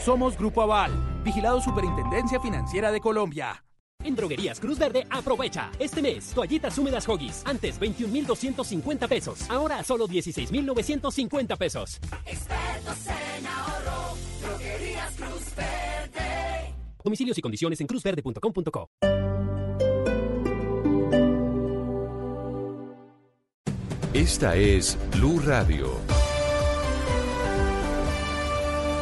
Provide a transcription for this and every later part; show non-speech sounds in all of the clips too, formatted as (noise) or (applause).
Somos Grupo Aval, vigilado Superintendencia Financiera de Colombia. En Droguerías Cruz Verde, aprovecha. Este mes, toallitas húmedas Hoggies, antes 21,250 pesos. Ahora solo 16,950 pesos. Expertos en ahorro, Droguerías Cruz Verde. Domicilios y condiciones en cruzverde.com.co. Esta es Blue Radio.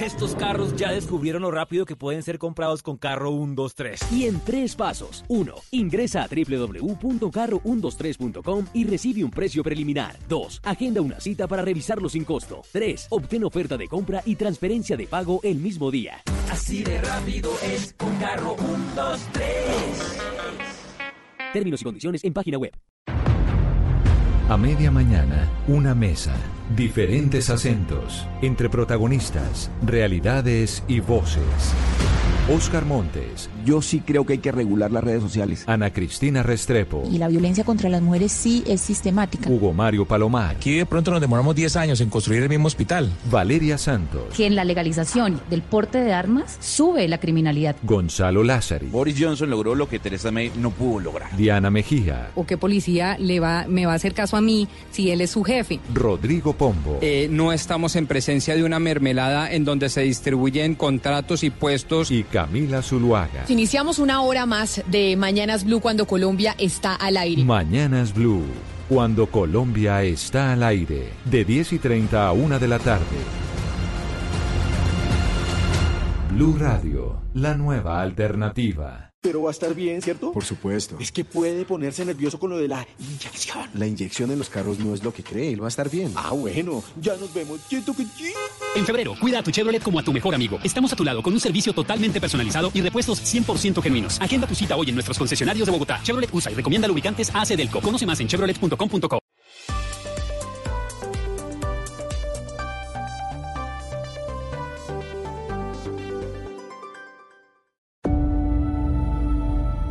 Estos carros ya descubrieron lo rápido que pueden ser comprados con Carro 123. Y en tres pasos. 1. Ingresa a www.carro123.com y recibe un precio preliminar. 2. Agenda una cita para revisarlo sin costo. 3. Obtén oferta de compra y transferencia de pago el mismo día. Así de rápido es con Carro 123. Términos y condiciones en página web. A media mañana, una mesa, diferentes acentos, entre protagonistas, realidades y voces. Oscar Montes. Yo sí creo que hay que regular las redes sociales. Ana Cristina Restrepo. Y la violencia contra las mujeres sí es sistemática. Hugo Mario Palomar. Aquí de pronto nos demoramos 10 años en construir el mismo hospital. Valeria Santos. Que en la legalización del porte de armas sube la criminalidad. Gonzalo Lázari. Boris Johnson logró lo que Teresa May no pudo lograr. Diana Mejía. ¿O qué policía le va, me va a hacer caso a mí si él es su jefe? Rodrigo Pombo. Eh, no estamos en presencia de una mermelada en donde se distribuyen contratos y puestos. Y Camila Zuluaga. Iniciamos una hora más de Mañanas Blue cuando Colombia está al aire. Mañanas Blue, cuando Colombia está al aire, de 10 y 30 a 1 de la tarde. Blue Radio, la nueva alternativa. Pero va a estar bien, ¿cierto? Por supuesto. Es que puede ponerse nervioso con lo de la inyección. La inyección en los carros no es lo que cree, él va a estar bien. Ah, bueno, ya nos vemos. En febrero, cuida a tu Chevrolet como a tu mejor amigo. Estamos a tu lado con un servicio totalmente personalizado y repuestos 100% genuinos. Agenda tu cita hoy en nuestros concesionarios de Bogotá. Chevrolet usa y recomienda lubricantes AC Delco. Conoce más en chevrolet.com.co.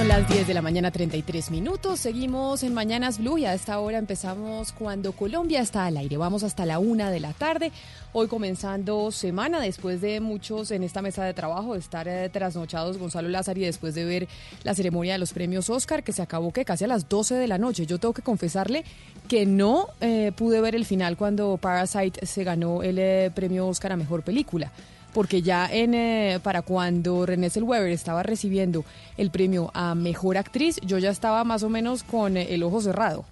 Son las 10 de la mañana, 33 minutos. Seguimos en Mañanas Blue y a esta hora empezamos cuando Colombia está al aire. Vamos hasta la una de la tarde. Hoy comenzando semana, después de muchos en esta mesa de trabajo, estar eh, trasnochados Gonzalo Lázaro y después de ver la ceremonia de los premios Oscar, que se acabó que casi a las 12 de la noche. Yo tengo que confesarle que no eh, pude ver el final cuando Parasite se ganó el eh, premio Oscar a Mejor Película porque ya en eh, para cuando René Zellweger estaba recibiendo el premio a mejor actriz, yo ya estaba más o menos con el ojo cerrado.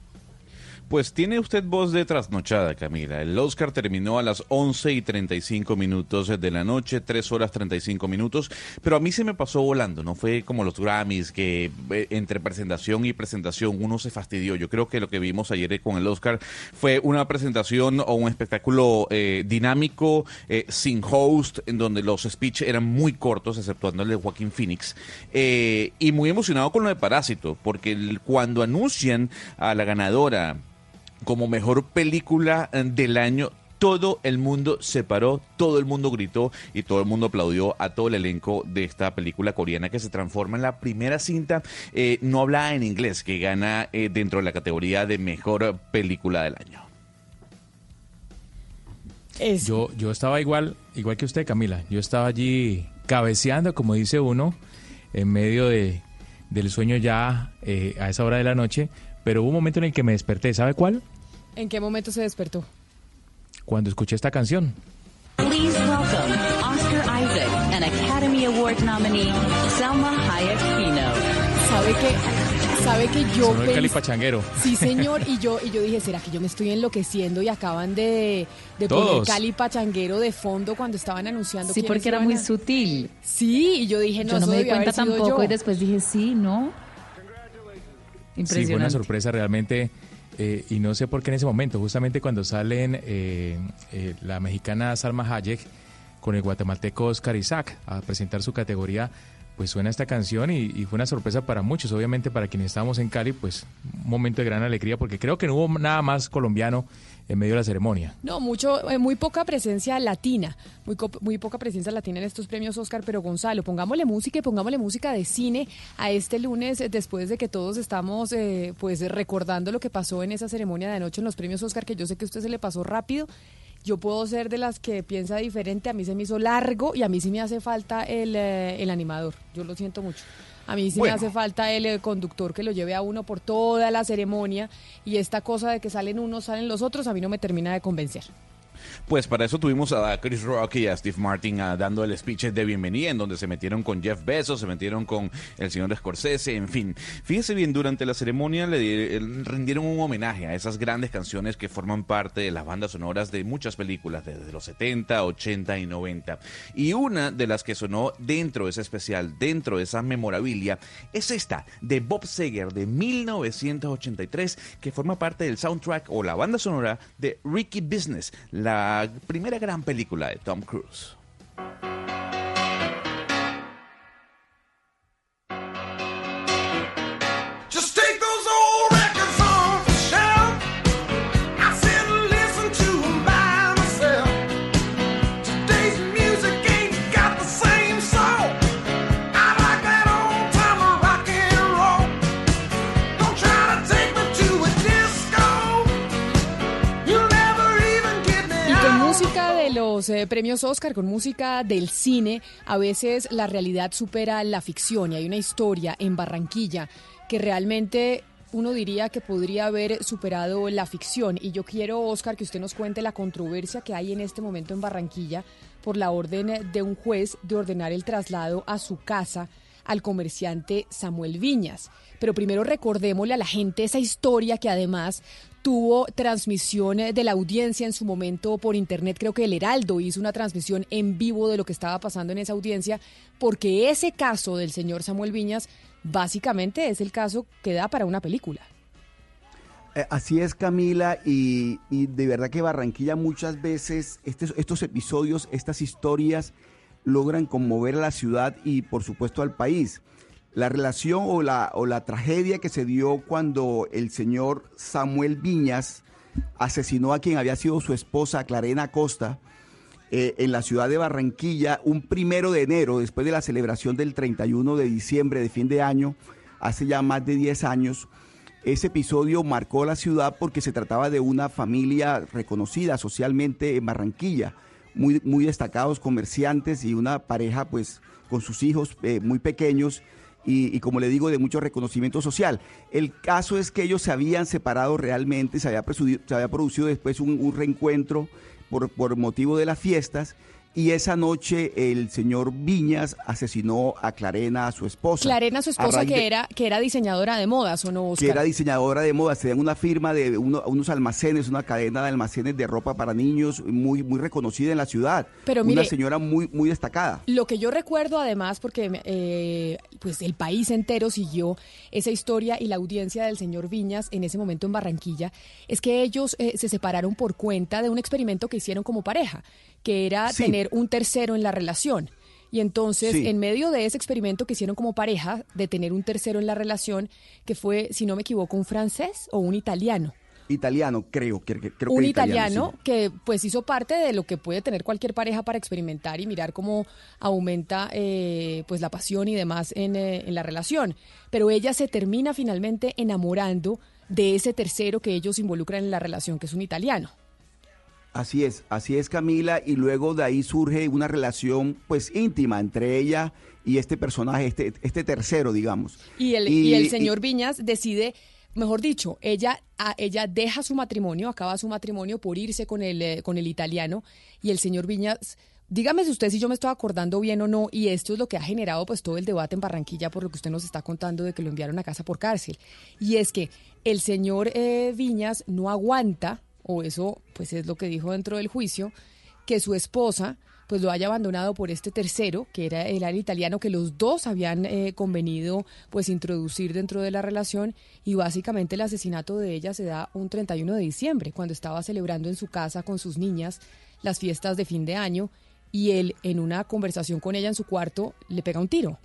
Pues tiene usted voz de trasnochada, Camila. El Oscar terminó a las 11 y 35 minutos de la noche, 3 horas 35 minutos, pero a mí se me pasó volando, no fue como los Grammys, que eh, entre presentación y presentación uno se fastidió. Yo creo que lo que vimos ayer con el Oscar fue una presentación o un espectáculo eh, dinámico, eh, sin host, en donde los speech eran muy cortos, exceptuando el de Joaquín Phoenix, eh, y muy emocionado con lo de Parásito, porque cuando anuncian a la ganadora como mejor película eh, del año, todo el mundo se paró, todo el mundo gritó y todo el mundo aplaudió a todo el elenco de esta película coreana que se transforma en la primera cinta eh, no hablada en inglés que gana eh, dentro de la categoría de mejor película del año. Yo, yo estaba igual, igual que usted, Camila. Yo estaba allí cabeceando, como dice uno, en medio de, del sueño ya eh, a esa hora de la noche, pero hubo un momento en el que me desperté. ¿Sabe cuál? ¿En qué momento se despertó? Cuando escuché esta canción. Please welcome Oscar Isaac and Academy Award nominee Selma Hayek Pino. ¿Sabe que sabe que yo Sonó el pens- Cali Pachanguero. Sí, señor, y yo y yo dije, ¿será que yo me estoy enloqueciendo y acaban de, de poner Todos. Cali Pachanguero de fondo cuando estaban anunciando Sí, porque era muy a- sutil. Sí, y yo dije, no, yo no me di cuenta tampoco yo. y después dije, sí, no. Sí, fue una sorpresa realmente. eh, y no sé por qué en ese momento, justamente cuando salen eh, eh, la mexicana Salma Hayek con el guatemalteco Oscar Isaac a presentar su categoría, pues suena esta canción y, y fue una sorpresa para muchos. Obviamente para quienes estábamos en Cali, pues un momento de gran alegría porque creo que no hubo nada más colombiano en medio de la ceremonia. No, mucho, eh, muy poca presencia latina, muy, muy poca presencia latina en estos premios Oscar, pero Gonzalo, pongámosle música y pongámosle música de cine a este lunes, eh, después de que todos estamos eh, pues recordando lo que pasó en esa ceremonia de anoche en los premios Oscar, que yo sé que a usted se le pasó rápido. Yo puedo ser de las que piensa diferente, a mí se me hizo largo y a mí sí me hace falta el, eh, el animador, yo lo siento mucho. A mí sí Bueno. me hace falta el eh, conductor que lo lleve a uno por toda la ceremonia y esta cosa de que salen unos, salen los otros, a mí no me termina de convencer. Pues para eso tuvimos a Chris Rock y a Steve Martin ah, dando el speech de bienvenida, en donde se metieron con Jeff Bezos, se metieron con el señor Scorsese, en fin. Fíjese bien, durante la ceremonia le eh, rindieron un homenaje a esas grandes canciones que forman parte de las bandas sonoras de muchas películas, desde los 70, 80 y 90. Y una de las que sonó dentro de ese especial, dentro de esa memorabilia, es esta, de Bob Seger, de 1983, que forma parte del soundtrack o la banda sonora de Ricky Business, la primera gran película de Tom Cruise. Los eh, premios Oscar, con música del cine, a veces la realidad supera la ficción y hay una historia en Barranquilla que realmente uno diría que podría haber superado la ficción. Y yo quiero, Oscar, que usted nos cuente la controversia que hay en este momento en Barranquilla por la orden de un juez de ordenar el traslado a su casa al comerciante Samuel Viñas. Pero primero recordémosle a la gente esa historia que además tuvo transmisión eh, de la audiencia en su momento por internet. Creo que el Heraldo hizo una transmisión en vivo de lo que estaba pasando en esa audiencia, porque ese caso del señor Samuel Viñas básicamente es el caso que da para una película. Eh, Así es, Camila, y, de verdad que Barranquilla muchas veces, estos, estos episodios, estas historias logran conmover a la ciudad y por supuesto al país. La relación o la, o la tragedia que se dio cuando el señor Samuel Viñas asesinó a quien había sido su esposa, Clarena Costa, eh, en la ciudad de Barranquilla un primero de enero, después de la celebración del 31 de diciembre de fin de año, hace ya más de 10 años. Ese episodio marcó la ciudad porque se trataba de una familia reconocida socialmente en Barranquilla, muy, muy destacados comerciantes y una pareja pues con sus hijos eh, muy pequeños y, y, como le digo, de mucho reconocimiento social. El caso es que ellos se habían separado realmente, se había, se había producido después un, un reencuentro por, por motivo de las fiestas y esa noche el señor Viñas asesinó a Clarena, a su esposa. Clarena, su esposa, que de- era, que era diseñadora de modas, ¿o no, Oscar? que era diseñadora de moda, tenían una firma de uno- unos almacenes, una cadena de almacenes de ropa para niños muy, muy reconocida en la ciudad. Pero una mire- señora muy, muy destacada. Lo que yo recuerdo además, porque eh, pues el país entero siguió esa historia y la audiencia del señor Viñas en ese momento en Barranquilla, es que ellos eh, se separaron por cuenta de un experimento que hicieron como pareja, que era Sí. tener un tercero en la relación. Y entonces, Sí. en medio de ese experimento que hicieron como pareja, de tener un tercero en la relación, que fue, si no me equivoco, un francés o un italiano, Italiano, creo, que, que- creo un que italiano sí. que pues hizo parte de lo que puede tener cualquier pareja para experimentar y mirar cómo aumenta eh, pues la pasión y demás en, eh, en la relación. Pero ella se termina finalmente enamorando de ese tercero que ellos involucran en la relación, que es un italiano. Así es, así es Camila, y luego de ahí surge una relación pues íntima entre ella y este personaje, este, este tercero, digamos. Y el, y, el señor Viñas decide, mejor dicho, ella, a- ella deja su matrimonio, acaba su matrimonio por irse con el, eh, con el italiano y el señor Viñas, dígame si usted si yo me estoy acordando bien o no, y esto es lo que ha generado pues todo el debate en Barranquilla por lo que usted nos está contando de que lo enviaron a casa por cárcel. Y es que el señor eh, Viñas no aguanta, o eso pues es lo que dijo dentro del juicio, que su esposa pues lo haya abandonado por este tercero, que era el italiano, que los dos habían eh, convenido pues introducir dentro de la relación y básicamente el asesinato de ella se da un 31 de diciembre, cuando estaba celebrando en su casa con sus niñas las fiestas de fin de año y él en una conversación con ella en su cuarto le pega un tiro.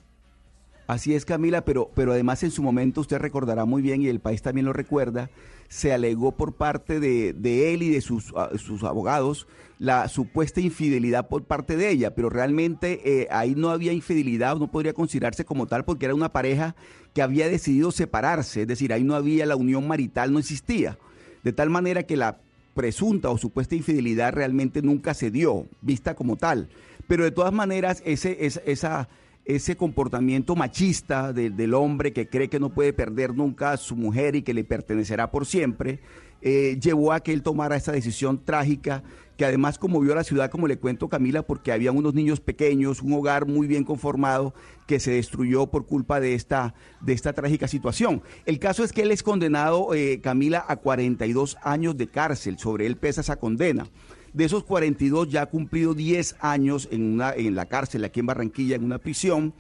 Así es, Camila, pero, pero además en su momento usted recordará muy bien y el país también lo recuerda, se alegó por parte de, de él y de sus, ah, sus abogados la supuesta infidelidad por parte de ella, pero realmente eh, ahí no había infidelidad, no podría considerarse como tal porque era una pareja que había decidido separarse, es decir, ahí no había la unión marital, no existía, de tal manera que la presunta o supuesta infidelidad realmente nunca se dio, vista como tal, pero de todas maneras ese, esa, esa ese comportamiento machista de- del hombre que cree que no puede perder nunca a su mujer y que le pertenecerá por siempre, eh, llevó a que él tomara esta decisión trágica que además conmovió a la ciudad, como le cuento Camila, porque había unos niños pequeños, un hogar muy bien conformado que se destruyó por culpa de esta, de esta trágica situación. El caso es que él es condenado, eh, Camila, a 42 años de cárcel, sobre él pesa esa condena. De esos 42 ya ha cumplido 10 años en, una, en la cárcel aquí en Barranquilla, en una prisión,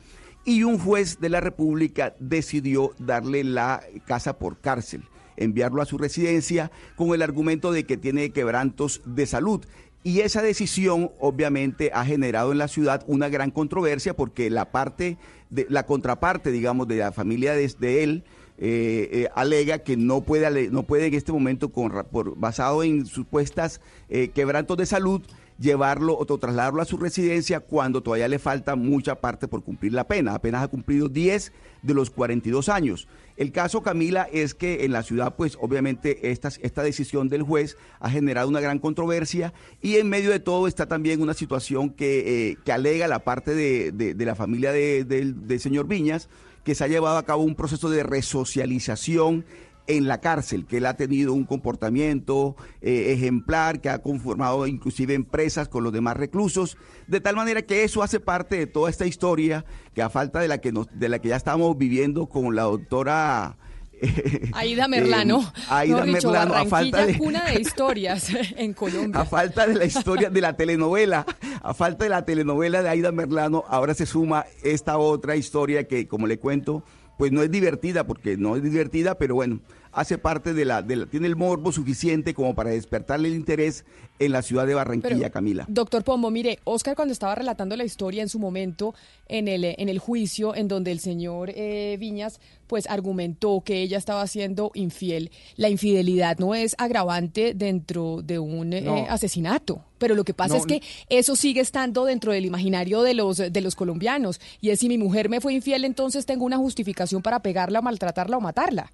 y un juez de la República decidió darle la casa por cárcel, enviarlo a su residencia con el argumento de que tiene quebrantos de salud. Y esa decisión obviamente ha generado en la ciudad una gran controversia porque la parte, de, la contraparte, digamos, de la familia de, de él, eh, eh, alega que no puede, no puede en este momento, con, por, basado en supuestas eh, quebrantos de salud, llevarlo o trasladarlo a su residencia cuando todavía le falta mucha parte por cumplir la pena. Apenas ha cumplido 10 de los 42 años. El caso, Camila, es que en la ciudad, pues obviamente esta, esta decisión del juez ha generado una gran controversia y en medio de todo está también una situación que, eh, que alega la parte de, de- la familia de- del- del señor Viñas, que se ha llevado a cabo un proceso de resocialización en la cárcel, que él ha tenido un comportamiento eh, ejemplar, que ha conformado inclusive empresas con los demás reclusos, de tal manera que eso hace parte de toda esta historia que a falta de la que nos, de la que ya estamos viviendo con la doctora (laughs) Aida Merlano. Eh, Aida Mejor dicho, Merlano, a falta de- cuna de historias (laughs) en Colombia. A falta de la historia de la telenovela, a falta de la telenovela de Aida Merlano, ahora se suma esta otra historia que, como le cuento, pues no es divertida, porque no es divertida, pero bueno, hace parte de la, de la- tiene el morbo suficiente como para despertarle el interés en la ciudad de Barranquilla, Pero, Camila. Doctor Pombo, mire, Oscar cuando estaba relatando la historia en su momento en el, en el juicio en donde el señor eh, Viñas pues argumentó que ella estaba siendo infiel, la infidelidad no es agravante dentro de un eh, asesinato. Pero lo que pasa No, es que eso sigue estando dentro del imaginario de los, de los colombianos. Y es si mi mujer me fue infiel, entonces tengo una justificación para pegarla, maltratarla o matarla.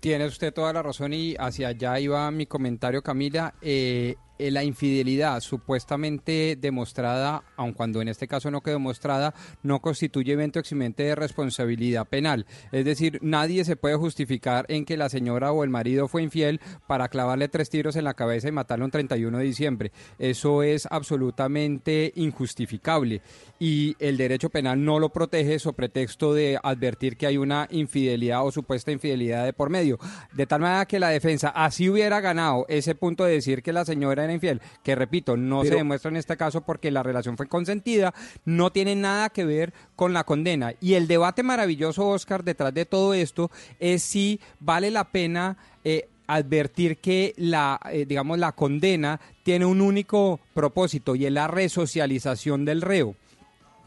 Tiene usted toda la razón y hacia allá iba mi comentario, Camila. Eh, eh, la infidelidad supuestamente demostrada, aun cuando en este caso no quedó demostrada, no constituye evento eximente de responsabilidad penal. Es decir, nadie se puede justificar en que la señora o el marido fue infiel para clavarle tres tiros en la cabeza y matarlo un 31 de diciembre. Eso es absolutamente injustificable y el derecho penal no lo protege sobre pretexto de advertir que hay una infidelidad o supuesta infidelidad de por medio. De tal manera que la defensa así hubiera ganado ese punto de decir que la señora infiel, que repito, no se demuestra en este caso porque la relación fue consentida, no tiene nada que ver con la condena. Y el debate maravilloso, Oscar, detrás de todo esto es si vale la pena... eh, advertir que la eh, digamos la condena tiene un único propósito y es la resocialización del reo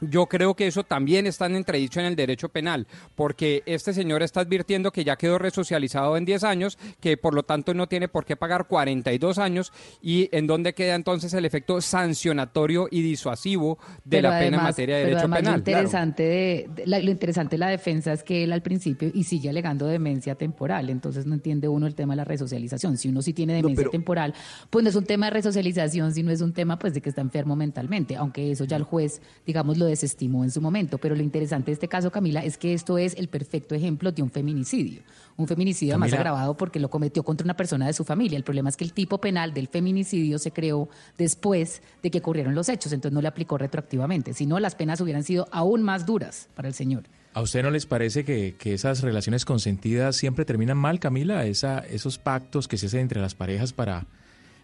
Yo creo que eso también está en entredicho en el derecho penal, porque este señor está advirtiendo que ya quedó resocializado en 10 años, que por lo tanto no tiene por qué pagar 42 años, y en dónde queda entonces el efecto sancionatorio y disuasivo de Pero la pena en además- materia de pero derecho además penal. Lo interesante, de, de- la, lo interesante de la defensa es que él al principio y sigue alegando demencia temporal, entonces no entiende uno el tema de la resocialización. Si uno sí tiene demencia pero- temporal, pues no es un tema de resocialización, sino es un tema pues de que está enfermo mentalmente, aunque eso ya el juez, digamos, lo desestimó en su momento. Pero lo interesante de este caso, Camila, es que esto es el perfecto ejemplo de un feminicidio. Un feminicidio más agravado porque lo cometió contra una persona de su familia. El problema es que el tipo penal del feminicidio se creó después de que ocurrieron los hechos, entonces no le aplicó retroactivamente. Si no, las penas hubieran sido aún más duras para el señor. ¿A usted no les parece que, que esas relaciones consentidas siempre terminan mal, Camila? Esa, esos pactos que se hacen entre las parejas para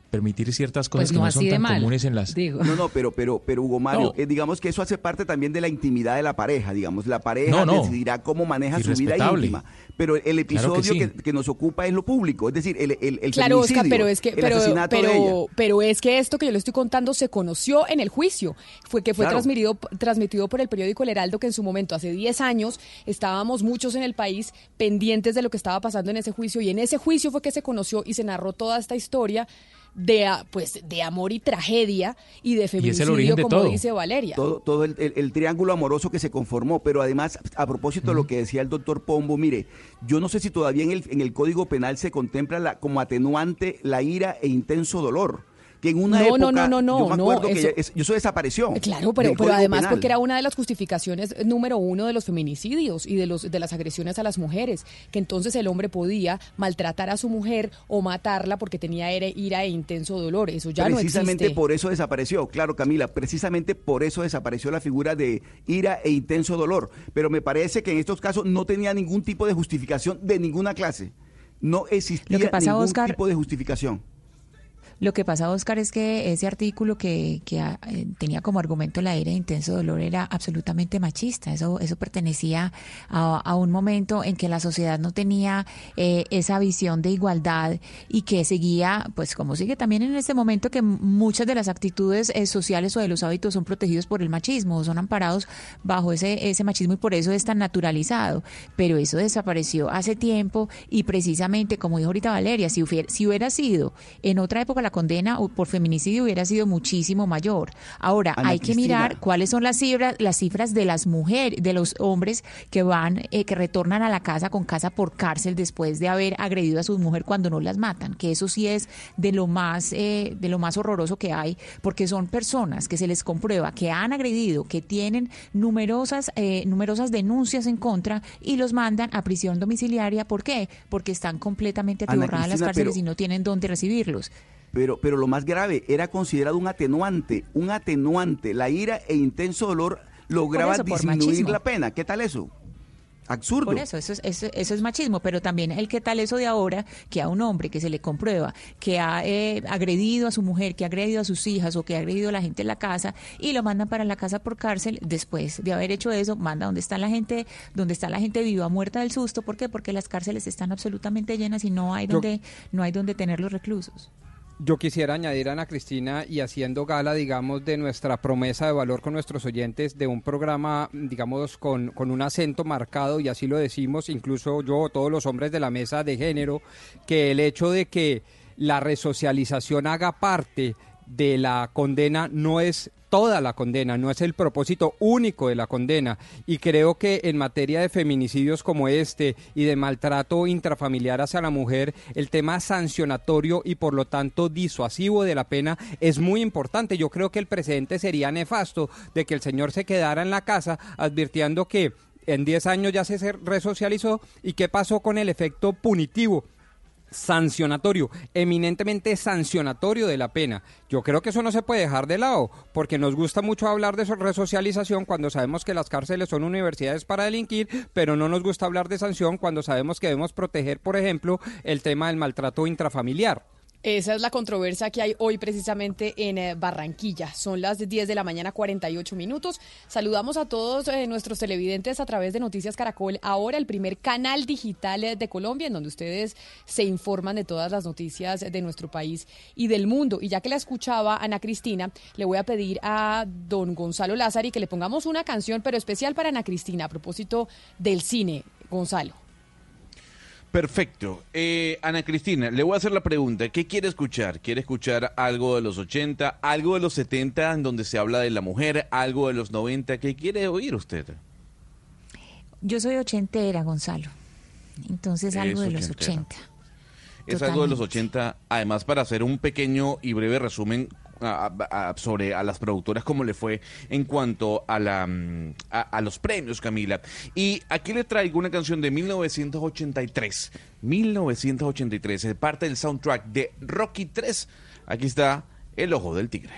permitir ciertas cosas Pues que no son tan mal, comunes en las... Digo. No, no, pero, pero, pero Hugo Mario, No. eh, digamos que eso hace parte también de la intimidad de la pareja, digamos, la pareja No, no. decidirá cómo maneja su vida íntima. Pero el episodio que que, sí. que nos ocupa es lo público, es decir, el, el, el Claro, Oscar, pero es que, el pero, asesinato de ella. pero, pero es que esto que yo le estoy contando se conoció en el juicio, fue que fue Claro. transmitido, transmitido por el periódico El Heraldo, que en su momento, hace 10 años, estábamos muchos en el país pendientes de lo que estaba pasando en ese juicio, y en ese juicio fue que se conoció y se narró toda esta historia de, pues, de amor y tragedia y de el feminicidio, origen de como todo. dice Valeria. Todo, todo el, el- el triángulo amoroso que se conformó, pero además, a propósito de lo que decía el doctor Pombo, mire, yo no sé si todavía en el, en el Código Penal se contempla la, como atenuante la ira e intenso dolor. Que en una No, época, no, no, no, no, yo me no, acuerdo eso- eso desapareció. Claro, pero, además Penal. porque era una de las justificaciones eh, número uno de los feminicidios y de los de las agresiones a las mujeres, que entonces el hombre podía maltratar a su mujer o matarla porque tenía ira, e intenso dolor. Eso ya no precisamente existe. por eso desapareció, claro Camila, precisamente por eso desapareció la figura de ira e intenso dolor. Pero me parece que en estos casos no tenía ningún tipo de justificación de ninguna clase. No existía Lo que pasa, ningún Oscar- tipo de justificación. Lo que pasa, Oscar, es que ese artículo que, ah, eh, tenía como argumento la ira de intenso dolor era absolutamente machista. Eso, eso pertenecía a, un momento en que la sociedad no tenía eh, esa visión de igualdad y que seguía, pues como sigue también en este momento, que muchas de las actitudes eh, sociales o de los hábitos son protegidos por el machismo, son amparados bajo ese, ese machismo y por eso es tan naturalizado. Pero eso desapareció hace tiempo y precisamente, como dijo ahorita Valeria, si hubiera, si hubiera sido en otra época la condena o por feminicidio hubiera sido muchísimo mayor. Ahora, Ana hay que mirar cuáles son las cifras, las cifras de las mujeres, de los hombres que van, eh, que retornan a la casa con casa por cárcel después de haber agredido a su mujer cuando no las matan, que eso sí es de lo más, eh, de lo más horroroso que hay, porque son personas que se les comprueba que han agredido, que tienen numerosas, eh, numerosas denuncias en contra y los mandan a prisión domiciliaria. ¿Por qué? Porque están completamente atiborradas las cárceles pero- y no tienen dónde recibirlos. Pero, pero lo más grave, era considerado un atenuante, un atenuante. La ira e intenso dolor lograba eso, disminuir machismo. la pena. ¿Qué tal eso? Absurdo. Por eso, eso es, eso, eso es machismo, pero también el que tal eso de ahora, que a un hombre que se le comprueba que ha eh, agredido a su mujer, que ha agredido a sus hijas o que ha agredido a la gente en la casa y lo mandan para la casa por cárcel, después de haber hecho eso, manda donde está la gente, donde está la gente viva, muerta del susto, ¿por qué? Porque las cárceles están absolutamente llenas y no hay donde, no hay donde tener los reclusos. Yo quisiera añadir, Ana Cristina, y haciendo gala, digamos, de nuestra promesa de valor con nuestros oyentes, de un programa, digamos, con, con un acento marcado, y así lo decimos, incluso yo, todos los hombres de la mesa de género, que el hecho de que la resocialización haga parte de la condena no es toda la condena, no es el propósito único de la condena. Y creo que en materia de feminicidios como este y de maltrato intrafamiliar hacia la mujer, el tema sancionatorio y por lo tanto disuasivo de la pena es muy importante. Yo creo que el precedente sería nefasto de que el señor se quedara en la casa advirtiendo que en 10 años ya se resocializó y qué pasó con el efecto punitivo sancionatorio, eminentemente sancionatorio de la pena. Yo creo que eso no se puede dejar de lado, porque nos gusta mucho hablar de so- resocialización cuando sabemos que las cárceles son universidades para delinquir, pero no nos gusta hablar de sanción cuando sabemos que debemos proteger, por ejemplo, el tema del maltrato intrafamiliar. Esa es la controversia que hay hoy precisamente en eh, Barranquilla. Son las 10 de la mañana, 48 minutos. Saludamos a todos eh, nuestros televidentes a través de Noticias Caracol. Ahora el primer canal digital eh, de Colombia en donde ustedes se informan de todas las noticias de nuestro país y del mundo. Y ya que la escuchaba Ana Cristina, le voy a pedir a don Gonzalo Lázari que le pongamos una canción, pero especial para Ana Cristina, a propósito del cine. Gonzalo. Perfecto. Eh, Ana Cristina, le voy a hacer la pregunta. ¿Qué quiere escuchar? ¿Quiere escuchar algo de los 80, algo de los 70 en donde se habla de la mujer, algo de los 90? ¿Qué quiere oír usted? Yo soy ochentera, Gonzalo. Entonces algo de los ochentera. 80. Es algo de los 80, además para hacer un pequeño y breve resumen a- sobre a las productoras cómo le fue en cuanto a la mm, a, a los premios Camila. Y aquí le traigo una canción de 1983 1983 es parte del soundtrack de Rocky 3 aquí está El ojo del tigre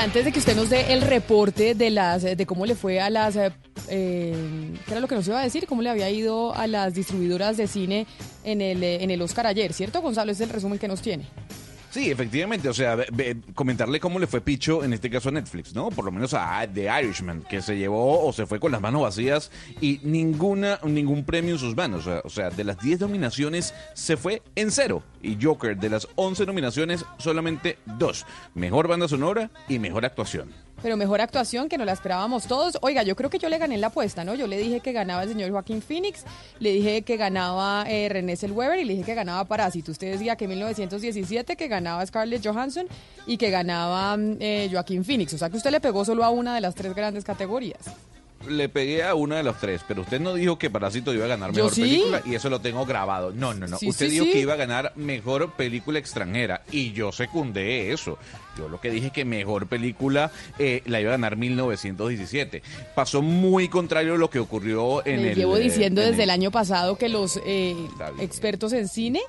Antes de que usted nos dé el reporte de las de cómo le fue a las eh, ¿qué era lo que nos iba a decir? ¿Cómo le había ido a las distribuidoras de cine en el eh, en el Oscar ayer, ¿cierto, Gonzalo? Es el resumen que nos tiene. Sí, efectivamente, o sea, comentarle cómo le fue Picho, en este caso a Netflix, ¿no? Por lo menos a The Irishman, que se llevó o se fue con las manos vacías y ninguna, ningún premio en sus manos. O sea, de las 10 nominaciones se fue en cero. Y Joker, de las 11 nominaciones, solamente dos. Mejor banda sonora y mejor actuación. Pero mejor actuación que no la esperábamos todos. Oiga, yo creo que yo le gané la apuesta, ¿no? Yo le dije que ganaba el señor Joaquín Phoenix, le dije que ganaba eh, René Zellweger y le dije que ganaba Parásito. Usted decía que en 1917 que ganaba Scarlett Johansson y que ganaba mm, eh, Joaquín Phoenix. O sea que usted le pegó solo a una de las tres grandes categorías. Le pegué a una de las tres, pero usted no dijo que Parásito iba a ganar mejor sí. película y eso lo tengo grabado. No, no, no. Sí, usted sí, dijo que iba a ganar mejor película extranjera y yo secundé eso. Yo lo que dije que mejor película eh, la iba a ganar 1917. Pasó muy contrario a lo que ocurrió en Le el. llevo eh, diciendo en desde el año pasado que los eh, expertos en cine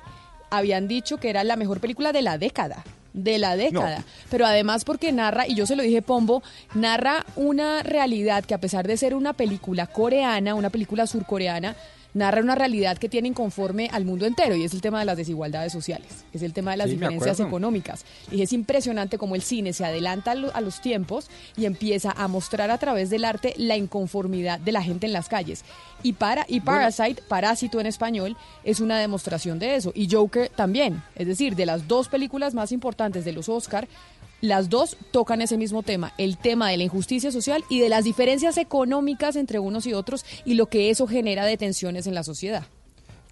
habían dicho que era la mejor película de la década. De la década. Pero además porque narra, y yo se lo dije Pombo, narra una realidad que a pesar de ser una película coreana, una película surcoreana, narra una realidad que tiene inconforme al mundo entero y es el tema de las desigualdades sociales, es el tema de las Sí, diferencias económicas. Y es impresionante cómo el cine se adelanta a lo- a los tiempos y empieza a mostrar a través del arte la inconformidad de la gente en las calles. Y, para, y Parasite, Parásito en español, es una demostración de eso. Y Joker también. Es decir, de las dos películas más importantes de los Oscar, las dos tocan ese mismo tema, el tema de la injusticia social y de las diferencias económicas entre unos y otros y lo que eso genera de tensiones en la sociedad.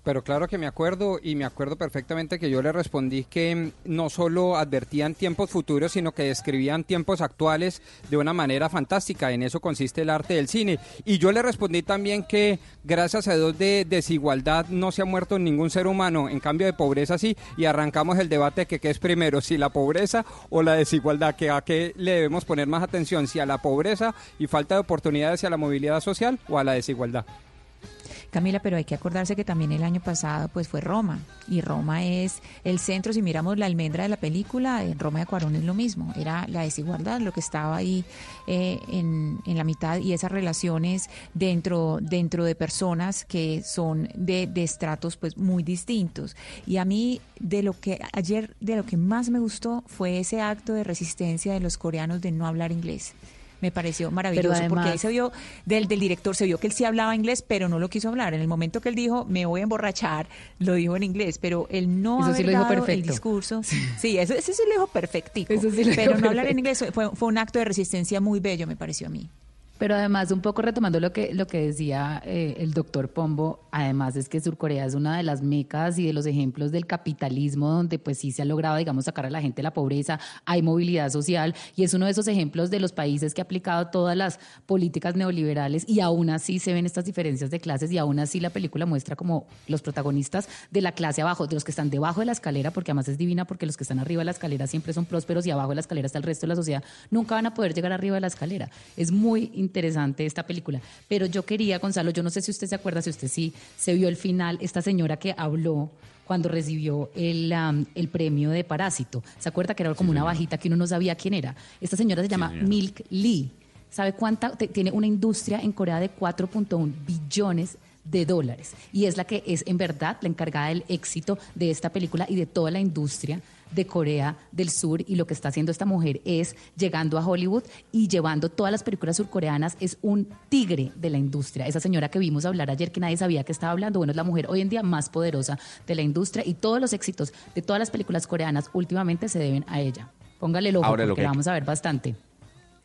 Pero claro que me acuerdo y me acuerdo perfectamente que yo le respondí que mm, no solo advertían tiempos futuros, sino que describían tiempos actuales de una manera fantástica. En eso consiste el arte del cine. Y yo le respondí también que gracias a Dios de desigualdad no se ha muerto ningún ser humano, en cambio de pobreza sí. Y arrancamos el debate de que qué es primero, si la pobreza o la desigualdad, que a qué le debemos poner más atención, si a la pobreza y falta de oportunidades y a la movilidad social o a la desigualdad. Camila, pero hay que acordarse que también el año pasado pues fue Roma y Roma es el centro, si miramos la almendra de la película, en Roma de Cuarón es lo mismo, era la desigualdad lo que estaba ahí eh, en, en la mitad y esas relaciones dentro, dentro de personas que son de, de estratos pues muy distintos. Y a mí de lo que ayer, de lo que más me gustó fue ese acto de resistencia de los coreanos de no hablar inglés. Me pareció maravilloso porque ahí se vio del, del director, se vio que él sí hablaba inglés, pero no lo quiso hablar. En el momento que él dijo, me voy a emborrachar, lo dijo en inglés, pero él no Eso sí haber lo dijo dado el perfecto. discurso. Sí, eso, ese sí lo dijo perfectico. Eso sí lo dijo pero no hablar en perfecto. inglés fue, fue un acto de resistencia muy bello, me pareció a mí. Pero además, un poco retomando lo que, lo que decía eh, el doctor Pombo, además es que Surcorea es una de las mecas y de los ejemplos del capitalismo donde pues sí se ha logrado, digamos, sacar a la gente de la pobreza, hay movilidad social y es uno de esos ejemplos de los países que ha aplicado todas las políticas neoliberales y aún así se ven estas diferencias de clases y aún así la película muestra como los protagonistas de la clase abajo, de los que están debajo de la escalera, porque además es divina porque los que están arriba de la escalera siempre son prósperos y abajo de la escalera está el resto de la sociedad, nunca van a poder llegar arriba de la escalera. Es muy interesante esta película. Pero yo quería, Gonzalo, yo no sé si usted se acuerda, si usted sí se vio el final, esta señora que habló cuando recibió el, um, el premio de Parásito. ¿Se acuerda que era como una bajita que uno no sabía quién era? Esta señora se llama. Milk Lee. ¿Sabe cuánta? tiene una industria en Corea de 4.1 billones de dólares. Y es la que es en verdad la encargada del éxito de esta película y de toda la industria de Corea del Sur y lo que está haciendo esta mujer es llegando a Hollywood y llevando todas las películas surcoreanas es un tigre de la industria. Esa señora que vimos hablar ayer que nadie sabía que estaba hablando, bueno, es la mujer hoy en día más poderosa de la industria y todos los éxitos de todas las películas coreanas últimamente se deben a ella. Póngale el ojo Ahora, lo porque que- la vamos a ver bastante.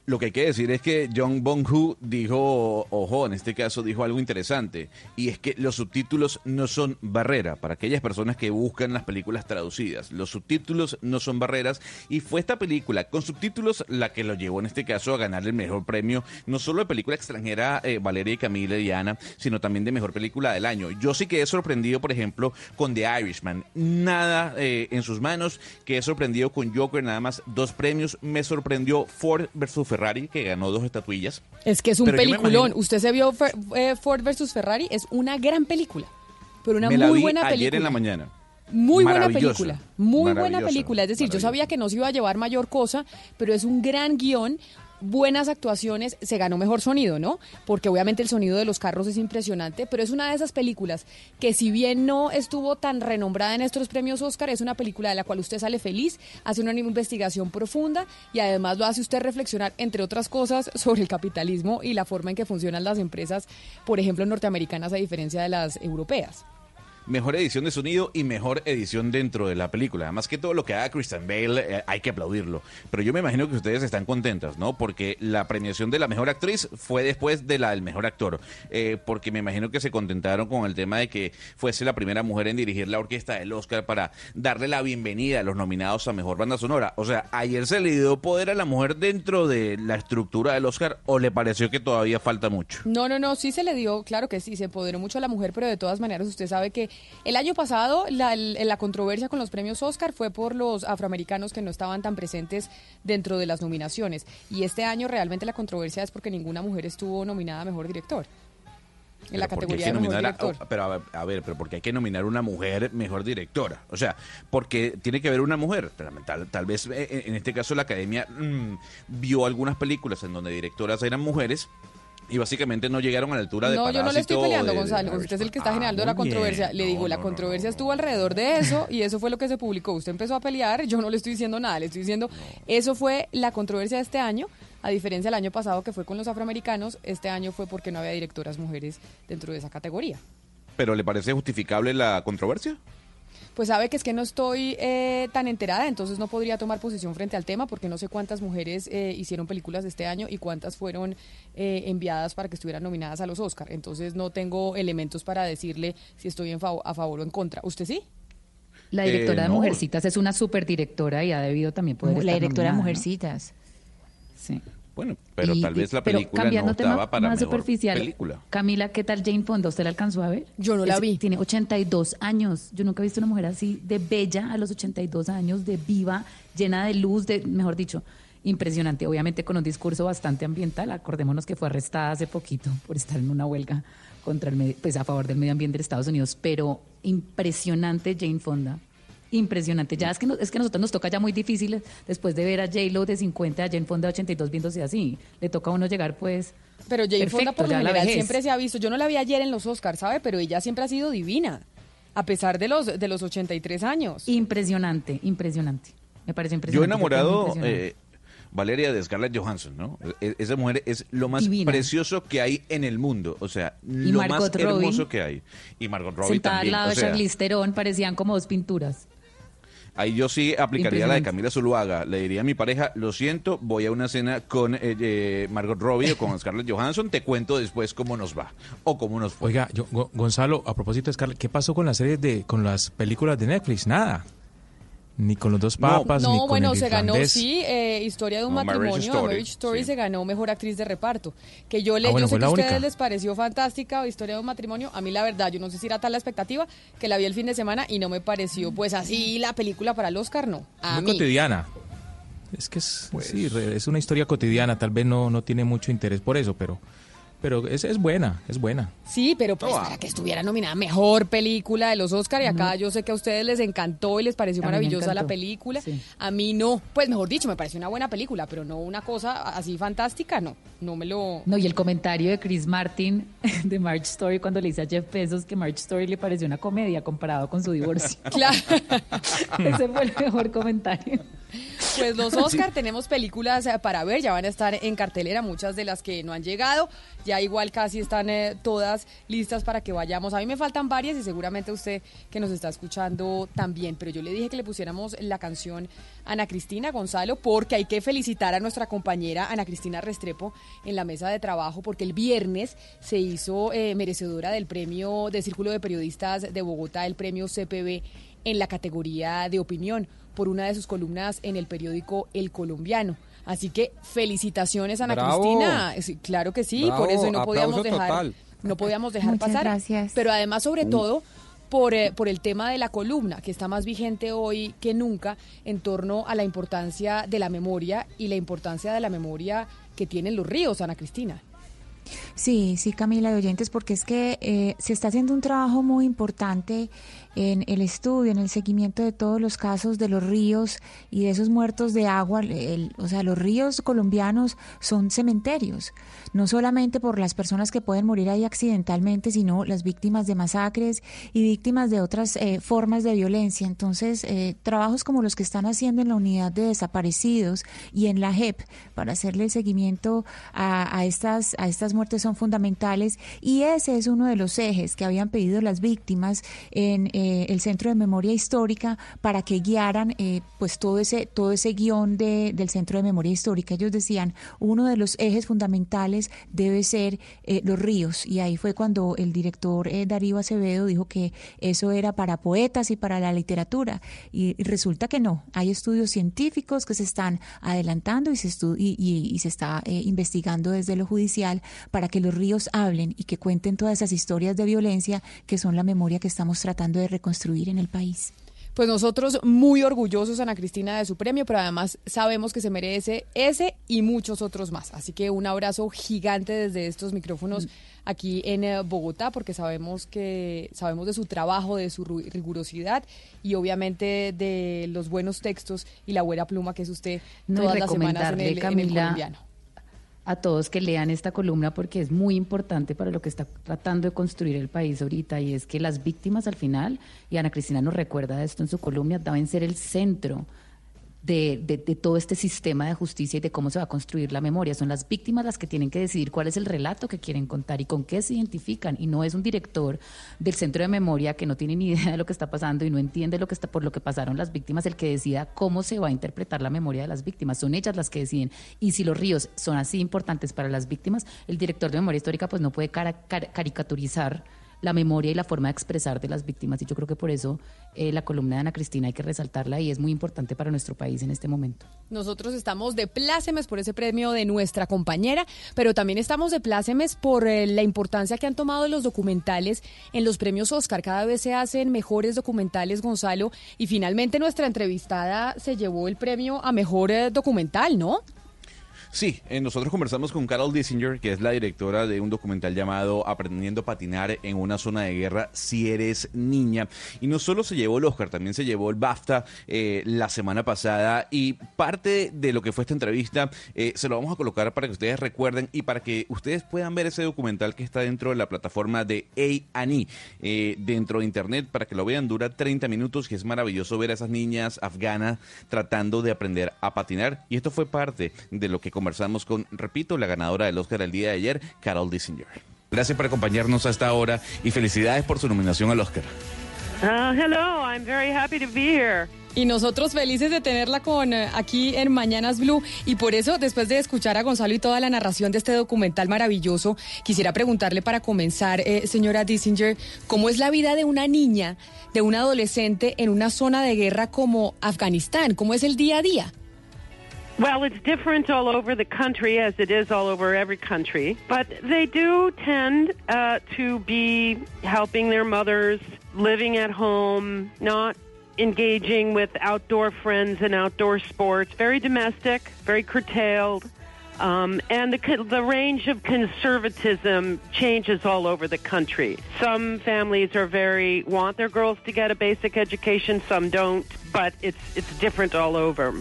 Lo que hay que decir es que Jong Bong-ho dijo, ojo, en este caso dijo algo interesante, y es que los subtítulos no son barrera para aquellas personas que buscan las películas traducidas. Los subtítulos no son barreras, y fue esta película con subtítulos la que lo llevó en este caso a ganar el mejor premio, no solo de película extranjera eh, Valeria y Camila y Diana, sino también de mejor película del año. Yo sí quedé sorprendido, por ejemplo, con The Irishman. Nada eh, en sus manos, quedé sorprendido con Joker, nada más dos premios. Me sorprendió Ford versus Ferrari, que ganó dos estatuillas. Es que es un Pero peliculón. imagino- Usted se vio Fer- eh, Ford versus Ferrari, es una gran película. Pero una me la muy vi buena ayer película. en la mañana. Muy buena película, muy buena película. Es decir, yo sabía que no se iba a llevar mayor cosa, pero es un gran guion, buenas actuaciones, se ganó mejor sonido, ¿no? Porque obviamente el sonido de los carros es impresionante, pero es una de esas películas que si bien no estuvo tan renombrada en estos premios Oscar, es una película de la cual usted sale feliz, hace una investigación profunda y además lo hace usted reflexionar, entre otras cosas, (laughs) sobre el capitalismo y la forma en que funcionan las empresas, por ejemplo, norteamericanas a diferencia de las europeas. Mejor edición de sonido y mejor edición dentro de la película. Además que todo lo que haga Christian Bale eh, hay que aplaudirlo. Pero yo me imagino que ustedes están contentas, ¿no? Porque la premiación de la mejor actriz fue después de la del mejor actor. Eh, porque me imagino que se contentaron con el tema de que fuese la primera mujer en dirigir la orquesta del Oscar para darle la bienvenida a los nominados a mejor banda sonora. O sea, ayer se le dio poder a la mujer dentro de la estructura del Oscar o le pareció que todavía falta mucho. No, no, no, sí se le dio, claro que sí, se empoderó mucho a la mujer, pero de todas maneras usted sabe que el año pasado la, la controversia con los premios Oscar fue por los afroamericanos que no estaban tan presentes dentro de las nominaciones. Y este año realmente la controversia es porque ninguna mujer estuvo nominada a Mejor Director. En la Pero ¿por qué categoría de Mejor a- Director. pero a, ver- a ver, pero porque hay que nominar una mujer mejor directora. O sea, porque tiene que haber una mujer. Tal, tal- vez eh, en este caso la academia mm, vio algunas películas en donde directoras eran mujeres y básicamente no llegaron a la altura de No, yo no le estoy peleando, de- de Gonzalo. Usted es el que está Ah, generando la bien. controversia. Le digo, la controversia estuvo alrededor de eso y eso fue lo que se publicó. Usted empezó a pelear, yo no le estoy diciendo nada, le estoy diciendo, eso fue la controversia de este año, a diferencia del año pasado que fue con los afroamericanos, este año fue porque no había directoras mujeres dentro de esa categoría. ¿Pero le parece justificable la controversia? Pues sabe que es que no estoy eh, tan enterada, entonces no podría tomar posición frente al tema porque no sé cuántas mujeres eh, hicieron películas de este año y cuántas fueron eh, enviadas para que estuvieran nominadas a los Oscar. Entonces no tengo elementos para decirle si estoy en fav- a favor o en contra. ¿Usted sí? La Eh, directora de no. Mujercitas es una superdirectora y ha debido también poder La estar directora de. Mujercitas. Sí. Bueno, pero Y- tal vez la pero película cambiando no tema estaba para más mejor superficial, película. Camila, ¿qué tal Jane Fonda? ¿Usted la alcanzó a ver? Yo no la Es- vi. Tiene 82 años. Yo nunca he visto una mujer así de bella a los 82 años, de viva, llena de luz, de, mejor dicho, impresionante. Obviamente con un discurso bastante ambiental. Acordémonos que fue arrestada hace poquito por estar en una huelga contra el medio- pues a favor del medio ambiente de Estados Unidos. Pero impresionante Jane Fonda. Impresionante. Ya es que, no- es que a nosotros nos toca ya muy difícil después de ver a J-Lo de 50, a Jane Fonda de 82 viéndose así. Le toca a uno llegar pues... Pero Jane Fonda perfecto, por lo general siempre se ha visto. Yo no la vi ayer en los Oscars, ¿sabe? Pero ella siempre ha sido divina, a pesar de los, de los 83 años. Impresionante, impresionante. Me parece Yo impresionante. enamorado, impresionante. eh, Valeria, de Scarlett Johansson, ¿no? E- Esa mujer es lo más Divina. precioso que hay en el mundo. O sea, lo más hermoso que hay. Y Margot Robbie Sentada también. al lado o de Charlize Theron parecían como dos pinturas. Ahí yo sí aplicaría la de. Camila Zuluaga. Le diría a mi pareja, lo siento, voy a una cena con eh, eh, Margot Robbie o con (laughs) Scarlett Johansson, te cuento después cómo nos va o cómo nos fue. Oiga, yo- Go- Gonzalo, a propósito de Scarlett, ¿qué pasó con las series de, con las películas de Netflix? Nada. Ni con los dos papas, ni No, con bueno, el se ganó, sí, eh, Historia de un No, Marriage matrimonio, Story, Marriage Story sí. se ganó Mejor Actriz de Reparto. Que yo le, Ah, bueno, yo sé que a ustedes única. les pareció fantástica Historia de un matrimonio. A mí la verdad, yo no sé si era tal la expectativa, que la vi el fin de semana y no me pareció, pues así la película para el Oscar, no. A Muy mí. cotidiana. Es que es, Pues sí, re- es una historia cotidiana, tal vez no, no tiene mucho interés por eso, pero, pero es, es buena, es buena. Sí, pero pues para que estuviera nominada Mejor Película de los Oscar y acá yo sé que a ustedes les encantó y les pareció A maravillosa la película. A mí no, pues mejor dicho, me pareció una buena película, pero no una cosa así fantástica, no. No me lo... No, y el comentario de Chris Martin (laughs) de March Story cuando le dice a Jeff Bezos que March Story le pareció una comedia comparado con su divorcio. (laughs) Claro. (laughs) Ese fue el mejor comentario. Pues los Oscar tenemos películas eh, para ver, ya van a estar en cartelera, muchas de las que no han llegado, ya igual casi están eh, todas listas para que vayamos. A mí me faltan varias y seguramente usted que nos está escuchando también, pero yo le dije que le pusiéramos la canción Ana Cristina Gonzalo porque hay que felicitar a nuestra compañera Ana Cristina Restrepo en la mesa de trabajo porque el viernes se hizo eh, merecedora del premio de Círculo de Periodistas de Bogotá, el premio CPB en la categoría de opinión por una de sus columnas en el periódico El Colombiano. Así que felicitaciones Ana Bravo. Cristina. Sí, claro que sí, Bravo, por eso no podíamos aplauso dejar total. no podíamos dejar Muchas pasar. gracias. Pero además sobre todo por, eh, por el tema de la columna, que está más vigente hoy que nunca en torno a la importancia de la memoria y la importancia de la memoria que tienen los ríos, Ana Cristina. Sí, sí, Camila de oyentes, porque es que eh, se está haciendo un trabajo muy importante en el estudio, en el seguimiento de todos los casos de los ríos y de esos muertos de agua. El- o sea, los ríos colombianos son cementerios, no solamente por las personas que pueden morir ahí accidentalmente, sino las víctimas de masacres y víctimas de otras eh, formas de violencia. Entonces, eh, trabajos como los que están haciendo en la unidad de desaparecidos y en la JEP para hacerle el seguimiento a, estas, a estas muertes son fundamentales y ese es uno de los ejes que habían pedido las víctimas en eh, el Centro de Memoria Histórica para que guiaran eh, pues todo ese, todo ese guion de- del Centro de Memoria Histórica. Ellos decían, uno de los ejes fundamentales debe ser eh, los ríos y ahí fue cuando el director eh, Darío Acevedo dijo que eso era para poetas y para la literatura y, resulta que no. Hay estudios científicos que se están adelantando y se, y, y- se está investigando desde lo judicial para que los ríos hablen y que cuenten todas esas historias de violencia que son la memoria que estamos tratando de reconstruir en el país. Pues nosotros muy orgullosos, Ana Cristina, de su premio, pero además sabemos que se merece ese y muchos otros más. Así que un abrazo gigante desde estos micrófonos aquí en eh, Bogotá, porque sabemos que sabemos de su trabajo, de su rigurosidad y obviamente de los buenos textos y la buena pluma que es usted No, todas las semanas en recomendarle, el, en el Camila, colombiano. A todos que lean esta columna porque es muy importante para lo que está tratando de construir el país ahorita y es que las víctimas al final, y Ana Cristina nos recuerda esto en su columna, deben ser el centro de, todo este sistema de justicia y de cómo se va a construir la memoria. Son las víctimas las que tienen que decidir cuál es el relato que quieren contar y con qué se identifican. Y no es un director del centro de memoria que no tiene ni (laughs) idea de lo que está pasando y no entiende lo que está por lo que pasaron las víctimas el que decida cómo se va a interpretar la memoria de las víctimas. Son ellas las que deciden. Y si los ríos son así importantes para las víctimas, el director de memoria histórica pues no puede caricaturizar la memoria y la forma de expresar de las víctimas. Y yo creo que por eso eh, la columna de Ana Cristina hay que resaltarla y es muy importante para nuestro país en este momento. Nosotros estamos de plácemes por ese premio de nuestra compañera, pero también estamos de plácemes por eh, la importancia que han tomado los documentales en los premios Oscar. Cada vez se hacen mejores documentales, Gonzalo, y finalmente nuestra entrevistada se llevó el premio a mejor eh, documental, ¿no? Sí, eh, nosotros conversamos con Carol Dissinger, que es la directora de un documental llamado Aprendiendo a patinar en una zona de guerra si eres niña. Y no solo se llevó el Oscar, también se llevó el BAFTA eh, la semana pasada. Y parte de lo que fue esta entrevista eh, se lo vamos a colocar para que ustedes recuerden y para que ustedes puedan ver ese documental que está dentro de la plataforma de A&E, dentro de internet, para que lo vean. Dura 30 minutos y es maravilloso ver a esas niñas afganas tratando de aprender a patinar. Y esto fue parte de lo que conversamos con, repito, la ganadora del Oscar el día de ayer, Carol Dissinger. Gracias por acompañarnos a esta hora y felicidades por su nominación al Oscar. Uh, hello, I'm very happy to be here. Y nosotros felices de tenerla con eh, aquí en Mañanas Blue. Y por eso, después de escuchar a Gonzalo y toda la narración de este documental maravilloso, quisiera preguntarle para comenzar, eh, señora Dissinger, ¿cómo es la vida de una niña, de una adolescente en una zona de guerra como Afganistán? ¿Cómo es el día a día? Well, it's different all over the country, as it is all over every country. But they do tend uh, to be helping their mothers, living at home, not engaging with outdoor friends and outdoor sports. Very domestic, very curtailed. Um, and the, the range of conservatism changes all over the country. Some families are very want their girls to get a basic education, some don't, but it's it's different all over.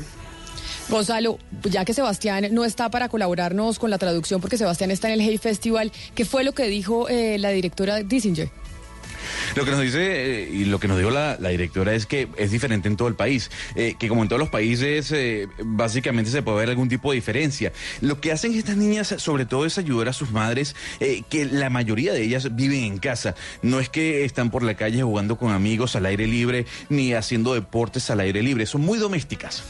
Gonzalo, ya que Sebastián no está para colaborarnos con la traducción porque Sebastián está en el Hey Festival, ¿qué fue lo que dijo eh, la directora Dissinger? Lo que nos dice eh, y lo que nos dijo la, directora es que es diferente en todo el país, eh, que como en todos los países eh, básicamente se puede ver algún tipo de diferencia. Lo que hacen estas niñas sobre todo es ayudar a sus madres, eh, que la mayoría de ellas viven en casa. No es que están por la calle jugando con amigos al aire libre ni haciendo deportes al aire libre, son muy domésticas.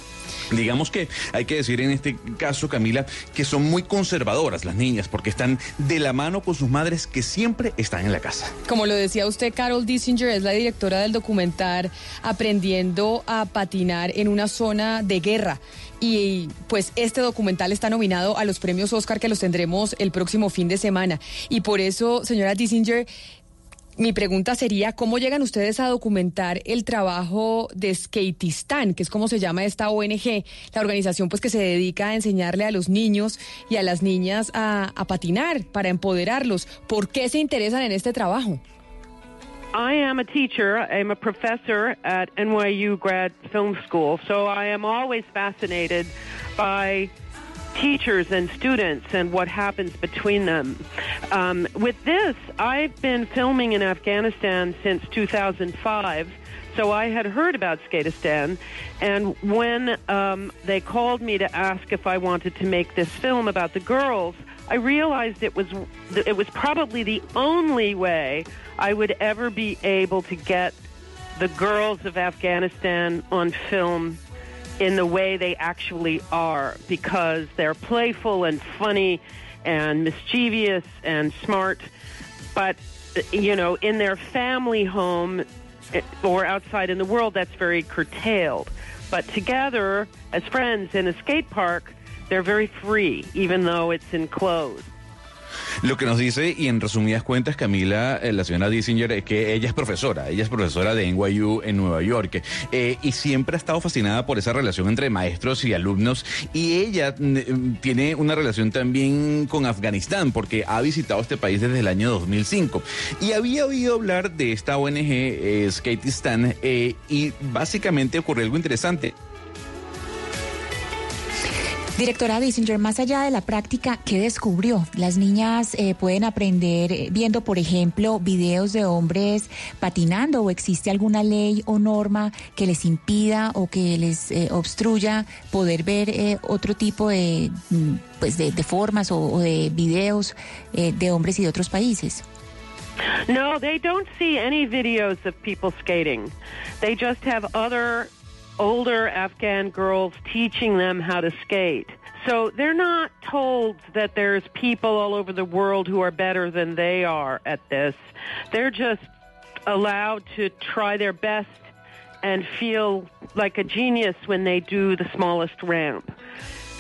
Digamos que hay que decir en este caso, Camila, que son muy conservadoras las niñas porque están de la mano con sus madres que siempre están en la casa. Como lo decía usted, Carol Dissinger es la directora del documental Aprendiendo a patinar en una zona de guerra. Y pues este documental está nominado a los premios Oscar que los tendremos el próximo fin de semana. Y por eso, señora Dissinger, mi pregunta sería, ¿cómo llegan ustedes a documentar el trabajo de Skateistán, que es como se llama esta ONG, la organización pues que se dedica a enseñarle a los niños y a las niñas a, a patinar para empoderarlos? ¿Por qué se interesan en este trabajo? I am a teacher. I'm a professor at NYU Grad Film School, so I am always fascinated by teachers and students and what happens between them. Um, with this, I've been filming in Afghanistan since 2005. So I had heard about Skatistan, and when um, they called me to ask if I wanted to make this film about the girls, I realized it was it was probably the only way I would ever be able to get the girls of Afghanistan on film in the way they actually are because they're playful and funny and mischievous and smart. But you know in their family home eh, or outside in the world that's very curtailed. But together as friends in a skate park they're very free even though it's enclosed Lo que nos dice, y en resumidas cuentas, Camila, eh, la señora Dissinger, es que ella es profesora, ella es profesora de NYU en Nueva York, eh, y siempre ha estado fascinada por esa relación entre maestros y alumnos, y ella mm, tiene una relación también con Afganistán, porque ha visitado este país desde el año 2005, y había oído hablar de esta ONG, eh, eh, y básicamente ocurrió algo interesante. Directora Dissinger, más allá de la práctica, ¿qué descubrió? Las niñas eh, pueden aprender eh, viendo, por ejemplo, videos de hombres patinando o existe alguna ley o norma que les impida o que les eh, obstruya poder ver otro tipo de, mm, pues de, de formas o, o de videos de hombres y de otros países. No, they don't see any videos of people skating. They just have other older Afghan girls teaching them how to skate. So they're not told that there's people all over the world who are better than they are at this. They're just allowed to try their best and feel like a genius when they do the smallest ramp.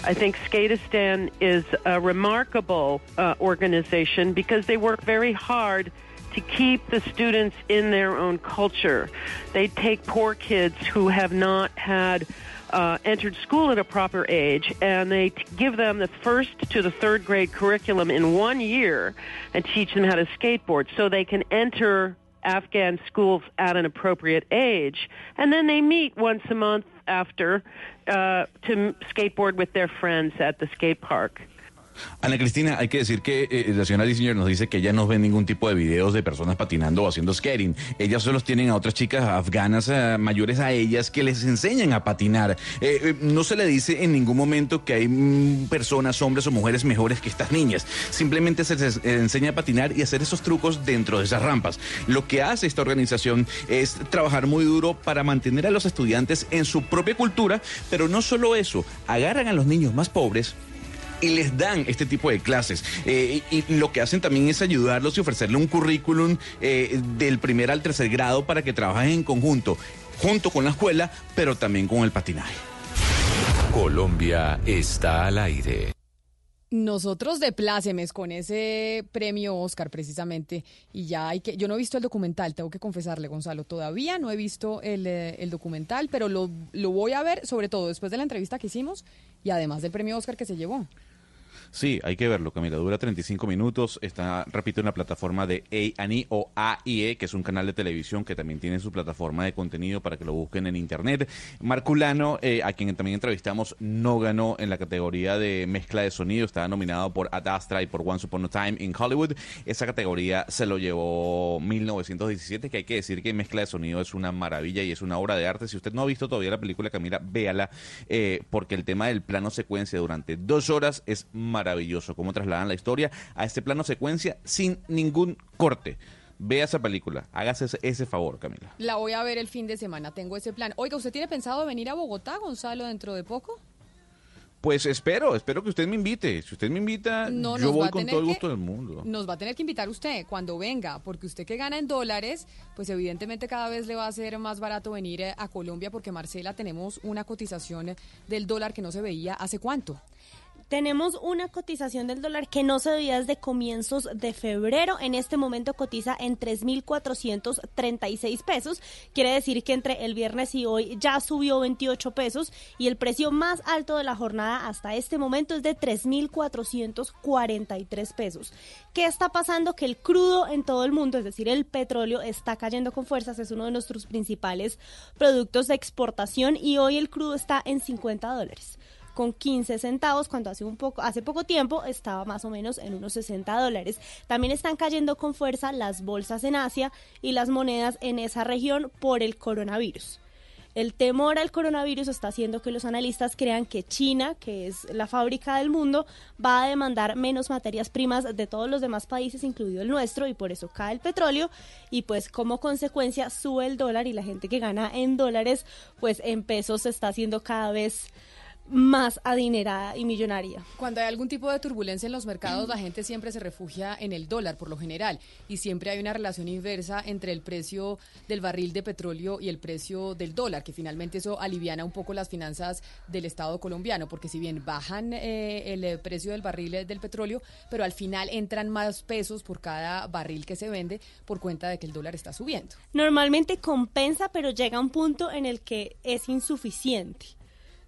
I think Skatistan is a remarkable uh, organization because they work very hard to keep the students in their own culture. They take poor kids who have not had uh, entered school at a proper age and they t- give them the first to the third grade curriculum in one year and teach them how to skateboard so they can enter Afghan schools at an appropriate age. And then they meet once a month after uh, to skateboard with their friends at the skate park. Ana Cristina, hay que decir que eh, la señora Diseñor nos dice que ella no ve ningún tipo de videos de personas patinando o haciendo skating. Ellas solo tienen a otras chicas afganas eh, mayores a ellas que les enseñan a patinar. Eh, eh, no se le dice en ningún momento que hay mm, personas, hombres o mujeres mejores que estas niñas. Simplemente se les enseña a patinar y hacer esos trucos dentro de esas rampas. Lo que hace esta organización es trabajar muy duro para mantener a los estudiantes en su propia cultura, pero no solo eso, agarran a los niños más pobres y les dan este tipo de clases. Eh, y, lo que hacen también es ayudarlos y ofrecerle un currículum eh, del primer al tercer grado para que trabajen en conjunto, junto con la escuela, pero también con el patinaje. Colombia está al aire. Nosotros de plácemes con ese premio Oscar precisamente y ya hay que yo no he visto el documental, tengo que confesarle Gonzalo, todavía no he visto el, eh, el documental, pero lo, lo voy a ver sobre todo después de la entrevista que hicimos y además del premio Oscar que se llevó. Sí, hay que verlo, Camila. Dura 35 minutos. Está, repito, en la plataforma de A&E o AIE, que es un canal de televisión que también tiene su plataforma de contenido para que lo busquen en internet. Marculano, eh, a quien también entrevistamos, no ganó en la categoría de mezcla de sonido. Estaba nominado por Ad Astra y por Once Upon a Time in Hollywood. Esa categoría se lo llevó 1917, que hay que decir que mezcla de sonido es una maravilla y es una obra de arte. Si usted no ha visto todavía la película, Camila, véala, eh, porque el tema del plano secuencia durante dos horas es maravilloso. Cómo trasladan la historia a este plano secuencia sin ningún corte. Vea esa película, hágase ese, ese favor, Camila. La voy a ver el fin de semana, tengo ese plan. Oiga, ¿usted tiene pensado venir a Bogotá, Gonzalo, dentro de poco? Pues espero, espero que usted me invite. Si usted me invita, No, yo voy con todo el que- gusto del mundo. Nos va a tener que invitar usted cuando venga, porque usted que gana en dólares, pues evidentemente cada vez le va a ser más barato venir eh, a Colombia, porque Marcela tenemos una cotización del dólar que no se veía hace cuánto. Tenemos una cotización del dólar que no se veía desde comienzos de febrero. En este momento cotiza en 3.436 pesos. Quiere decir que entre el viernes y hoy ya subió 28 pesos y el precio más alto de la jornada hasta este momento es de 3.443 pesos. ¿Qué está pasando? Que el crudo en todo el mundo, es decir, el petróleo, está cayendo con fuerzas. Es uno de nuestros principales productos de exportación y hoy el crudo está en 50 dólares con 15 centavos cuando hace un poco hace poco tiempo estaba más o menos en unos 60 dólares. También están cayendo con fuerza las bolsas en Asia y las monedas en esa región por el coronavirus. El temor al coronavirus está haciendo que los analistas crean que China, que es la fábrica del mundo, va a demandar menos materias primas de todos los demás países, incluido el nuestro, y por eso cae el petróleo y pues como consecuencia sube el dólar y la gente que gana en dólares, pues en pesos se está haciendo cada vez más adinerada y millonaria. Cuando hay algún tipo de turbulencia en los mercados, la gente siempre se refugia en el dólar, por lo general, y siempre hay una relación inversa entre el precio del barril de petróleo y el precio del dólar, que finalmente eso aliviana un poco las finanzas del Estado colombiano, porque si bien bajan eh, el precio del barril eh, del petróleo, pero al final entran más pesos por cada barril que se vende por cuenta de que el dólar está subiendo. Normalmente compensa, pero llega un punto en el que es insuficiente.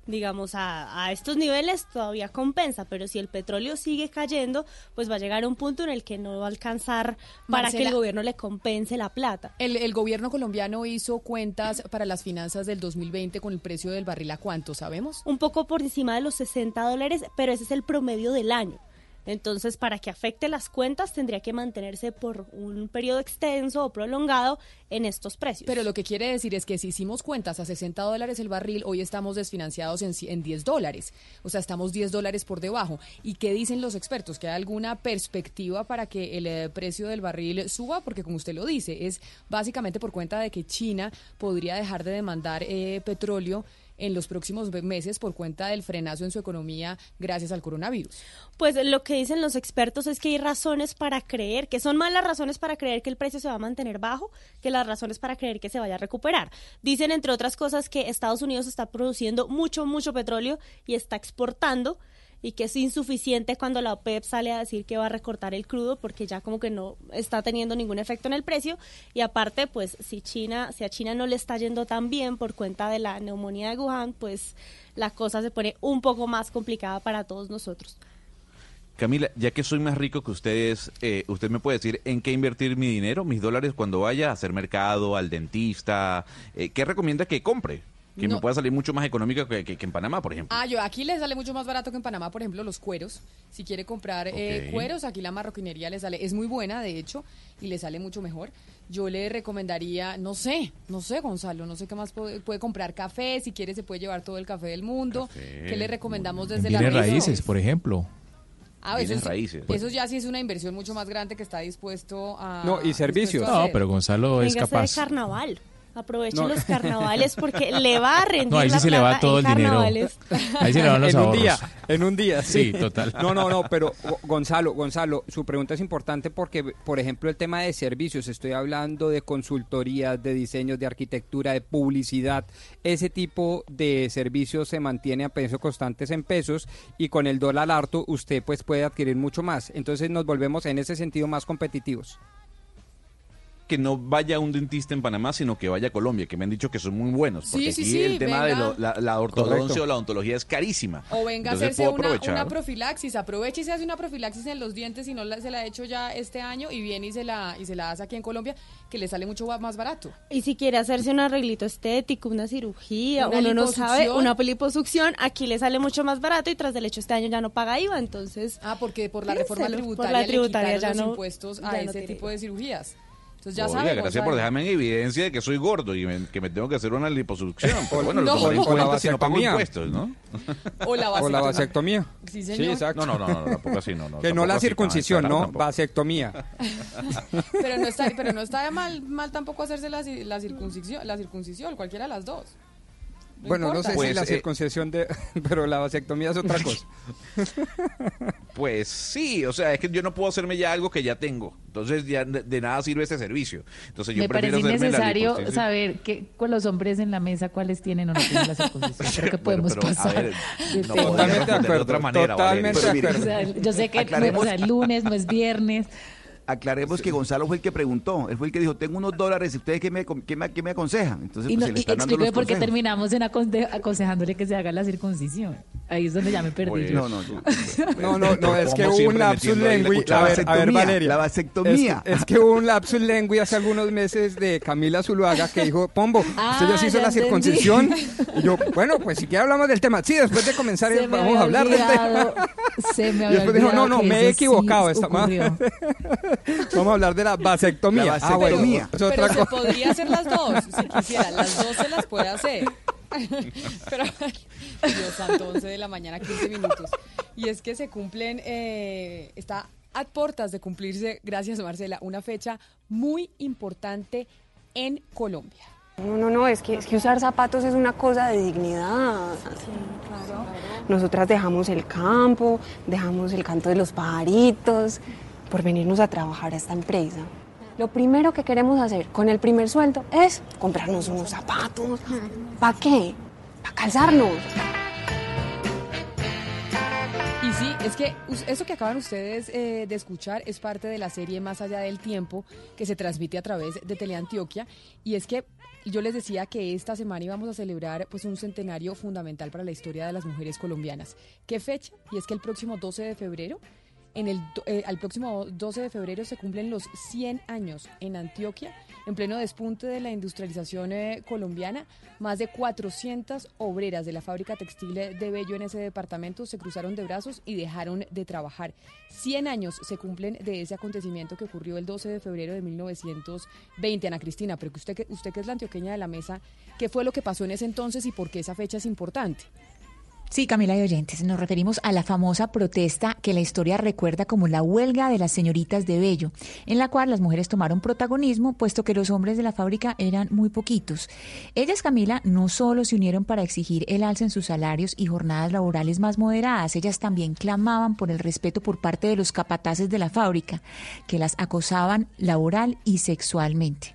Digamos, a, a estos niveles todavía compensa, pero si el petróleo sigue cayendo, pues va a llegar a un punto en el que no va a alcanzar para que el gobierno le compense la plata. El, el gobierno colombiano hizo cuentas para las finanzas del 2020 con el precio del barril a cuánto, ¿sabemos? Un poco por encima de los 60 dólares, pero ese es el promedio del año. Entonces, para que afecte las cuentas, tendría que mantenerse por un periodo extenso o prolongado en estos precios. Pero lo que quiere decir es que si hicimos cuentas a 60 dólares el barril, hoy estamos desfinanciados en, en 10 dólares. O sea, estamos 10 dólares por debajo. ¿Y qué dicen los expertos? ¿Que hay alguna perspectiva para que el eh, precio del barril suba? Porque como usted lo dice, es básicamente por cuenta de que China podría dejar de demandar eh, petróleo en los próximos meses por cuenta del frenazo en su economía gracias al coronavirus. Pues lo que dicen los expertos es que hay razones para creer, que son más las razones para creer que el precio se va a mantener bajo que las razones para creer que se vaya a recuperar. Dicen, entre otras cosas, que Estados Unidos está produciendo mucho, mucho petróleo y está exportando y que es insuficiente cuando la OPEP sale a decir que va a recortar el crudo porque ya como que no está teniendo ningún efecto en el precio y aparte pues si China si a China no le está yendo tan bien por cuenta de la neumonía de Wuhan pues la cosa se pone un poco más complicada para todos nosotros. Camila, ya que soy más rico que ustedes, eh, ¿usted me puede decir en qué invertir mi dinero, mis dólares, cuando vaya a hacer mercado, al dentista? Eh, ¿Qué recomienda que compre? Que No. me pueda salir mucho más económica que, que- que en Panamá, por ejemplo. Ah, yo aquí le sale mucho más barato que en Panamá, por ejemplo, los cueros. Si quiere comprar eh, cueros, aquí la marroquinería le sale, es muy buena, de hecho, y le sale mucho mejor. Yo le recomendaría, no sé, no sé, Gonzalo, no sé qué más puede, puede comprar café, si quiere se puede llevar todo el café del mundo. ¿Qué le recomendamos desde la raíces, por ejemplo. Ah, eso, raíces. eso ya sí es una inversión mucho más grande que está dispuesto a... No, y servicios. No, pero Gonzalo es capaz. de carnaval. Aprovechen No. los (laughs) carnavales porque le va a rendir No, ahí sí la se le va plata todo en el dinero. carnavales. Ahí se le van los en un día, en un día, sí. Sí, total. No, no, no, pero Go- Gonzalo, Gonzalo, su pregunta es importante porque, por ejemplo, el tema de servicios, estoy hablando de consultorías, de diseños, de arquitectura, de publicidad, ese tipo de servicios se mantiene a precios constantes en pesos y con el dólar harto usted pues puede adquirir mucho más. Entonces nos volvemos en ese sentido más competitivos. Que no vaya un dentista en Panamá, sino que vaya a Colombia, que me han dicho que son muy buenos. Porque Sí, sí, aquí sí, el tema de lo- la, la ortodoncia Correcto. o la odontología es carísima. O venga a hacerse una, una profilaxis, aproveche y se hace una profilaxis en los dientes y no la- se la ha hecho ya este año y viene y se la y se la hace aquí en Colombia, que le sale mucho más barato. Y si quiere hacerse un arreglito estético, una cirugía, Una uno no sabe, una liposucción, aquí le sale mucho más barato y tras del hecho este año ya no paga IVA, entonces... Ah, porque por la reforma tributaria, por la tributaria le ya los no- impuestos ya a no ese tipo de cirugías. Entonces ya Oiga, sabe, gracias Gonzalo. por dejarme en evidencia de que soy gordo y me- que me tengo que hacer una liposucción. Pero (laughs) bueno, No. lo tomaré en cuenta si no pago vasectomía. impuestos, ¿no? O la (laughs) O la vasectomía. vasectomía. Sí, señor. exacto. No, no, no, no, tampoco así, no. no que no la así, circuncisión, no, tampoco. vasectomía. (laughs) Pero no está, pero no está mal, mal tampoco hacerse la, la circuncisión, la circuncisión, cualquiera de las dos. No bueno, importa. no sé Pues, si la eh, circuncisión de... (laughs) Pero la vasectomía es otra cosa. (laughs) Pues sí, o sea, es que yo no puedo hacerme ya algo que ya tengo. Entonces ya de, de nada sirve ese servicio. Entonces yo Me prefiero parece innecesario saber que con los hombres en la mesa cuáles tienen o no tienen la circuncisión. Creo que (laughs) Bueno, podemos pero, a pasar. ver, de no Totalmente de responder de acuerdo, otra manera, totalmente de O acuerdo. sea, yo sé que o sea, lunes, no es viernes. Aclaremos que Gonzalo fue el que preguntó, él fue el que dijo, tengo unos dólares, ¿ustedes qué me, qué me, qué me aconsejan? Entonces, Y, pues, no, y explíqueme por qué terminamos en aconde- aconsejándole que se haga la circuncisión. Ahí es donde ya me perdí. Pues, yo. No, no, yo- (laughs) No, no, no, es que hubo un lapsus ahí la lengui. A ver, a ver, vasectomía, Valeria. la vasectomía. Es, es que hubo un lapsus lengui hace algunos meses de Camila Zuluaga que dijo, Pombo, ¿usted ya Ah, se hizo ya la entendí. circuncisión? Y yo, (laughs) bueno, pues si quiere hablamos del tema. Sí, después de comenzar Se vamos a hablar del tema. Se me (laughs) Y había después dijo, no, no, me he eso sí equivocado. esta. (laughs) Vamos a hablar de la vasectomía. La Ah, bueno, Pero se podría hacer las dos, si quisiera, las dos se las puede hacer. (laughs) Pero, Dios santo, 11 de la mañana, 15 minutos. Y es que se cumplen, eh, está a puertas de cumplirse, gracias Marcela, una fecha muy importante en Colombia. No, no, no, es que, es que usar zapatos es una cosa de dignidad. Nosotras dejamos el campo, dejamos el canto de los pajaritos por venirnos a trabajar a esta empresa. Lo primero que queremos hacer con el primer sueldo es comprarnos unos zapatos. ¿Para qué? Para calzarnos. Y sí, es que eso que acaban ustedes eh, de escuchar es parte de la serie Más allá del tiempo que se transmite a través de Teleantioquia y es que yo les decía que esta semana íbamos a celebrar pues un centenario fundamental para la historia de las mujeres colombianas. ¿Qué fecha? Y es que el próximo 12 de febrero en el, eh, al próximo 12 de febrero se cumplen los 100 años en Antioquia, en pleno despunte de la industrialización eh, colombiana. Más de 400 obreras de la fábrica textil de Bello en ese departamento se cruzaron de brazos y dejaron de trabajar. 100 años se cumplen de ese acontecimiento que ocurrió el 12 de febrero de 1920. Ana Cristina, pero usted, usted que es la antioqueña de la mesa, ¿qué fue lo que pasó en ese entonces y por qué esa fecha es importante? Sí, Camila y oyentes, nos referimos a la famosa protesta que la historia recuerda como la huelga de las señoritas de Bello, en la cual las mujeres tomaron protagonismo puesto que los hombres de la fábrica eran muy poquitos. Ellas, Camila, no solo se unieron para exigir el alza en sus salarios y jornadas laborales más moderadas, ellas también clamaban por el respeto por parte de los capataces de la fábrica, que las acosaban laboral y sexualmente.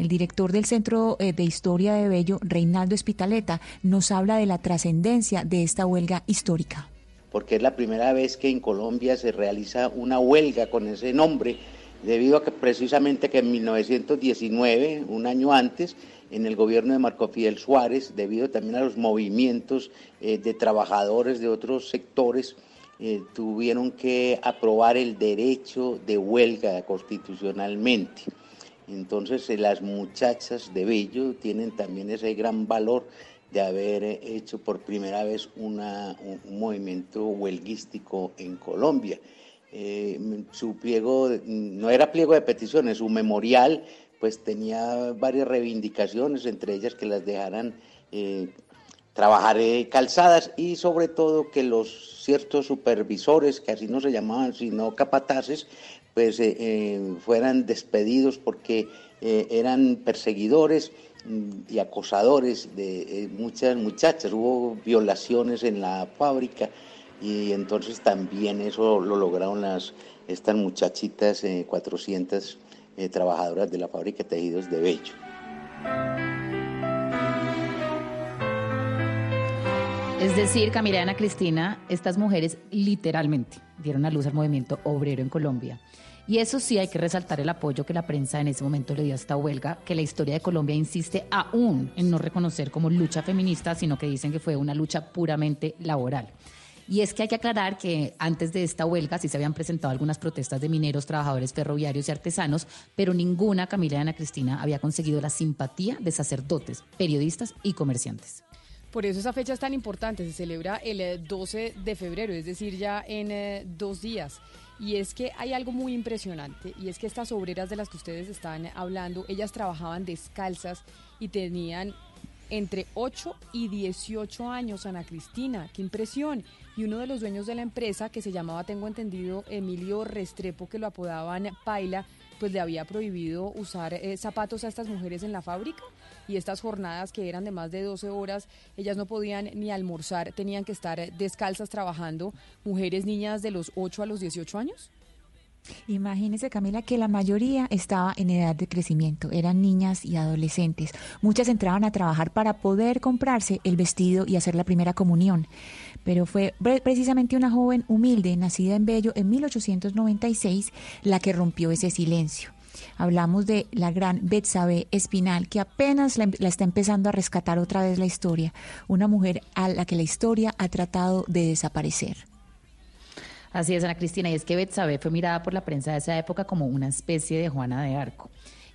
El director del Centro eh, de Historia de Bello, Reinaldo Espitaleta, nos habla de la trascendencia de esta huelga histórica. porque es la primera vez que en Colombia se realiza una huelga con ese nombre, debido a que precisamente que en 1919, un año antes, en el gobierno de Marco Fidel Suárez, debido también a los movimientos eh, de trabajadores de otros sectores, eh, tuvieron que aprobar el derecho de huelga constitucionalmente. Entonces eh, las muchachas de Bello tienen también ese gran valor de haber hecho por primera vez un, movimiento huelguístico en Colombia. Eh, su pliego, no era pliego de peticiones, su memorial pues tenía varias reivindicaciones, entre ellas que las dejaran eh, trabajar eh, calzadas y sobre todo que los ciertos supervisores, que así no se llamaban, sino capataces, pues fueran despedidos porque eran perseguidores y acosadores de eh, muchas muchachas. Hubo violaciones en la fábrica y entonces también eso lo lograron las estas muchachitas, eh, 400 eh, trabajadoras de la fábrica de tejidos de Bello. Es decir, Camila Ana Cristina, estas mujeres literalmente dieron a luz al movimiento obrero en Colombia. Y eso sí hay que resaltar el apoyo que la prensa en ese momento le dio a esta huelga, que la historia de Colombia insiste aún en no reconocer como lucha feminista, sino que dicen que fue una lucha puramente laboral. Y es que hay que aclarar que antes de esta huelga sí se habían presentado algunas protestas de mineros, trabajadores ferroviarios y artesanos, pero ninguna, Camila y Ana Cristina, había conseguido la simpatía de sacerdotes, periodistas y comerciantes. Por eso esa fecha es tan importante, se celebra el eh, 12 de febrero, es decir, ya en eh, dos días. Y es que hay algo muy impresionante, y es que estas obreras de las que ustedes están hablando, ellas trabajaban descalzas y tenían entre 8 y 18 años, Ana Cristina, qué impresión. Y uno de los dueños de la empresa, que se llamaba, tengo entendido, Emilio Restrepo, que lo apodaban Paila, pues le había prohibido usar eh, zapatos a estas mujeres en la fábrica y estas jornadas que eran de más de 12 horas, ellas no podían ni almorzar, tenían que estar descalzas trabajando, mujeres, niñas de los 8 a los 18 años. Imagínese, Camila, que la mayoría estaba en edad de crecimiento, eran niñas y adolescentes. Muchas entraban a trabajar para poder comprarse el vestido y hacer la primera comunión. Pero fue pre- precisamente una joven humilde, nacida en Bello en 1896, la que rompió ese silencio. Hablamos de la gran Betsabe Espinal, que apenas la, la está empezando a rescatar otra vez la historia. Una mujer a la que la historia ha tratado de desaparecer. Así es, Ana Cristina, y es que Betsabe fue mirada por la prensa de esa época como una especie de Juana de Arco.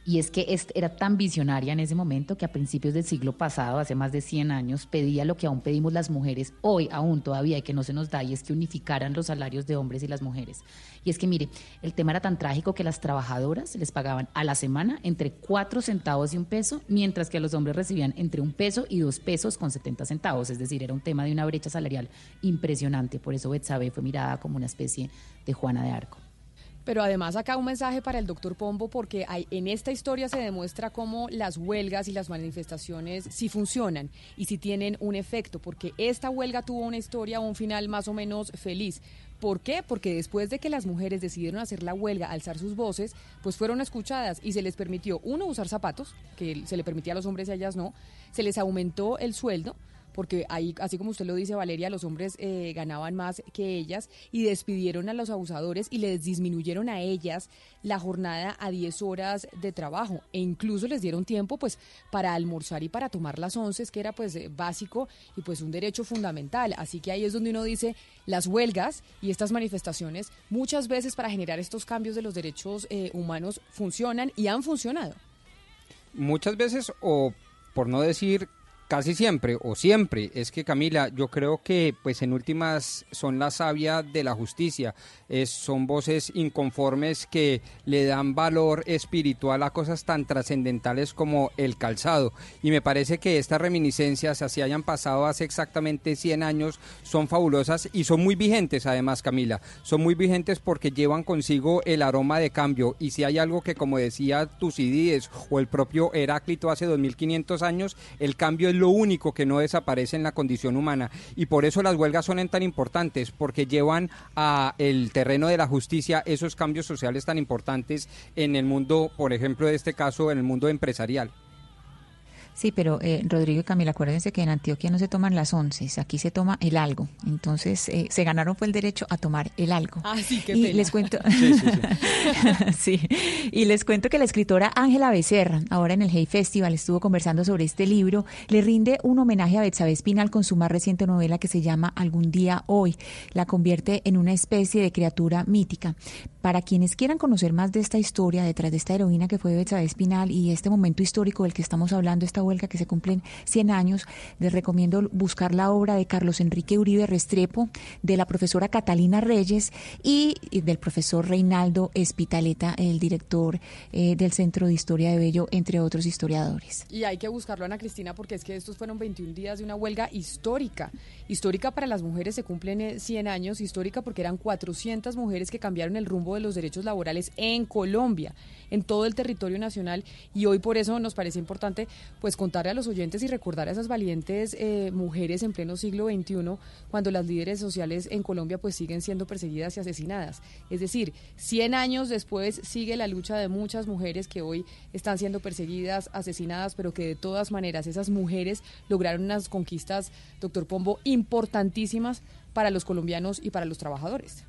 Y es que era tan visionaria en ese momento que a principios del siglo pasado, hace más de 100 años, pedía lo que aún pedimos las mujeres, hoy aún todavía y que no se nos da, y es que unificaran los salarios de hombres y las mujeres. Y es que mire, el tema era tan trágico que las trabajadoras les pagaban a la semana entre 4 centavos y un peso, mientras que los hombres recibían entre un peso y dos pesos con 70 centavos. Es decir, era un tema de una brecha salarial impresionante. Por eso Betsabe fue mirada como una especie de Juana de Arco. Pero además acá un mensaje para el doctor Pombo porque hay, en esta historia se demuestra cómo las huelgas y las manifestaciones sí funcionan y sí tienen un efecto, porque esta huelga tuvo una historia, un final más o menos feliz. ¿Por qué? Porque después de que las mujeres decidieron hacer la huelga, alzar sus voces, pues fueron escuchadas y se les permitió, uno, usar zapatos, que se le permitía a los hombres y a ellas no, se les aumentó el sueldo, porque ahí, así como usted lo dice, Valeria, los hombres eh, ganaban más que ellas y despidieron a los abusadores y les disminuyeron a ellas la jornada a 10 horas de trabajo e incluso les dieron tiempo pues para almorzar y para tomar las once, que era pues eh, básico y pues un derecho fundamental. Así que ahí es donde uno dice las huelgas y estas manifestaciones muchas veces para generar estos cambios de los derechos eh, humanos funcionan y han funcionado. Muchas veces, o por no decir casi siempre o siempre, es que Camila, yo creo que pues en últimas son la savia de la justicia, es, son voces inconformes que le dan valor espiritual a cosas tan trascendentales como el calzado. Y me parece que estas reminiscencias, así hayan pasado hace exactamente 100 años, son fabulosas y son muy vigentes además, Camila. Son muy vigentes porque llevan consigo el aroma de cambio. Y si hay algo que, como decía Tucídides o el propio Heráclito hace 2500 años, el cambio es lo único que no desaparece en la condición humana. Y por eso las huelgas son tan importantes, porque llevan a el terreno de la justicia esos cambios sociales tan importantes en el mundo, por ejemplo, de este caso, en el mundo empresarial. Sí, pero eh, Rodrigo y Camila, acuérdense que en Antioquia no se toman las once, aquí se toma el algo. Entonces, eh, se ganaron fue el derecho a tomar el algo. Ah, sí, qué y pena. les cuento, Sí, sí, sí. (laughs) y les cuento que la escritora Ángela Becerra, ahora en el Hey Festival, estuvo conversando sobre este libro. Le rinde un homenaje a Betsabe Espinal con su más reciente novela que se llama Algún día hoy. La convierte en una especie de criatura mítica. Para quienes quieran conocer más de esta historia, detrás de esta heroína que fue Betsabe Espinal y este momento histórico del que estamos hablando, esta huelga que se cumplen 100 años, les recomiendo buscar la obra de Carlos Enrique Uribe Restrepo, de la profesora Catalina Reyes y del profesor Reinaldo Espitaleta, el director eh, del Centro de Historia de Bello, entre otros historiadores. Y hay que buscarlo, Ana Cristina, porque es que estos fueron 21 días de una huelga histórica. Histórica para las mujeres, se cumplen eh, 100 años, histórica porque eran 400 mujeres que cambiaron el rumbo de los derechos laborales en Colombia, en todo el territorio nacional. Y hoy por eso nos parece importante pues contarle a los oyentes y recordar a esas valientes eh, mujeres en pleno siglo XXI, cuando las líderes sociales en Colombia pues siguen siendo perseguidas y asesinadas. Es decir, 100 años después sigue la lucha de muchas mujeres que hoy están siendo perseguidas, asesinadas, pero que de todas maneras esas mujeres lograron unas conquistas, doctor Pombo, importantísimas para los colombianos y para los trabajadores.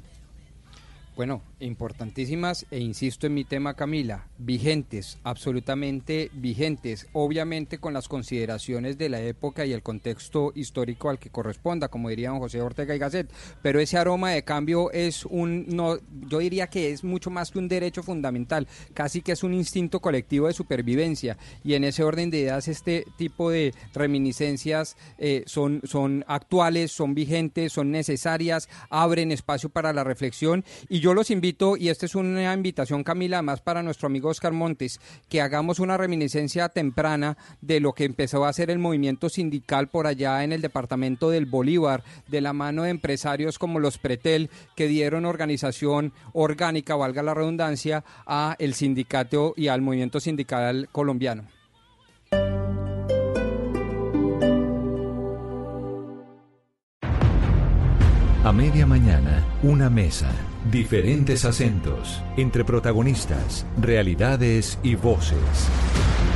Bueno, importantísimas e insisto en mi tema Camila, vigentes, absolutamente vigentes, obviamente con las consideraciones de la época y el contexto histórico al que corresponda, como diría don José Ortega y Gasset, pero ese aroma de cambio es un, no, yo diría que es mucho más que un derecho fundamental, casi que es un instinto colectivo de supervivencia y en ese orden de ideas este tipo de reminiscencias eh, son, son actuales, son vigentes, son necesarias, abren espacio para la reflexión y los invito, y esta es una invitación Camila, más para nuestro amigo Oscar Montes, que hagamos una reminiscencia temprana de lo que empezó a hacer el movimiento sindical por allá en el departamento del Bolívar, de la mano de empresarios como los Pretel, que dieron organización orgánica, valga la redundancia, a el sindicato y al movimiento sindical colombiano. A media mañana, una mesa, diferentes acentos, entre protagonistas, realidades y voces.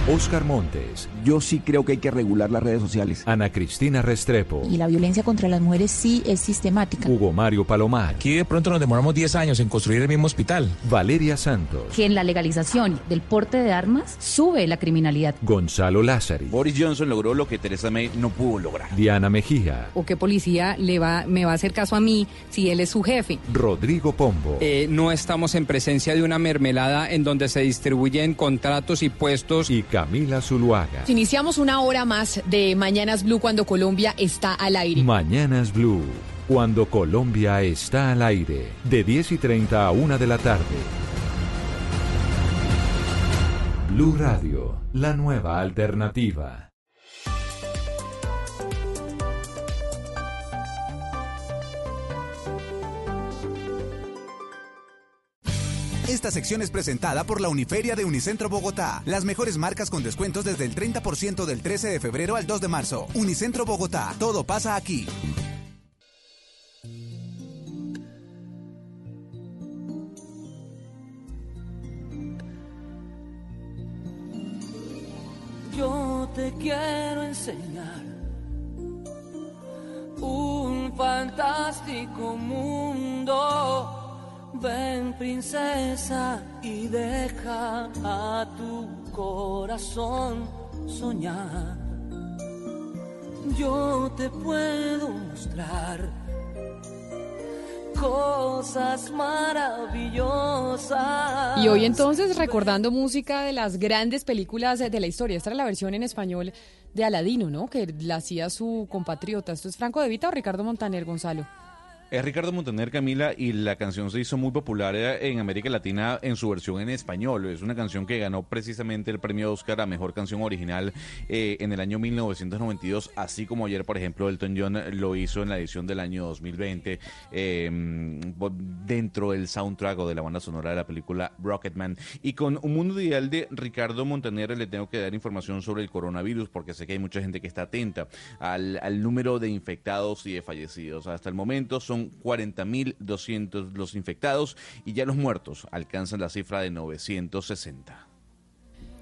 Oscar Montes. Yo sí creo que hay que regular las redes sociales. Ana Cristina Restrepo. Y la violencia contra las mujeres sí es sistemática. Hugo Mario Palomar. Aquí de pronto nos demoramos 10 años en construir el mismo hospital. Valeria Santos. Que en la legalización del porte de armas sube la criminalidad. Gonzalo Lázari. Boris Johnson logró lo que Teresa May no pudo lograr. Diana Mejía. ¿O qué policía le va, me va a hacer caso a mí si él es su jefe? Rodrigo Pombo. Eh, no estamos en presencia de una mermelada en donde se distribuyen contratos y puestos. Y Camila Zuluaga. Iniciamos una hora más de Mañanas Blue cuando Colombia está al aire. Mañanas Blue. Cuando Colombia está al aire. De 10 y 30 a 1 de la tarde. Blue Radio. La nueva alternativa. Esta sección es presentada por la Uniferia de Unicentro Bogotá. Las mejores marcas con descuentos desde el 30% del 13 de febrero al 2 de marzo. Unicentro Bogotá. Todo pasa aquí. Yo te quiero enseñar un fantástico mundo. Ven princesa y deja a tu corazón soñar. Yo te puedo mostrar cosas maravillosas. Y hoy entonces recordando música de las grandes películas de la historia. Esta era la versión en español de Aladino, ¿no? Que la hacía su compatriota. ¿Esto es Franco de Vita o Ricardo Montaner, Gonzalo? Es Ricardo Montaner Camila y la canción se hizo muy popular en América Latina en su versión en español. Es una canción que ganó precisamente el premio Oscar a Mejor Canción Original eh, en el año 1992, así como ayer, por ejemplo, Elton John lo hizo en la edición del año 2020 eh, dentro del soundtrack o de la banda sonora de la película Rocketman. Y con Un Mundo Ideal de Ricardo Montaner le tengo que dar información sobre el coronavirus porque sé que hay mucha gente que está atenta al número de infectados y de fallecidos. Hasta el momento son 40.200 los infectados y ya los muertos alcanzan la cifra de 960.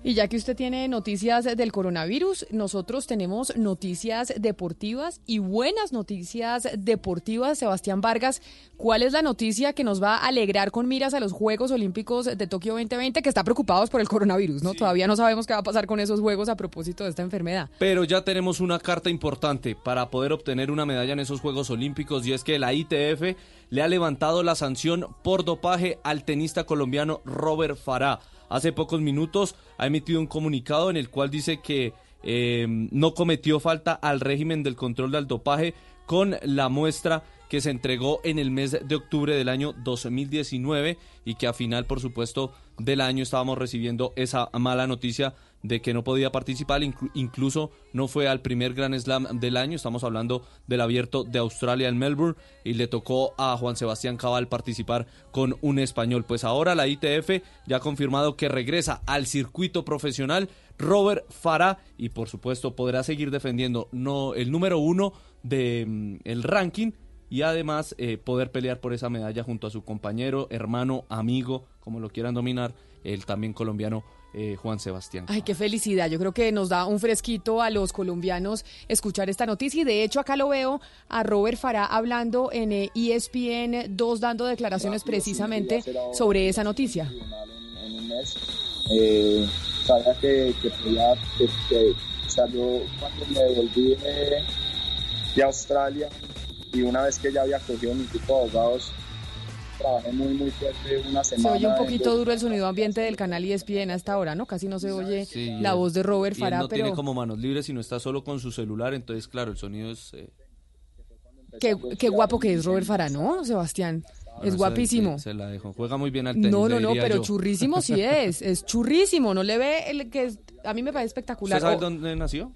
Y ya que usted tiene noticias del coronavirus, nosotros tenemos noticias deportivas y buenas noticias deportivas. Sebastián Vargas, ¿cuál es la noticia que nos va a alegrar con miras a los Juegos Olímpicos de Tokio 2020 que está preocupados por el coronavirus, ¿no? Todavía no sabemos qué va a pasar con esos Juegos a propósito de esta enfermedad. Pero ya tenemos una carta importante para poder obtener una medalla en esos Juegos Olímpicos y es que la ITF le ha levantado la sanción por dopaje al tenista colombiano Robert Farah. Hace pocos minutos ha emitido un comunicado en el cual dice que eh, no cometió falta al régimen del control del dopaje con la muestra que se entregó en el mes de octubre del año 2019 y que a final, por supuesto, del año estábamos recibiendo esa mala noticia de que no podía participar, inclu- incluso no fue al primer Grand Slam del año, estamos hablando del abierto de Australia en Melbourne y le tocó a Juan Sebastián Cabal participar con un español. Pues ahora la ITF ya ha confirmado que regresa al circuito profesional Robert Farah y por supuesto podrá seguir defendiendo no el número uno del el ranking y además eh, poder pelear por esa medalla junto a su compañero, hermano, amigo, como lo quieran dominar, el también colombiano eh, Juan Sebastián. Ay, qué felicidad. Yo creo que nos da un fresquito a los colombianos escuchar esta noticia. Y de hecho, acá lo veo a Robert Farah hablando en eh, ESPN 2, dando declaraciones precisamente sobre esa noticia. en un mes. Eh, sabía que, que podía, que, que- o sea, yo cuando me volví de, de Australia y una vez que ya había cogido mi tipo de abogados, trabajé muy, muy fuerte una Se semana. oye un poquito duro el sonido ambiente del canal E ESPN hasta ahora, ¿no? Casi no se oye Sí, la él- voz de Robert y él Farah, no pero tiene como manos libres, sino está solo con su celular, entonces claro, el sonido es... eh, qué, qué guapo que es Robert Farah, ¿no, Sebastián? no Es guapísimo. Se, se la dejo. Juega muy bien al tenis. No, no, no, pero yo. churrísimo sí (laughs) es, es churrísimo, no le ve el que es- a mí me parece espectacular. ¿Usted sabe dónde nació?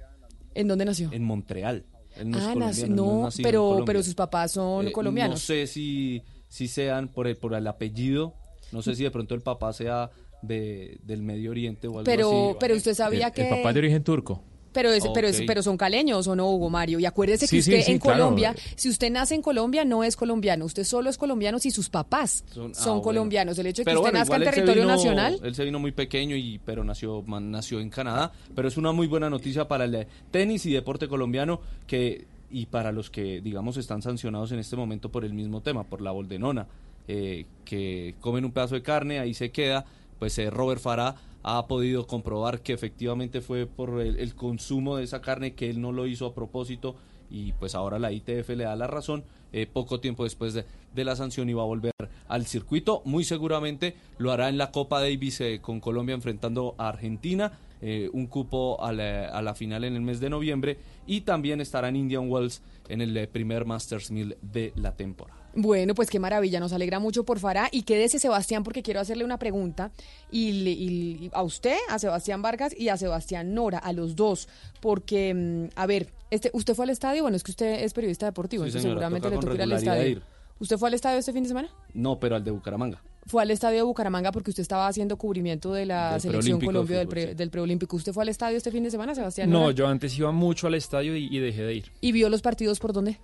¿En dónde nació? En Montreal. Él no es ah, colombiano, no es no, pero, pero sus papás son Eh, colombianos. No sé si, si sean por el, por el apellido, no sé si de pronto el papá sea de, del Medio Oriente o algo Pero- así. pero usted sabía El- que- El papá es de origen turco. Pero, es, pero, es- pero son caleños o no, Hugo Mario. Y acuérdese Sí, que sí, usted sí, en claro. Colombia, si usted nace en Colombia, no es colombiano. Usted solo es colombiano si sus papás son, Son- ah, bueno. colombianos. El hecho de que Pero usted bueno, nazca en territorio vino- nacional. Él se vino muy pequeño, y pero nació, man- nació en Canadá. Pero es una muy buena noticia para el tenis y deporte colombiano que y para los que, digamos, están sancionados en este momento por el mismo tema, por la boldenona, eh, que comen un pedazo de carne, ahí se queda, pues eh, Robert Farah ha podido comprobar que efectivamente fue por el, consumo de esa carne, que él no lo hizo a propósito y pues ahora la ITF le da la razón. eh, poco tiempo después de, de la sanción iba a volver al circuito. Muy seguramente lo hará en la Copa Davis con Colombia enfrentando a Argentina. Eh, un cupo a la, a la final en el mes de noviembre y también estará en Indian Wells en el eh, primer Masters 1000 de la temporada. Bueno, pues qué maravilla, nos alegra mucho por Farah y quédese Sebastián porque quiero hacerle una pregunta y, le- y- a usted, a Sebastián Vargas y a Sebastián Nora, a los dos, porque, mm, a ver, este, ¿usted fue al estadio? Bueno, es que usted es periodista deportivo, Sí, entonces señora, seguramente toca le toca ir al estadio. ir. ¿Usted fue al estadio este fin de semana? No, pero al de Bucaramanga. Fue al estadio de Bucaramanga porque usted estaba haciendo cubrimiento de la Del selección de Colombia del, sí. preolímpico. ¿Usted fue al estadio este fin de semana, Sebastián? No, Nora? yo antes iba mucho al estadio y, y dejé de ir. ¿Y vio los partidos por dónde?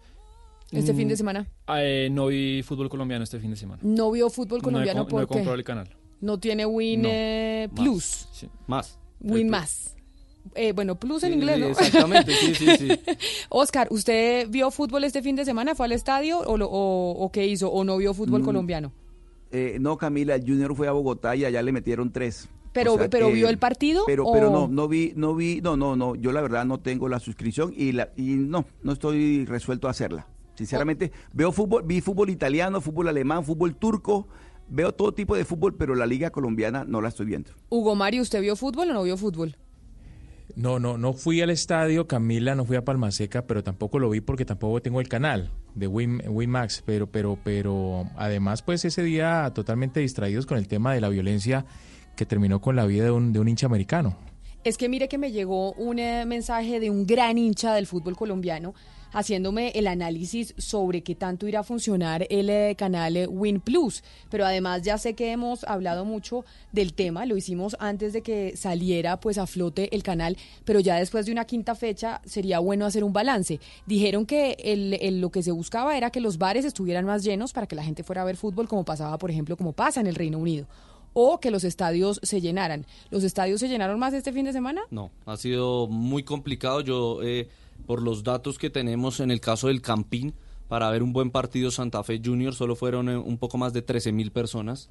Este Mm, fin de semana. eh, no vi fútbol colombiano este fin de semana. ¿No vio fútbol colombiano no he, co- no he porque comprado el canal. no tiene Win No. eh, Más. Plus? Más. Win más. Eh, bueno, plus en Sí, inglés, sí, ¿no? exactamente, sí, sí, sí. (laughs) Oscar, ¿usted vio fútbol este fin de semana? ¿Fue al estadio o, lo- o, o qué hizo? ¿O no vio fútbol Mm, colombiano? Eh, no, Camila, el Junior fue a Bogotá y allá le metieron tres. Pero- O sea pero que- ¿vio el partido Pero, o- pero no, no vi, no vi, no, no, no. Yo la verdad no tengo la suscripción y la, y no, no estoy resuelto a hacerla. Sinceramente, veo fútbol, vi fútbol italiano, fútbol alemán, fútbol turco, veo todo tipo de fútbol, pero la liga colombiana no la estoy viendo. Hugo Mario, ¿usted vio fútbol o no vio fútbol? No, no, no fui al estadio, Camila, no fui a Palmaseca, pero tampoco lo vi porque tampoco tengo el canal de Win, Winmax, pero, pero, pero además, pues ese día totalmente distraídos con el tema de la violencia que terminó con la vida de un, de un hincha americano. Es que mire que me llegó un eh, mensaje de un gran hincha del fútbol colombiano haciéndome el análisis sobre qué tanto irá a funcionar el eh, canal eh, Win Plus. Pero además ya sé que hemos hablado mucho del tema, lo hicimos antes de que saliera pues a flote el canal, pero ya después de una quinta fecha sería bueno hacer un balance. Dijeron que el- el- lo que se buscaba era que los bares estuvieran más llenos para que la gente fuera a ver fútbol como pasaba, por ejemplo, como pasa en el Reino Unido. o que los estadios se llenaran. ¿Los estadios se llenaron más este fin de semana? No, ha sido muy complicado. Yo, eh, por los datos que tenemos en el caso del Campín, para ver un buen partido Santa Fe Junior, solo fueron eh, un poco más de 13 mil personas.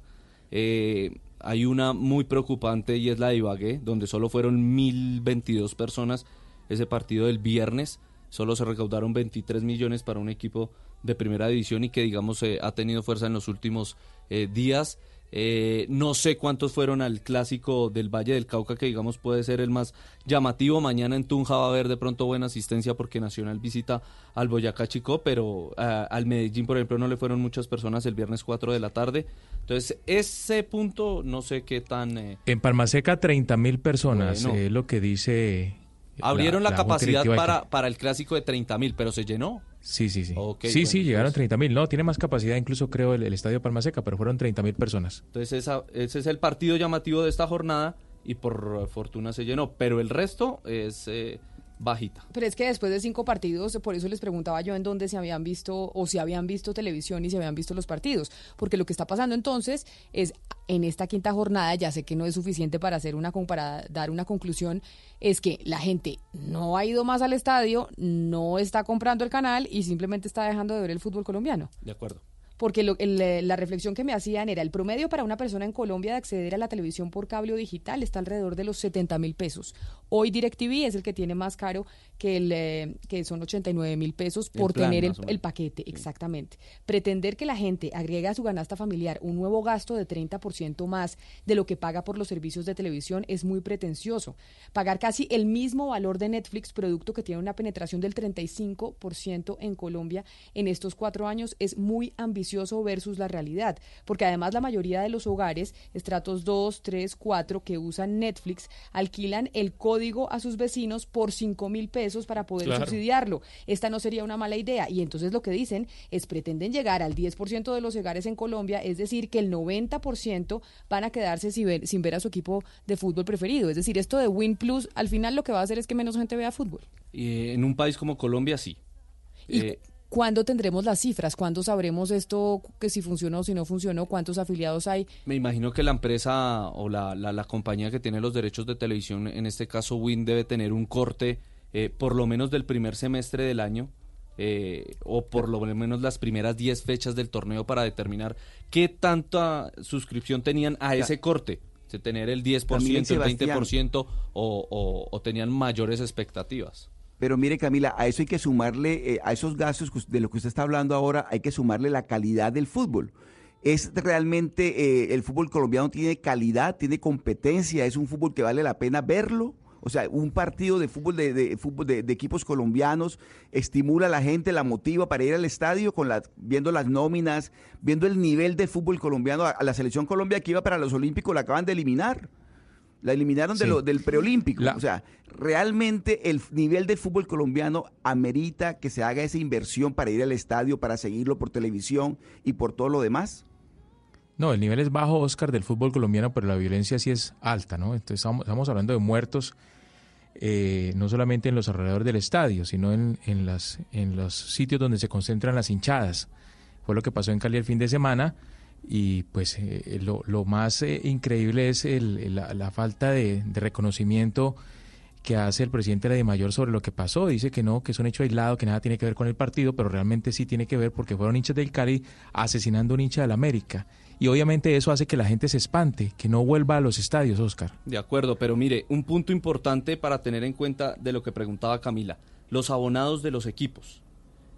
Eh, hay una muy preocupante y es la de Ibagué, donde solo fueron 1022 personas ese partido del viernes. Solo se recaudaron 23 millones para un equipo de primera división y que, digamos, eh, ha tenido fuerza en los últimos días. Eh, no sé cuántos fueron al clásico del Valle del Cauca, que digamos puede ser el más llamativo. Mañana en Tunja va a haber de pronto buena asistencia porque Nacional visita al Boyacá Chico, pero ah, al Medellín, por ejemplo, no le fueron muchas personas el viernes 4 de la tarde. Entonces, ese punto no sé qué tan... eh, En Palmaseca 30 mil personas, Bueno. es lo que dice... abrieron la, capacidad para, para el clásico de 30 mil, pero se llenó. Sí, sí, sí. Sí, sí, llegaron pues- 30 mil. No, tiene más capacidad incluso creo el, el estadio Palmaseca, pero fueron 30 mil personas. Entonces esa- ese es el partido llamativo de esta jornada y por fortuna se llenó, pero el resto es eh, bajita. Pero es que después de cinco partidos, por eso les preguntaba yo en dónde se habían visto o si habían visto televisión y se habían visto los partidos. Porque lo que está pasando entonces es en esta quinta jornada, ya sé que no es suficiente para hacer una para dar una conclusión, es que la gente no ha ido más al estadio, no está comprando el canal y simplemente está dejando de ver el fútbol colombiano. De acuerdo. Porque lo- el, eh, la reflexión que me hacían era el promedio para una persona en Colombia de acceder a la televisión por cable o digital está alrededor de los 70 mil pesos. Hoy DirecTV es el que tiene más caro que el eh, que son 89 mil pesos por plan, tener el, paquete, exactamente. Pretender que la gente agregue a su canasta familiar un nuevo gasto de 30% más de lo que paga por los servicios de televisión es muy pretencioso. Pagar casi el mismo valor de Netflix, producto que tiene una penetración del 35% en Colombia en estos cuatro años, es muy ambicioso versus la realidad. Porque además la mayoría de los hogares, estratos 2, 3, 4, que usan Netflix, alquilan el código a sus vecinos por 5 mil pesos para poder Claro. subsidiarlo. Esta no sería una mala idea. Y entonces lo que dicen es pretenden llegar al 10% de los hogares en Colombia, es decir, que el 90% van a quedarse sin ver, sin ver a su equipo de fútbol preferido. Es decir, esto de Win Plus al final lo que va a hacer es que menos gente vea fútbol. Y, eh, en un país como Colombia sí. ¿Y Eh, ¿Cuándo tendremos las cifras? ¿Cuándo sabremos esto, que si funcionó o si no funcionó? ¿Cuántos afiliados hay? me imagino que la empresa o la, la, la compañía que tiene los derechos de televisión, en este caso Win, debe tener un corte eh, por lo menos del primer semestre del año. eh, o por lo menos las primeras 10 fechas del torneo para determinar qué tanta suscripción tenían a ese corte. De tener el 10%, También, el Sebastián. 20% o, o, o tenían mayores expectativas. Pero mire Camila, a eso hay que sumarle, eh, a esos gastos de lo que usted está hablando ahora, hay que sumarle la calidad del fútbol. Es realmente, eh, el fútbol colombiano tiene calidad, tiene competencia, es un fútbol que vale la pena verlo. O sea, un partido de fútbol de, de de, equipos colombianos estimula a la gente, la motiva para ir al estadio con la, viendo las nóminas, viendo el nivel de fútbol colombiano. A, a la selección Colombia que iba para los Olímpicos la acaban de eliminar. La eliminaron de lo- del preolímpico. La- O sea, realmente el nivel del fútbol colombiano amerita que se haga esa inversión para ir al estadio, para seguirlo por televisión y por todo lo demás. No, el nivel es bajo, Oscar, del fútbol colombiano, pero la violencia sí es alta, ¿no? Entonces estamos, estamos hablando de muertos, eh, no solamente en los alrededores del estadio, sino en, en, las, en los sitios donde se concentran las hinchadas. Fue lo que pasó en Cali el fin de semana y pues eh, lo, lo más eh, increíble es el- la, falta de, reconocimiento que hace el presidente de la DIMAYOR sobre lo que pasó. Dice que no, que es un hecho aislado, que nada tiene que ver con el partido, pero realmente sí tiene que ver porque fueron hinchas del Cali asesinando a un hincha del América. Y obviamente eso hace que la gente se espante, que no vuelva a los estadios, Oscar. De acuerdo, pero mire, un punto importante para tener en cuenta de lo que preguntaba Camila, los abonados de los equipos.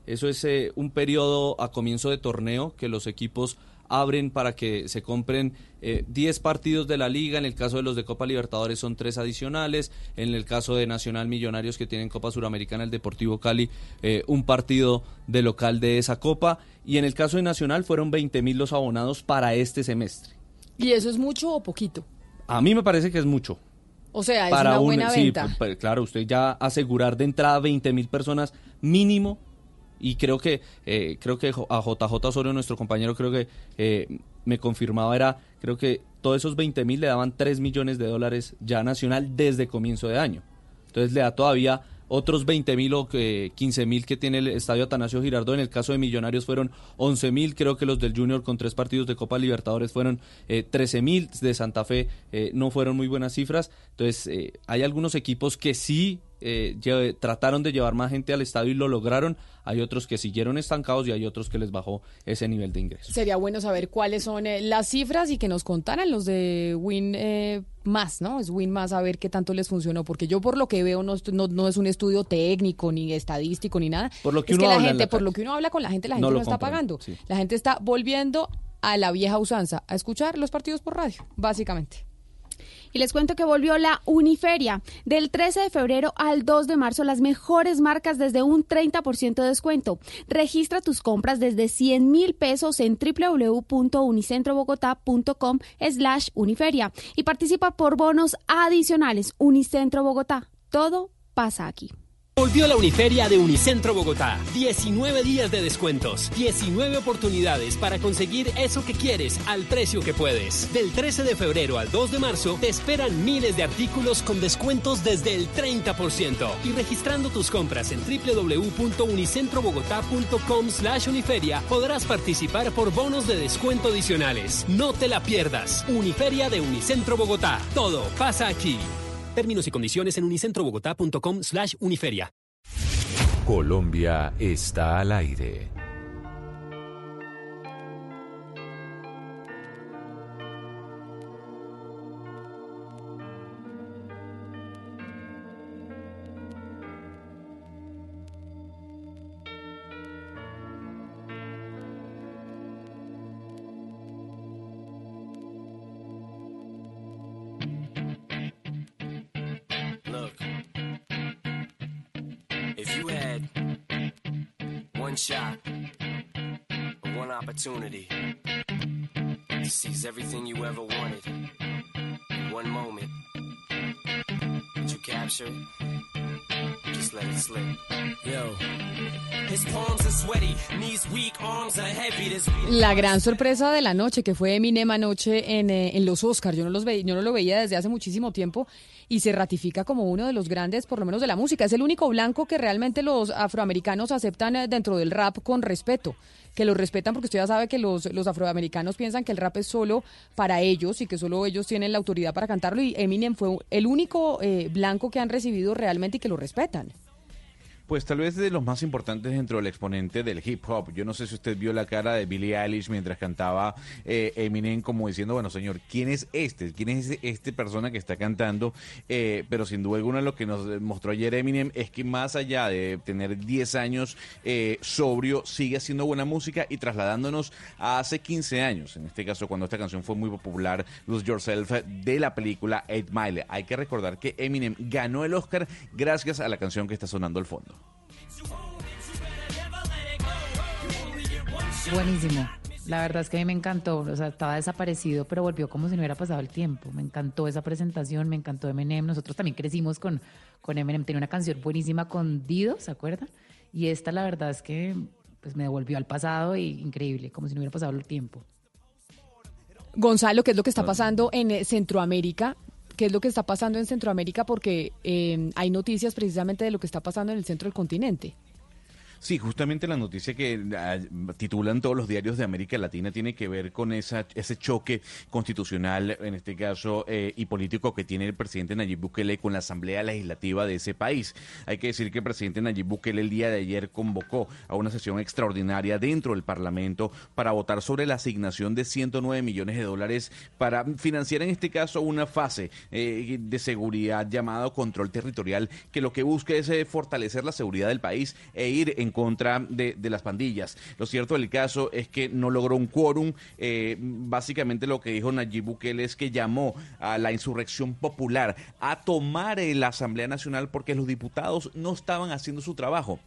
Eso es eh, un periodo a comienzo de torneo que los equipos abren para que se compren eh, 10 partidos de la liga, en el caso de los de Copa Libertadores son tres adicionales, en el caso de Nacional Millonarios que tienen Copa Suramericana, el Deportivo Cali, eh, un partido de local de esa copa, y en el caso de Nacional fueron 20 mil los abonados para este semestre. ¿Y eso es mucho o poquito? A mí me parece que es mucho. O sea, es para una un- buena sí, venta. pues, pues, claro, usted ya asegurar de entrada 20 mil personas mínimo y creo que eh, creo que a JJ Osorio, nuestro compañero, creo que eh, me confirmaba era, creo que todos esos 20 mil le daban 3 millones de dólares ya nacional desde comienzo de año. Entonces le da todavía otros 20 mil o eh, 15 mil que tiene el estadio Atanasio Girardot. En el caso de Millonarios fueron 11 mil, creo que los del Junior con tres partidos de Copa Libertadores fueron eh, 13 mil, de Santa Fe eh, no fueron muy buenas cifras. Entonces, eh, hay algunos equipos que sí eh, trataron de llevar más gente al estadio y lo lograron. Hay otros que siguieron estancados y hay otros que les bajó ese nivel de ingresos. Sería bueno saber cuáles son eh, las cifras y que nos contaran los de Win eh, más, ¿no? Es Win más a ver qué tanto les funcionó, porque yo por lo que veo no, est- no, no es un estudio técnico ni estadístico ni nada. Por lo que es uno que la habla en gente, la por lo calle. que uno habla con la gente, la gente No está pagando. sí. La gente está volviendo a la vieja usanza, a escuchar los partidos por radio, básicamente. Y les cuento que volvió la Uniferia. Del 13 de febrero al 2 de marzo, las mejores marcas desde un 30% de descuento. Registra tus compras desde 100 mil pesos en www.unicentrobogotá.com slash Uniferia y participa por bonos adicionales. Unicentro Bogotá. Todo pasa aquí. Volvió la Uniferia de Unicentro Bogotá. 19 días de descuentos, 19 oportunidades para conseguir eso que quieres al precio que puedes. Del 13 de febrero al 2 de marzo te esperan miles de artículos con descuentos desde el 30%. Y registrando tus compras en www.unicentrobogotá.com slash uniferia podrás participar por bonos de descuento adicionales. No te la pierdas. Uniferia de Unicentro Bogotá. Todo pasa aquí. Términos y condiciones en unicentrobogotá.com slash uniferia. Colombia está al aire. Opportunity. To seize everything you ever wanted. In one moment, you capture it? Just let it slip. Yo, his palms are sweaty, knees weak, arms are heavy. There's La gran sorpresa de la noche, que fue Eminem anoche en, eh, en los Oscars, yo no, los ve- yo no lo veía desde hace muchísimo tiempo y se ratifica como uno de los grandes, por lo menos de la música. Es el único blanco que realmente los afroamericanos aceptan eh, dentro del rap con respeto, que lo respetan porque usted ya sabe que los, los afroamericanos piensan que el rap es solo para ellos y que solo ellos tienen la autoridad para cantarlo y Eminem fue el único eh, blanco que han recibido realmente y que lo respetan. Pues tal vez de los más importantes dentro del exponente del hip hop. Yo no sé si usted vio la cara de Billie Eilish mientras cantaba eh, Eminem como diciendo, bueno señor, ¿quién es este? ¿Quién es este persona que está cantando? Eh, pero sin duda alguna lo que nos mostró ayer Eminem es que más allá de tener 10 años eh, sobrio, sigue haciendo buena música y trasladándonos a hace 15 años. En este caso, cuando esta canción fue muy popular, Lose Yourself, de la película Eight Mile. Hay que recordar que Eminem ganó el Oscar gracias a la canción que está sonando al fondo. Buenísimo. La verdad es que a mí me encantó, o sea, estaba desaparecido, pero volvió como si no hubiera pasado el tiempo. Me encantó esa presentación, me encantó Eminem. Nosotros también crecimos con, con Eminem. Tenía una canción buenísima con Dido, ¿se acuerdan? Y esta, la verdad es que pues me devolvió al pasado y increíble, como si no hubiera pasado el tiempo. Gonzalo, ¿qué es lo que está pasando en eh, Centroamérica? ¿Qué es lo que está pasando en Centroamérica? Porque eh, hay noticias precisamente de lo que está pasando en el centro del continente. Sí, justamente la noticia que ah, titulan todos los diarios de América Latina tiene que ver con esa, ese choque constitucional, en este caso, eh, y político que tiene el presidente Nayib Bukele con la Asamblea Legislativa de ese país. Hay que decir que el presidente Nayib Bukele el día de ayer convocó a una sesión extraordinaria dentro del Parlamento para votar sobre la asignación de 109 millones de dólares para financiar, en este caso, una fase eh, de seguridad llamado control territorial, que lo que busca es eh, fortalecer la seguridad del país e ir en contra de, de las pandillas. Lo cierto del caso es que no logró un quórum. eh, básicamente lo que dijo Nayib Bukele es que llamó a la insurrección popular a tomar eh, la Asamblea Nacional porque los diputados no estaban haciendo su trabajo.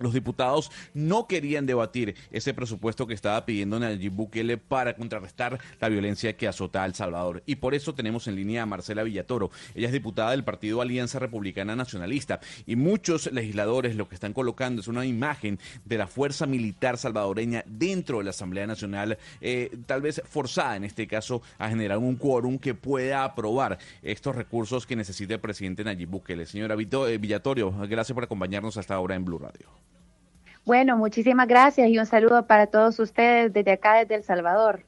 Los diputados no querían debatir ese presupuesto que estaba pidiendo Nayib Bukele para contrarrestar la violencia que azota a El Salvador. Y por eso tenemos en línea a Marcela Villatoro. Ella es diputada del Partido Alianza Republicana Nacionalista. Y muchos legisladores lo que están colocando es una imagen de la fuerza militar salvadoreña dentro de la Asamblea Nacional, eh, tal vez forzada en este caso a generar un quórum que pueda aprobar estos recursos que necesita el presidente Nayib Bukele. Señora eh, Villatorio, gracias por acompañarnos hasta ahora en Blue Radio. Bueno, muchísimas gracias y un saludo para todos ustedes desde acá, desde El Salvador.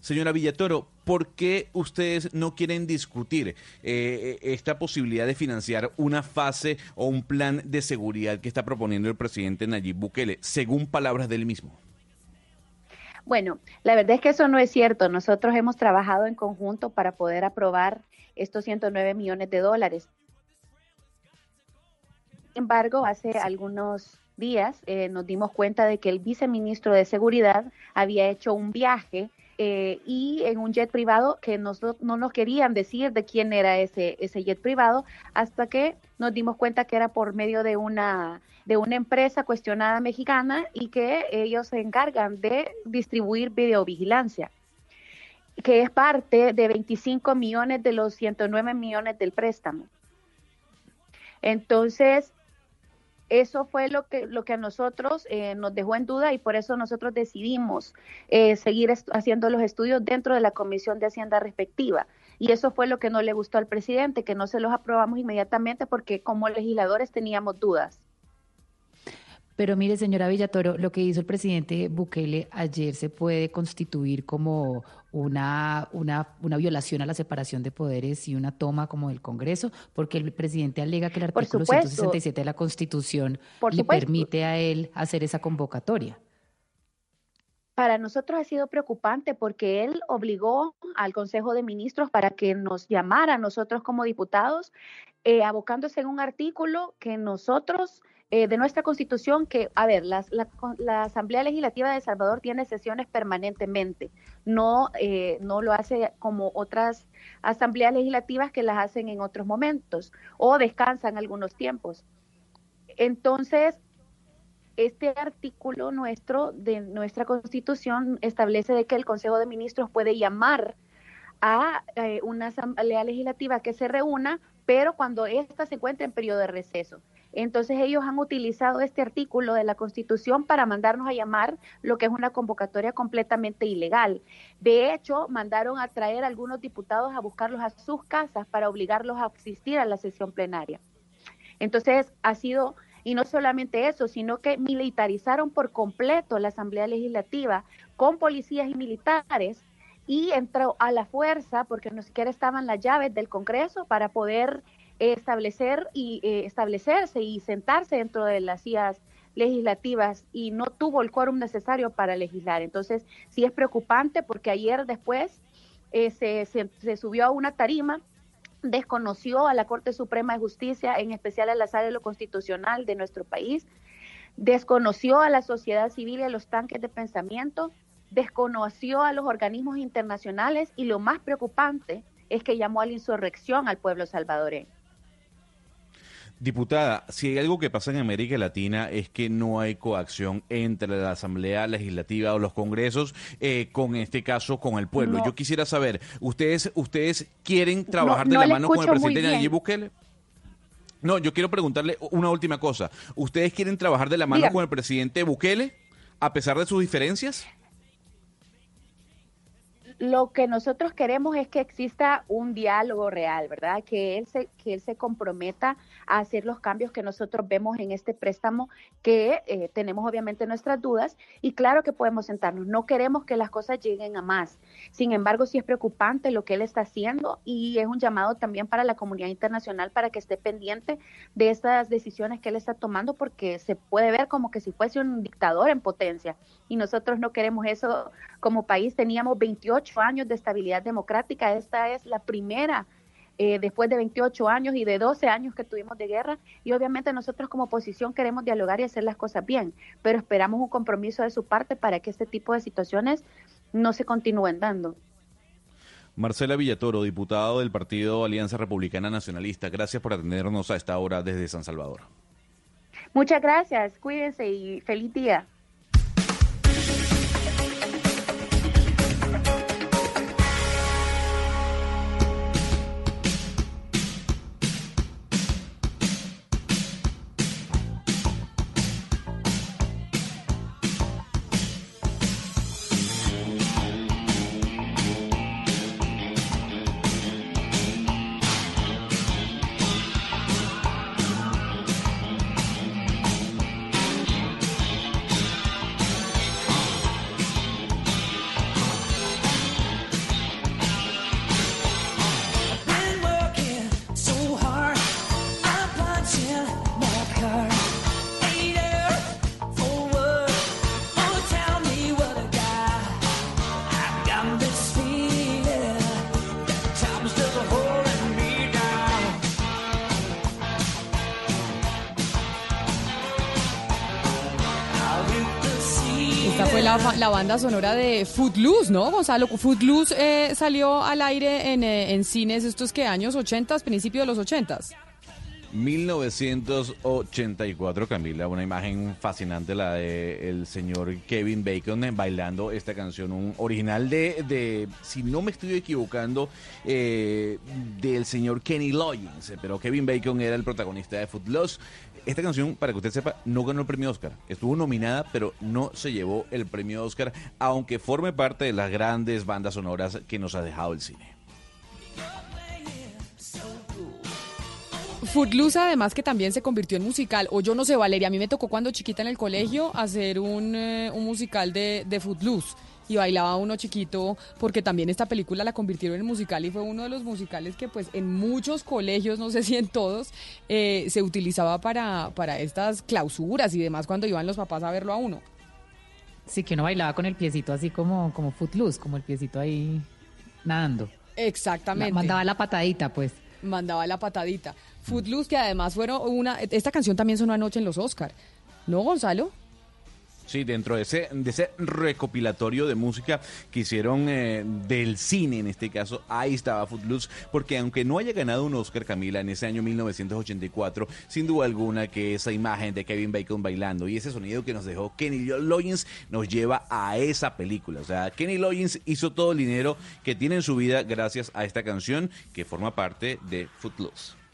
Señora Villatoro, ¿por qué ustedes no quieren discutir eh, esta posibilidad de financiar una fase o un plan de seguridad que está proponiendo el presidente Nayib Bukele, según palabras del mismo? Bueno, la verdad es que eso no es cierto. Nosotros hemos trabajado en conjunto para poder aprobar estos 109 millones de dólares. Sin embargo, hace algunos días eh, nos dimos cuenta de que el viceministro de Seguridad había hecho un viaje eh, y en un jet privado que no nos querían decir de quién era ese, ese jet privado hasta que nos dimos cuenta que era por medio de una de una empresa cuestionada mexicana y que ellos se encargan de distribuir videovigilancia que es parte de 25 millones de los 109 millones del préstamo. Entonces, eso fue lo que, lo que a nosotros eh, nos dejó en duda y por eso nosotros decidimos eh, seguir haciendo los estudios dentro de la Comisión de Hacienda respectiva. Y eso fue lo que no le gustó al presidente, que no se los aprobamos inmediatamente porque como legisladores teníamos dudas. Pero mire, señora Villatoro, lo que hizo el presidente Bukele ayer se puede constituir como una, una, una violación a la separación de poderes y una toma como del Congreso, porque el presidente alega que el artículo 167 de la Constitución le permite a él hacer esa convocatoria. Para nosotros ha sido preocupante porque él obligó al Consejo de Ministros para que nos llamara a nosotros como diputados, eh, abocándose en un artículo que nosotros eh, de nuestra constitución que, a ver, la, Asamblea Legislativa de El Salvador tiene sesiones permanentemente, no, eh, no lo hace como otras asambleas legislativas que las hacen en otros momentos o descansan algunos tiempos. Entonces, este artículo nuestro de nuestra constitución establece de que el Consejo de Ministros puede llamar a eh, una asamblea legislativa que se reúna, pero cuando ésta se encuentra en periodo de receso. Entonces ellos han utilizado este artículo de la Constitución para mandarnos a llamar lo que es una convocatoria completamente ilegal. De hecho, mandaron a traer a algunos diputados a buscarlos a sus casas para obligarlos a asistir a la sesión plenaria. Entonces ha sido, y no solamente eso, sino que militarizaron por completo la Asamblea Legislativa con policías y militares y entró a la fuerza porque no siquiera estaban las llaves del Congreso para poder establecer y eh, establecerse y sentarse dentro de las sillas legislativas y no tuvo el quórum necesario para legislar. Entonces, sí es preocupante porque ayer después eh, se, se, subió a una tarima, desconoció a la Corte Suprema de Justicia, en especial a la sala de lo constitucional de nuestro país, desconoció a la sociedad civil y a los tanques de pensamiento, desconoció a los organismos internacionales y lo más preocupante es que llamó a la insurrección al pueblo salvadoreño. Diputada, si hay algo que pasa en América Latina es que no hay coacción entre la Asamblea Legislativa o los Congresos, eh, con este caso con el pueblo. Yo quisiera saber, ¿ustedes ustedes quieren trabajar de la mano con el presidente Nayib Bukele? No, yo quiero preguntarle una última cosa. ¿Ustedes quieren trabajar de la mano con el presidente Bukele a pesar de sus diferencias? lo que nosotros queremos es que exista un diálogo real, ¿verdad? Que él se, que él se comprometa a hacer los cambios que nosotros vemos en este préstamo, que eh, tenemos obviamente nuestras dudas y claro que podemos sentarnos. No queremos que las cosas lleguen a más. Sin embargo, sí es preocupante lo que él está haciendo y es un llamado también para la comunidad internacional para que esté pendiente de estas decisiones que él está tomando porque se puede ver como que si fuese un dictador en potencia y nosotros no queremos eso como país. Teníamos 28 años de estabilidad democrática, esta es la primera eh, después de 28 años y de 12 años que tuvimos de guerra y obviamente nosotros como oposición queremos dialogar y hacer las cosas bien, pero esperamos un compromiso de su parte para que este tipo de situaciones no se continúen dando. Marcela Villatoro, diputado del Partido Alianza Republicana Nacionalista, gracias por atendernos a esta hora desde San Salvador. Muchas gracias, cuídense y feliz día. Banda sonora de Footloose, ¿no, Gonzalo? Footloose eh, salió al aire en, eh, en cines estos que años 80, principio de los 80. 1984, Camila, una imagen fascinante la de el señor Kevin Bacon bailando esta canción, un original de, si no me estoy equivocando, eh, del señor Kenny Loggins, pero Kevin Bacon era el protagonista de Footloose. Esta canción, para que usted sepa, no ganó el premio Oscar. Estuvo nominada, pero no se llevó el premio Oscar, aunque forme parte de las grandes bandas sonoras que nos ha dejado el cine. Footloose, además, que también se convirtió en musical. O yo no sé, Valeria, a mí me tocó cuando chiquita en el colegio hacer un, eh, un musical de, de Footloose. Y bailaba uno chiquito, porque también esta película la convirtieron en musical y fue uno de los musicales que pues en muchos colegios, no sé si en todos, eh, se utilizaba para, para estas clausuras y demás cuando iban los papás a verlo a uno. Sí, que uno bailaba con el piecito así como, como footloose, como el piecito ahí nadando. Exactamente. La- mandaba la patadita, pues. mandaba la patadita. Footloose, que además fueron una... Esta canción también sonó anoche en los Oscar. ¿No, Gonzalo? Sí, dentro de ese, de ese recopilatorio de música que hicieron eh, del cine, en este caso, ahí estaba Footloose, porque aunque no haya ganado un Oscar, Camila, en ese año 1984, sin duda alguna que esa imagen de Kevin Bacon bailando y ese sonido que nos dejó Kenny Loggins nos lleva a esa película. O sea, Kenny Loggins hizo todo el dinero que tiene en su vida gracias a esta canción que forma parte de Footloose.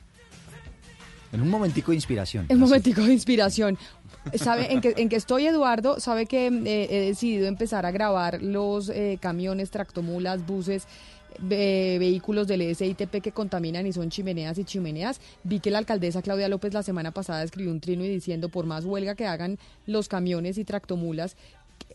En un momentico de inspiración. El momentico de inspiración. ¿Sabe en qué, en qué estoy, Eduardo? ¿Sabe que eh, he decidido empezar a grabar los eh, camiones, tractomulas, buses, ve- vehículos del E SITP que contaminan y son chimeneas y chimeneas? Vi que la alcaldesa Claudia López la semana pasada escribió un trino y diciendo, por más huelga que hagan los camiones y tractomulas,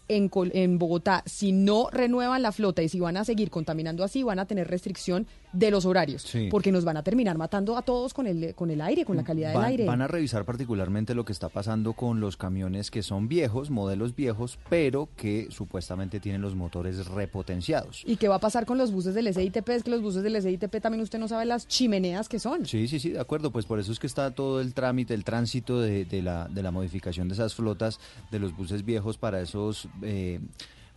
en, en Bogotá, si no renuevan la flota y si van a seguir contaminando así, van a tener restricción de los horarios, Sí. porque nos van a terminar matando a todos con el, con el aire, con la calidad del aire. van a revisar particularmente lo que está pasando con los camiones que son viejos, modelos viejos, pero que supuestamente tienen los motores repotenciados. ¿Y qué va a pasar con los buses del SITP? Es que los buses del SITP también usted no sabe las chimeneas que son. Sí, sí, sí, de acuerdo. Pues por eso es que está todo el trámite, el tránsito de, de la, de la modificación de esas flotas de los buses viejos para esos eh,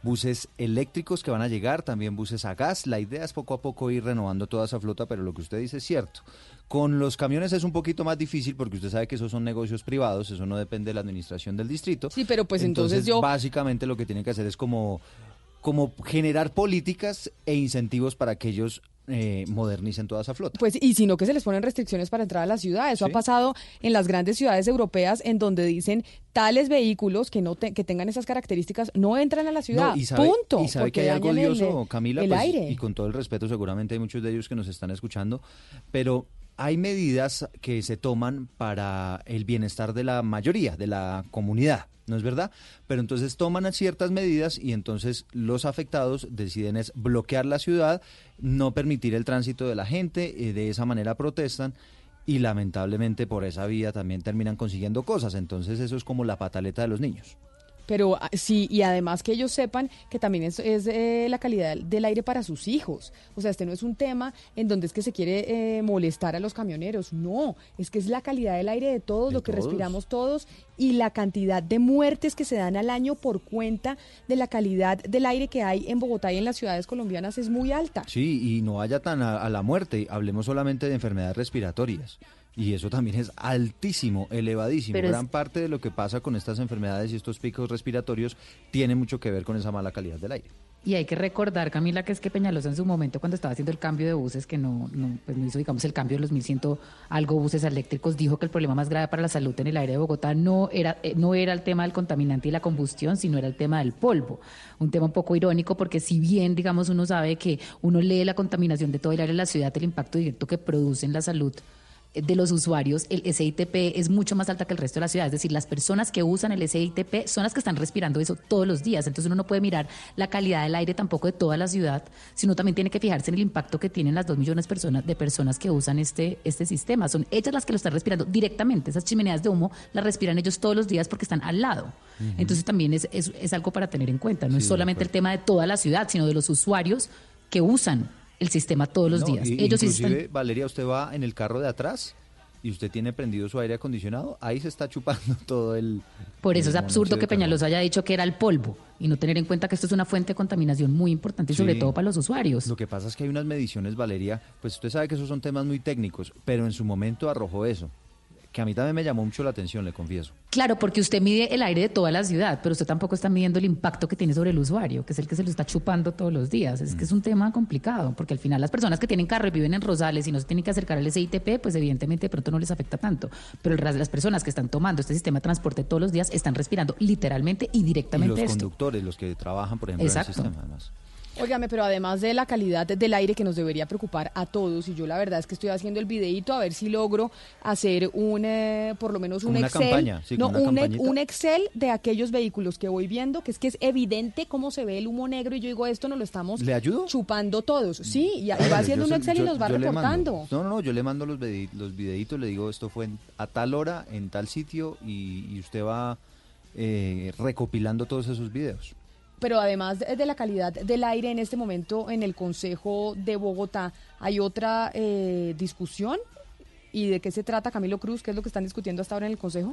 buses eléctricos que van a llegar, también buses a gas. La idea es poco a poco ir renovando toda esa flota, pero lo que usted dice es cierto. Con los camiones es un poquito más difícil porque usted sabe que esos son negocios privados, eso no depende de la administración del distrito. Sí, pero pues entonces yo- Básicamente lo que tienen que hacer es como, como generar políticas e incentivos para que ellos eh, modernicen toda esa flota. Pues y sino que se les ponen restricciones para entrar a la ciudad. Eso ha pasado en las grandes ciudades europeas en donde dicen tales vehículos que no te- que tengan esas características no entran a la ciudad. No, y sabe, Punto. y sabe que hay algo dañan el- odioso, Camila, el pues, aire. y con todo el respeto seguramente hay muchos de ellos que nos están escuchando, pero hay medidas que se toman para el bienestar de la mayoría, de la comunidad, ¿no es verdad? Pero entonces toman ciertas medidas y entonces los afectados deciden es bloquear la ciudad, no permitir el tránsito de la gente, y de esa manera protestan y lamentablemente por esa vía también terminan consiguiendo cosas, entonces eso es como la pataleta de los niños. Pero ah, sí, y además que ellos sepan que también es, es, eh, la calidad del aire para sus hijos. O sea, este no es un tema en donde es que se quiere eh, molestar a los camioneros. No, es que es la calidad del aire de todos, De lo que todos. respiramos todos. y la cantidad de muertes que se dan al año por cuenta de la calidad del aire que hay en Bogotá y en las ciudades colombianas es muy alta. Sí, y no vaya tan a, a la muerte. Hablemos solamente de enfermedades respiratorias. Y eso también es altísimo, elevadísimo. Pero es- Gran parte de lo que pasa con estas enfermedades y estos picos respiratorios tiene mucho que ver con esa mala calidad del aire. Y hay que recordar, Camila, que es que Peñalosa en su momento, cuando estaba haciendo el cambio de buses, que no, no, pues no hizo, digamos, el cambio de los 1100 algo buses eléctricos, dijo que el problema más grave para la salud en el aire de Bogotá no era, eh, no era el tema del contaminante y la combustión, sino era el tema del polvo. Un tema un poco irónico, porque si bien, digamos, uno sabe que uno lee la contaminación de todo el aire de la ciudad, el impacto directo que produce en la salud de los usuarios, el SITP es mucho más alta que el resto de la ciudad. Es decir, las personas que usan el SITP son las que están respirando eso todos los días. Entonces uno no puede mirar la calidad del aire tampoco de toda la ciudad, sino también tiene que fijarse en el impacto que tienen las dos millones de personas, de personas que usan este, este sistema. Son ellas las que lo están respirando directamente. Esas chimeneas de humo las respiran ellos todos los días porque están al lado. Entonces también es, es, es algo para tener en cuenta. No Sí, es solamente el tema de toda la ciudad, sino de los usuarios que usan el sistema todos los No, días. y- ellos sí inclusive, están... Valeria, usted va en el carro de atrás y usted tiene prendido su aire acondicionado, ahí se está chupando (laughs) todo el... Por eso el es absurdo que. Peñalosa haya dicho que era el polvo y no tener en cuenta que esto es una fuente de contaminación muy importante y sobre todo para los usuarios. Lo que pasa es que hay unas mediciones, Valeria, pues usted sabe que esos son temas muy técnicos, pero en su momento arrojó eso, que a mí también me llamó mucho la atención, le confieso. Claro, porque usted mide el aire de toda la ciudad, pero usted tampoco está midiendo el impacto que tiene sobre el usuario, que es el que se lo está chupando todos los días. Es que es un tema complicado, porque al final las personas que tienen carro y viven en Rosales y no se tienen que acercar al SITP, pues evidentemente de pronto no les afecta tanto. Pero el resto de las personas que están tomando este sistema de transporte todos los días están respirando literalmente y Y directamente los esto. conductores, los que trabajan, por ejemplo, Exacto. en el sistema, además. Óigame, pero además de la calidad del aire que nos debería preocupar a todos, y yo la verdad es que estoy haciendo el videíto a ver si logro hacer un, eh, por lo menos un una Excel. campaña, sí, no, una un, Excel de aquellos vehículos que voy viendo, que es que es evidente cómo se ve el humo negro, y yo digo, esto nos lo estamos ¿Le ayudo? chupando todos. Sí, y, y va haciendo un Excel y nos va reportando. No, no, no, yo le mando los, los videitos, le digo, esto fue en- a tal hora, en tal sitio, y, y usted va eh, recopilando todos esos videos. Pero además de, la calidad del aire en este momento en el Consejo de Bogotá, ¿hay otra eh, discusión? ¿Y de qué se trata, Camilo Cruz? ¿Qué es lo que están discutiendo hasta ahora en el Consejo?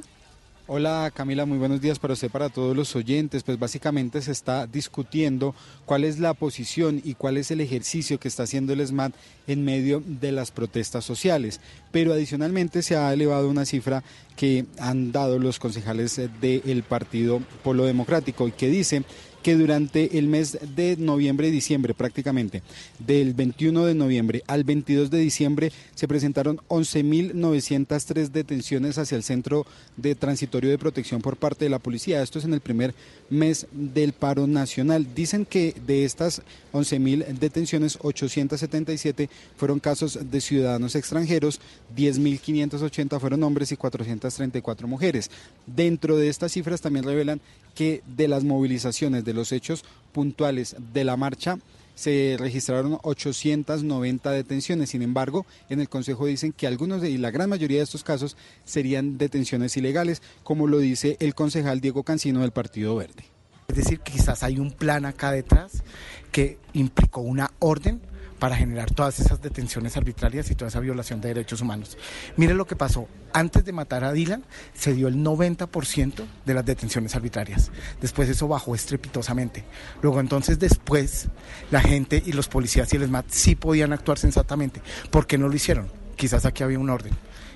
Hola Camila, muy buenos días para usted, para todos los oyentes. Pues básicamente se está discutiendo cuál es la posición y cuál es el ejercicio que está haciendo el SMAT en medio de las protestas sociales. Pero adicionalmente se ha elevado una cifra que han dado los concejales del Partido Polo Democrático y que dice que durante el mes de noviembre y diciembre prácticamente, del 21 de noviembre al 22 de diciembre, se presentaron 11.903 detenciones hacia el Centro de Transitorio de Protección por parte de la policía. Esto es en el primer mes del paro nacional. Dicen que de estas 11.000 detenciones, 877 fueron casos de ciudadanos extranjeros, 10.580 fueron hombres y 434 mujeres. Dentro de estas cifras también revelan que de las movilizaciones, de los hechos puntuales de la marcha, se registraron 890 detenciones. Sin embargo, en el Consejo dicen que algunos de, y la gran mayoría de estos casos serían detenciones ilegales, como lo dice el concejal Diego Cancino del Partido Verde. Es decir, quizás hay un plan acá detrás que implicó una orden para generar todas esas detenciones arbitrarias y toda esa violación de derechos humanos. Mire lo que pasó. Antes de matar a Dylan, se dio el 90% de las detenciones arbitrarias. Después eso bajó estrepitosamente. Luego entonces después la gente y los policías y el SMAT sí podían actuar sensatamente. ¿Por qué no lo hicieron? Quizás aquí había un orden.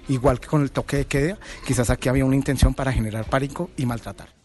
Igual que con el toque de queda, quizás aquí había una intención para generar pánico y maltratar.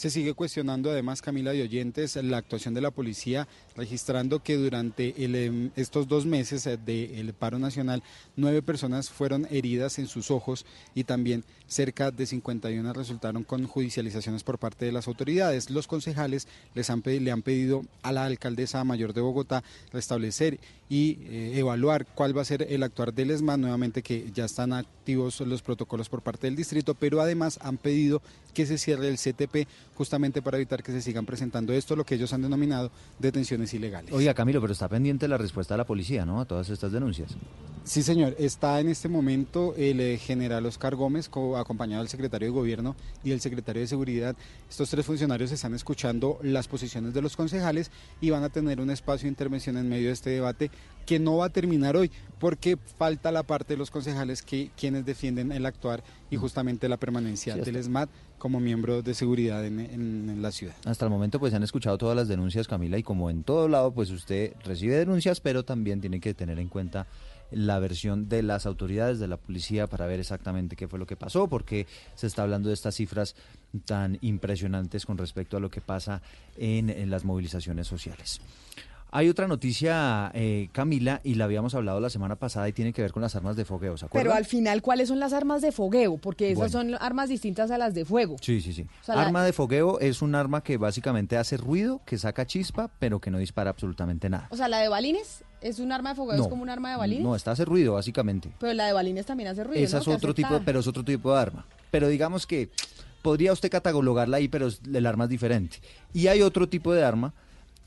Se sigue cuestionando además, Camila de Oyentes, la actuación de la policía, registrando que durante em, estos dos meses eh, del paro nacional, nueve personas fueron heridas en sus ojos y también cerca de 51 resultaron con judicializaciones por parte de las autoridades. Los concejales les han, le han pedido a la alcaldesa mayor de Bogotá restablecer y eh, evaluar cuál va a ser el actuar del ESMA, nuevamente que ya están activos los protocolos por parte del distrito, pero además han pedido que se cierre el CTP justamente para evitar que se sigan presentando esto, lo que ellos han denominado detenciones ilegales. Oiga, Camilo, pero está pendiente la respuesta de la policía, ¿no? A todas estas denuncias. Sí, señor. Está en este momento el eh, general Oscar Gómez, co- acompañado del secretario de Gobierno y del secretario de Seguridad. Estos tres funcionarios están escuchando las posiciones de los concejales y van a tener un espacio de intervención en medio de este debate que no va a terminar hoy, porque falta la parte de los concejales que quienes defienden el actuar y justamente la permanencia Sí, del SMAT como miembro de seguridad en- en- en la ciudad. Hasta el momento pues se han escuchado todas las denuncias, Camila, y como en todo lado pues usted recibe denuncias, pero también tiene que tener en cuenta la versión de las autoridades, de la policía, para ver exactamente qué fue lo que pasó, porque se está hablando de estas cifras tan impresionantes con respecto a lo que pasa en, en las movilizaciones sociales. Hay otra noticia, eh, Camila, y la habíamos hablado la semana pasada y tiene que ver con las armas de fogueo, ¿se acuerdan? Pero al final, ¿cuáles son las armas de fogueo? Porque esas Bueno. son armas distintas a las de fuego. Sí, sí, sí. O sea, la- arma de fogueo es un arma que básicamente hace ruido, que saca chispa, pero que no dispara absolutamente nada. O sea, la de balines es un arma de fogueo, es como un arma de balines. No, esta hace ruido, básicamente. Pero la de balines también hace ruido. Esa ¿no? es otro tipo, pero es otro tipo de arma. Pero digamos que podría usted catalogarla ahí, pero es- el arma es diferente. Y hay otro tipo de arma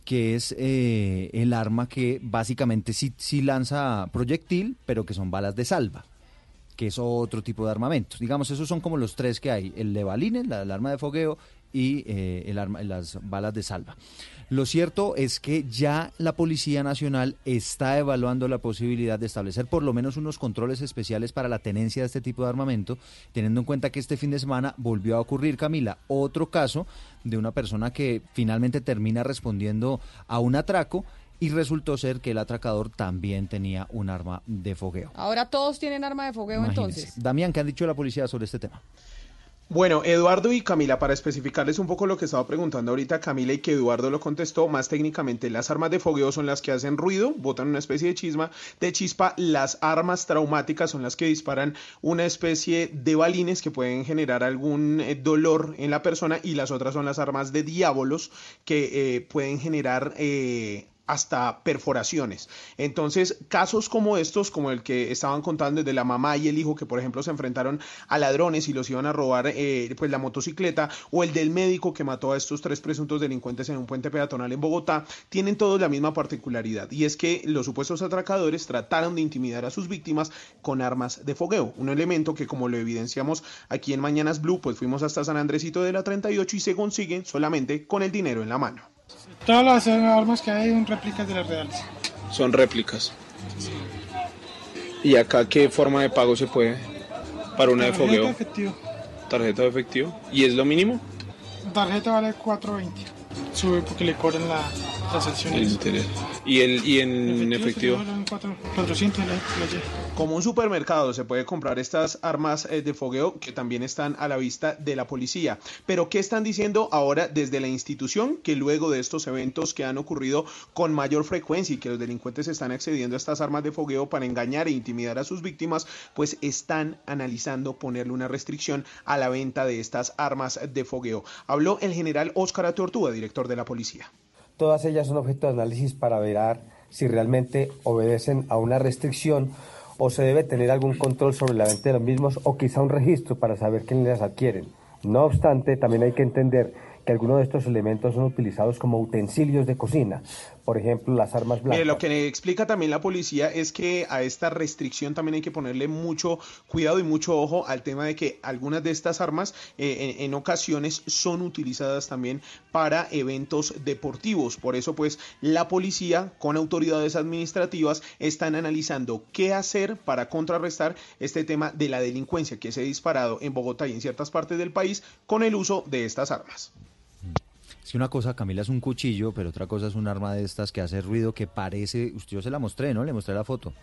que es eh, el arma que básicamente sí, sí lanza proyectil, pero que son balas de salva, que es otro tipo de armamento. Digamos, esos son como los tres que hay, el de la, el arma de fogueo y eh, el arma, las balas de salva. Lo cierto es que ya la Policía Nacional está evaluando la posibilidad de establecer por lo menos unos controles especiales para la tenencia de este tipo de armamento, teniendo en cuenta que este fin de semana volvió a ocurrir, Camila, otro caso de una persona que finalmente termina respondiendo a un atraco y resultó ser que el atracador también tenía un arma de fogueo. Ahora todos tienen arma de fogueo entonces. Damián, ¿qué han dicho la policía sobre este tema? Bueno, Eduardo y Camila, para especificarles un poco lo que estaba preguntando ahorita Camila y que Eduardo lo contestó, más técnicamente las armas de fogueo son las que hacen ruido, botan una especie de chisma, de chispa, las armas traumáticas son las que disparan una especie de balines que pueden generar algún eh, dolor en la persona y las otras son las armas de diábolos que eh, pueden generar eh, hasta perforaciones. Entonces, casos como estos, como el que estaban contando de la mamá y el hijo que, por ejemplo, se enfrentaron a ladrones y los iban a robar eh, pues la motocicleta, o el del médico que mató a estos tres presuntos delincuentes en un puente peatonal en Bogotá, tienen todos la misma particularidad y es que los supuestos atracadores trataron de intimidar a sus víctimas con armas de fogueo, un elemento que como lo evidenciamos aquí en Mañanas Blue, pues fuimos hasta San Andresito de la 38 y se consiguen solamente con el dinero en la mano. Todas las armas que hay son réplicas de las reales. Son réplicas. ¿Y acá qué forma de pago se puede para una de Tarjeta fogueo? efectivo. Tarjeta de efectivo. ¿Y es lo mínimo? Tarjeta vale 4.20. Sube porque le cobran la transacción. El interés. ¿Y, el, y en efectivo? 400 la, la lleva. Como un supermercado se puede comprar estas armas eh, de fogueo que también están a la vista de la policía. Pero ¿qué están diciendo ahora desde la institución? Que luego de estos eventos que han ocurrido con mayor frecuencia y que los delincuentes están accediendo a estas armas de fogueo para engañar e intimidar a sus víctimas, pues están analizando ponerle una restricción a la venta de estas armas de fogueo. Habló el general Óscar Atortúa, director de la policía. Todas ellas son objeto de análisis para ver si realmente obedecen a una restricción o se debe tener algún control sobre la venta de los mismos o quizá un registro para saber quiénes las adquieren. No obstante, también hay que entender que algunos de estos elementos son utilizados como utensilios de cocina, por ejemplo las armas blancas. Mire, lo que explica también la policía es que a esta restricción también hay que ponerle mucho cuidado y mucho ojo al tema de que algunas de estas armas eh, en, en ocasiones son utilizadas también para eventos deportivos. Por eso, pues, la policía con autoridades administrativas están analizando qué hacer para contrarrestar este tema de la delincuencia que se ha disparado en Bogotá y en ciertas partes del país con el uso de estas armas. Es que una cosa, Camila, es un cuchillo, pero otra cosa es un arma de estas que hace ruido, que parece, usted yo se la mostré, ¿no? Le mostré la foto.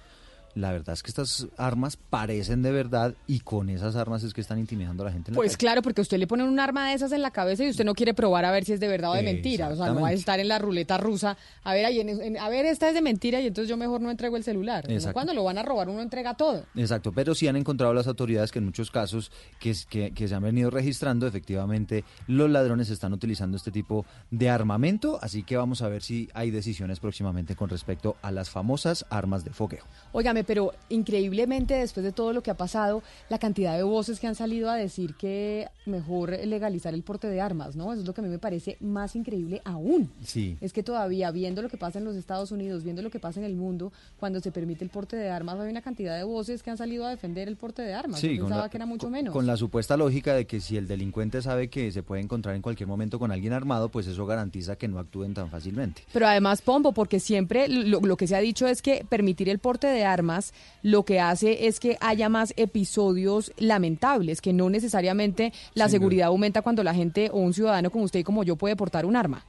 La verdad es que estas armas parecen de verdad y con esas armas es que están intimidando a la gente en la Pues calle. claro, porque usted le pone un arma de esas en la cabeza y usted no quiere probar a ver si es de verdad o de mentira. O sea, no va a estar en la ruleta rusa. A ver, ahí en- en- a ver, esta es de mentira y entonces yo mejor no entrego el celular. Exacto. Cuando lo van a robar, uno entrega todo. Exacto, pero sí han encontrado las autoridades que en muchos casos que, que, que se han venido registrando, efectivamente los ladrones están utilizando este tipo de armamento, así que vamos a ver si hay decisiones próximamente con respecto a las famosas armas de fogueo. Oiga, me Jaime, pero increíblemente después de todo lo que ha pasado, la cantidad de voces que han salido a decir que mejor legalizar el porte de armas, ¿no? Eso es lo que a mí me parece más increíble aún. Sí. Es que todavía viendo lo que pasa en los Estados Unidos, viendo lo que pasa en el mundo, cuando se permite el porte de armas, hay una cantidad de voces que han salido a defender el porte de armas. Sí, Yo con pensaba la- que era mucho menos. Con la supuesta lógica de que si el delincuente sabe que se puede encontrar en cualquier momento con alguien armado, pues eso garantiza que no actúen tan fácilmente. Pero además, Pombo, porque siempre lo, lo que se ha dicho es que permitir el porte de armas lo que hace es que haya más episodios lamentables, que no necesariamente la seguridad aumenta cuando la gente o un ciudadano como usted y como yo puede portar un arma.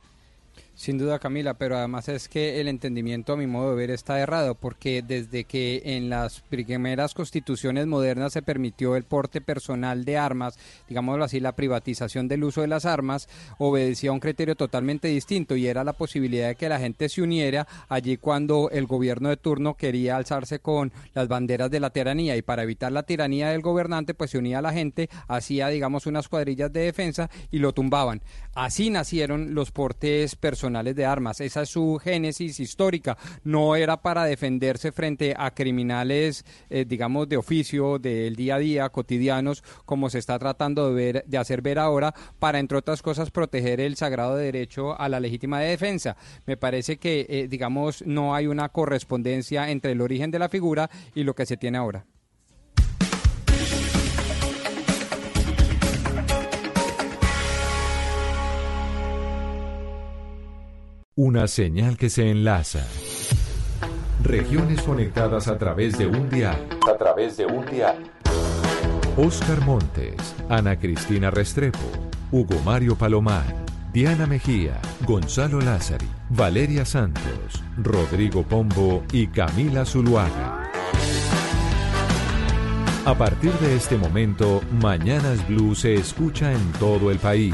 Sin duda, Camila, pero además es que el entendimiento, a mi modo de ver, está errado, porque desde que en las primeras constituciones modernas se permitió el porte personal de armas, digámoslo así, la privatización del uso de las armas, obedecía a un criterio totalmente distinto y era la posibilidad de que la gente se uniera allí cuando el gobierno de turno quería alzarse con las banderas de la tiranía y para evitar la tiranía del gobernante, pues se unía a la gente, hacía, digamos, unas cuadrillas de defensa y lo tumbaban. Así nacieron los portes personales de armas. Esa es su génesis histórica. No era para defenderse frente a criminales, eh, digamos, de oficio, del día a día, cotidianos, como se está tratando de, ver, de hacer ver ahora, para, entre otras cosas, proteger el sagrado derecho a la legítima defensa. Me parece que, eh, digamos, no hay una correspondencia entre el origen de la figura y lo que se tiene ahora. Una señal que se enlaza. Regiones conectadas a través de un dial. A través de un dial. Oscar Montes, Ana Cristina Restrepo, Hugo Mario Palomar, Diana Mejía, Gonzalo Lázari, Valeria Santos, Rodrigo Pombo y Camila Zuluaga. A partir de este momento, Mañanas Blue se escucha en todo el país.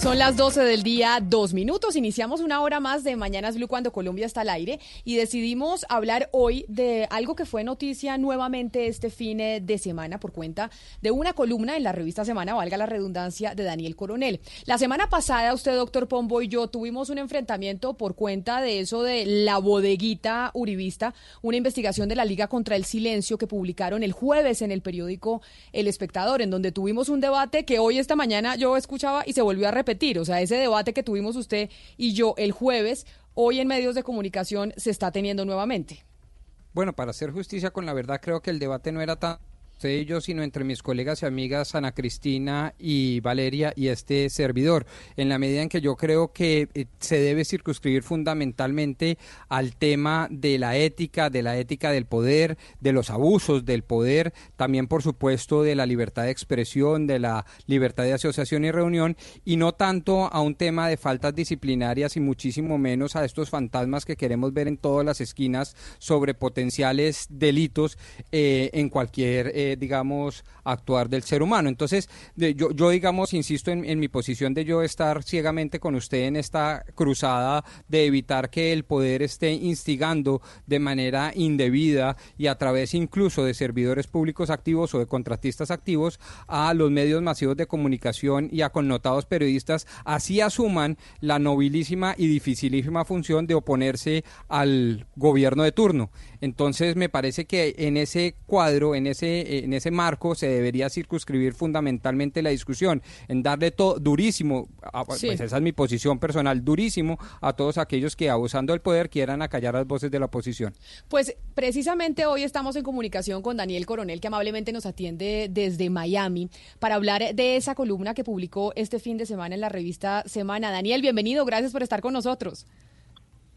Son las 12 del día, dos minutos. Iniciamos una hora más de Mañanas Blue cuando Colombia está al aire y decidimos hablar hoy de algo que fue noticia nuevamente este fin de semana por cuenta de una columna en la revista Semana, valga la redundancia, de Daniel Coronel. La semana pasada usted, doctor Pombo, y yo tuvimos un enfrentamiento por cuenta de eso de la bodeguita uribista, una investigación de la Liga contra el Silencio que publicaron el jueves en el periódico El Espectador, en donde tuvimos un debate que hoy, esta mañana, yo escuchaba y se volvió a repetir. O sea, ese debate que tuvimos usted y yo el jueves, hoy en medios de comunicación se está teniendo nuevamente. Bueno, para hacer justicia con la verdad, creo que el debate no era tan de ellos, sino entre mis colegas y amigas Ana Cristina y Valeria y este servidor, en la medida en que yo creo que eh, se debe circunscribir fundamentalmente al tema de la ética, de la ética del poder, de los abusos del poder, también por supuesto de la libertad de expresión, de la libertad de asociación y reunión, y no tanto a un tema de faltas disciplinarias y muchísimo menos a estos fantasmas que queremos ver en todas las esquinas sobre potenciales delitos eh, en cualquier eh, digamos, actuar del ser humano. Entonces, yo, digamos, insisto en, en mi posición de yo estar ciegamente con usted en esta cruzada de evitar que el poder esté instigando de manera indebida y a través incluso de servidores públicos activos o de contratistas activos a los medios masivos de comunicación y a connotados periodistas, así asuman la nobilísima y dificilísima función de oponerse al gobierno de turno. Entonces me parece que en ese cuadro, en ese, en ese marco, se debería circunscribir fundamentalmente la discusión, en darle todo durísimo, a- Sí. pues esa es mi posición personal, durísimo a todos aquellos que abusando del poder quieran acallar las voces de la oposición. Pues precisamente hoy estamos en comunicación con Daniel Coronel, que amablemente nos atiende desde Miami, para hablar de esa columna que publicó este fin de semana en la revista Semana. Daniel, bienvenido, gracias por estar con nosotros.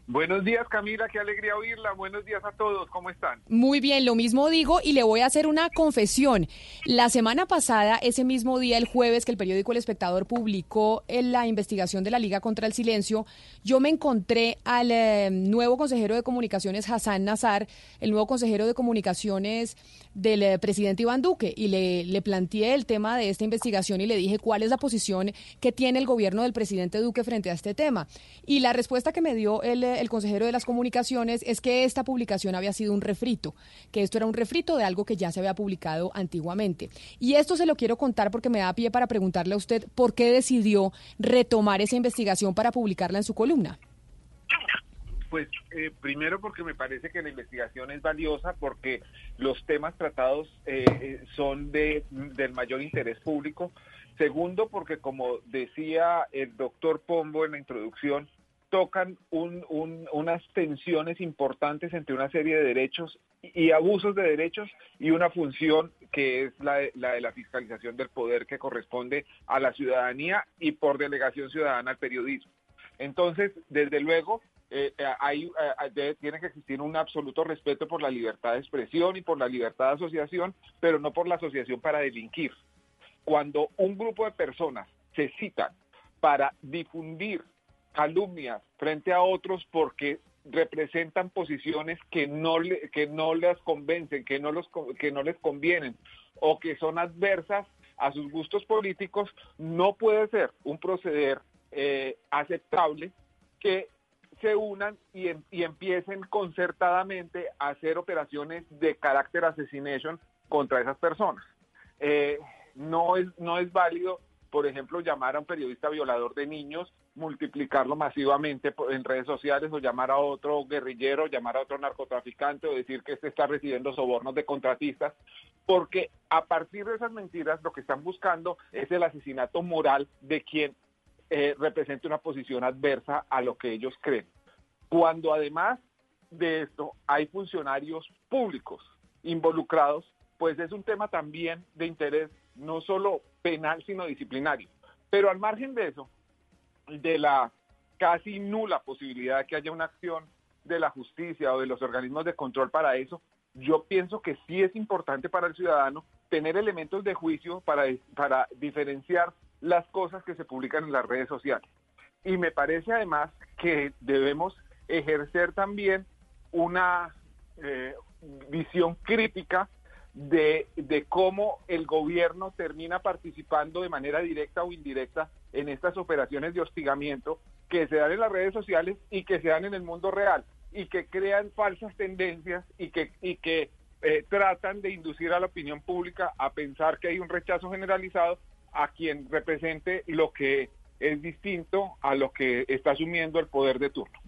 Buenos días, Camila, qué alegría oírla. Buenos días a todos, ¿cómo están? Muy bien, lo mismo digo y le voy a hacer una confesión. La semana pasada, ese mismo día, el jueves, que el periódico El Espectador publicó en la investigación de la Liga contra el Silencio, yo me encontré al eh, nuevo consejero de comunicaciones, Hassan Nazar, el nuevo consejero de comunicaciones del eh, presidente Iván Duque, y le, le planteé el tema de esta investigación y le dije cuál es la posición que tiene el gobierno del presidente Duque frente a este tema. Y la respuesta que me dio el eh, el consejero de las comunicaciones es que esta publicación había sido un refrito, que esto era un refrito de algo que ya se había publicado antiguamente. Y esto se lo quiero contar porque me da pie para preguntarle a usted por qué decidió retomar esa investigación para publicarla en su columna. Pues eh, primero porque me parece que la investigación es valiosa porque los temas tratados eh, eh, son de, del mayor interés público. Segundo porque como decía el doctor Pombo en la introducción, tocan un- un- unas tensiones importantes entre una serie de derechos y abusos de derechos y una función que es la de, la de la fiscalización del poder que corresponde a la ciudadanía y por delegación ciudadana al periodismo. Entonces, desde luego, eh, eh, hay, eh, debe- tiene que existir un absoluto respeto por la libertad de expresión y por la libertad de asociación, pero no por la asociación para delinquir. Cuando un grupo de personas se citan para difundir calumnias frente a otros porque representan posiciones que no le- que no les convencen, que no los que no les convienen o que son adversas a sus gustos políticos, no puede ser un proceder eh, aceptable que se unan y, em- empiecen concertadamente a hacer operaciones de carácter assassination contra esas personas. Eh, no es no es válido, por ejemplo, llamar a un periodista violador de niños, multiplicarlo masivamente en redes sociales o llamar a otro guerrillero, llamar a otro narcotraficante o decir que este está recibiendo sobornos de contratistas, porque a partir de esas mentiras lo que están buscando es el asesinato moral de quien eh, represente una posición adversa a lo que ellos creen. Cuando además de esto hay funcionarios públicos involucrados, pues es un tema también de interés no solo penal, sino disciplinario. Pero al margen de eso, de la casi nula posibilidad de que haya una acción de la justicia o de los organismos de control para eso, yo pienso que sí es importante para el ciudadano tener elementos de juicio para, para diferenciar las cosas que se publican en las redes sociales. Y me parece además que debemos ejercer también una eh, visión crítica de, de cómo el gobierno termina participando de manera directa o indirecta en estas operaciones de hostigamiento que se dan en las redes sociales y que se dan en el mundo real y que crean falsas tendencias y que, y que eh, tratan de inducir a la opinión pública a pensar que hay un rechazo generalizado a quien represente lo que es distinto a lo que está asumiendo el poder de turno.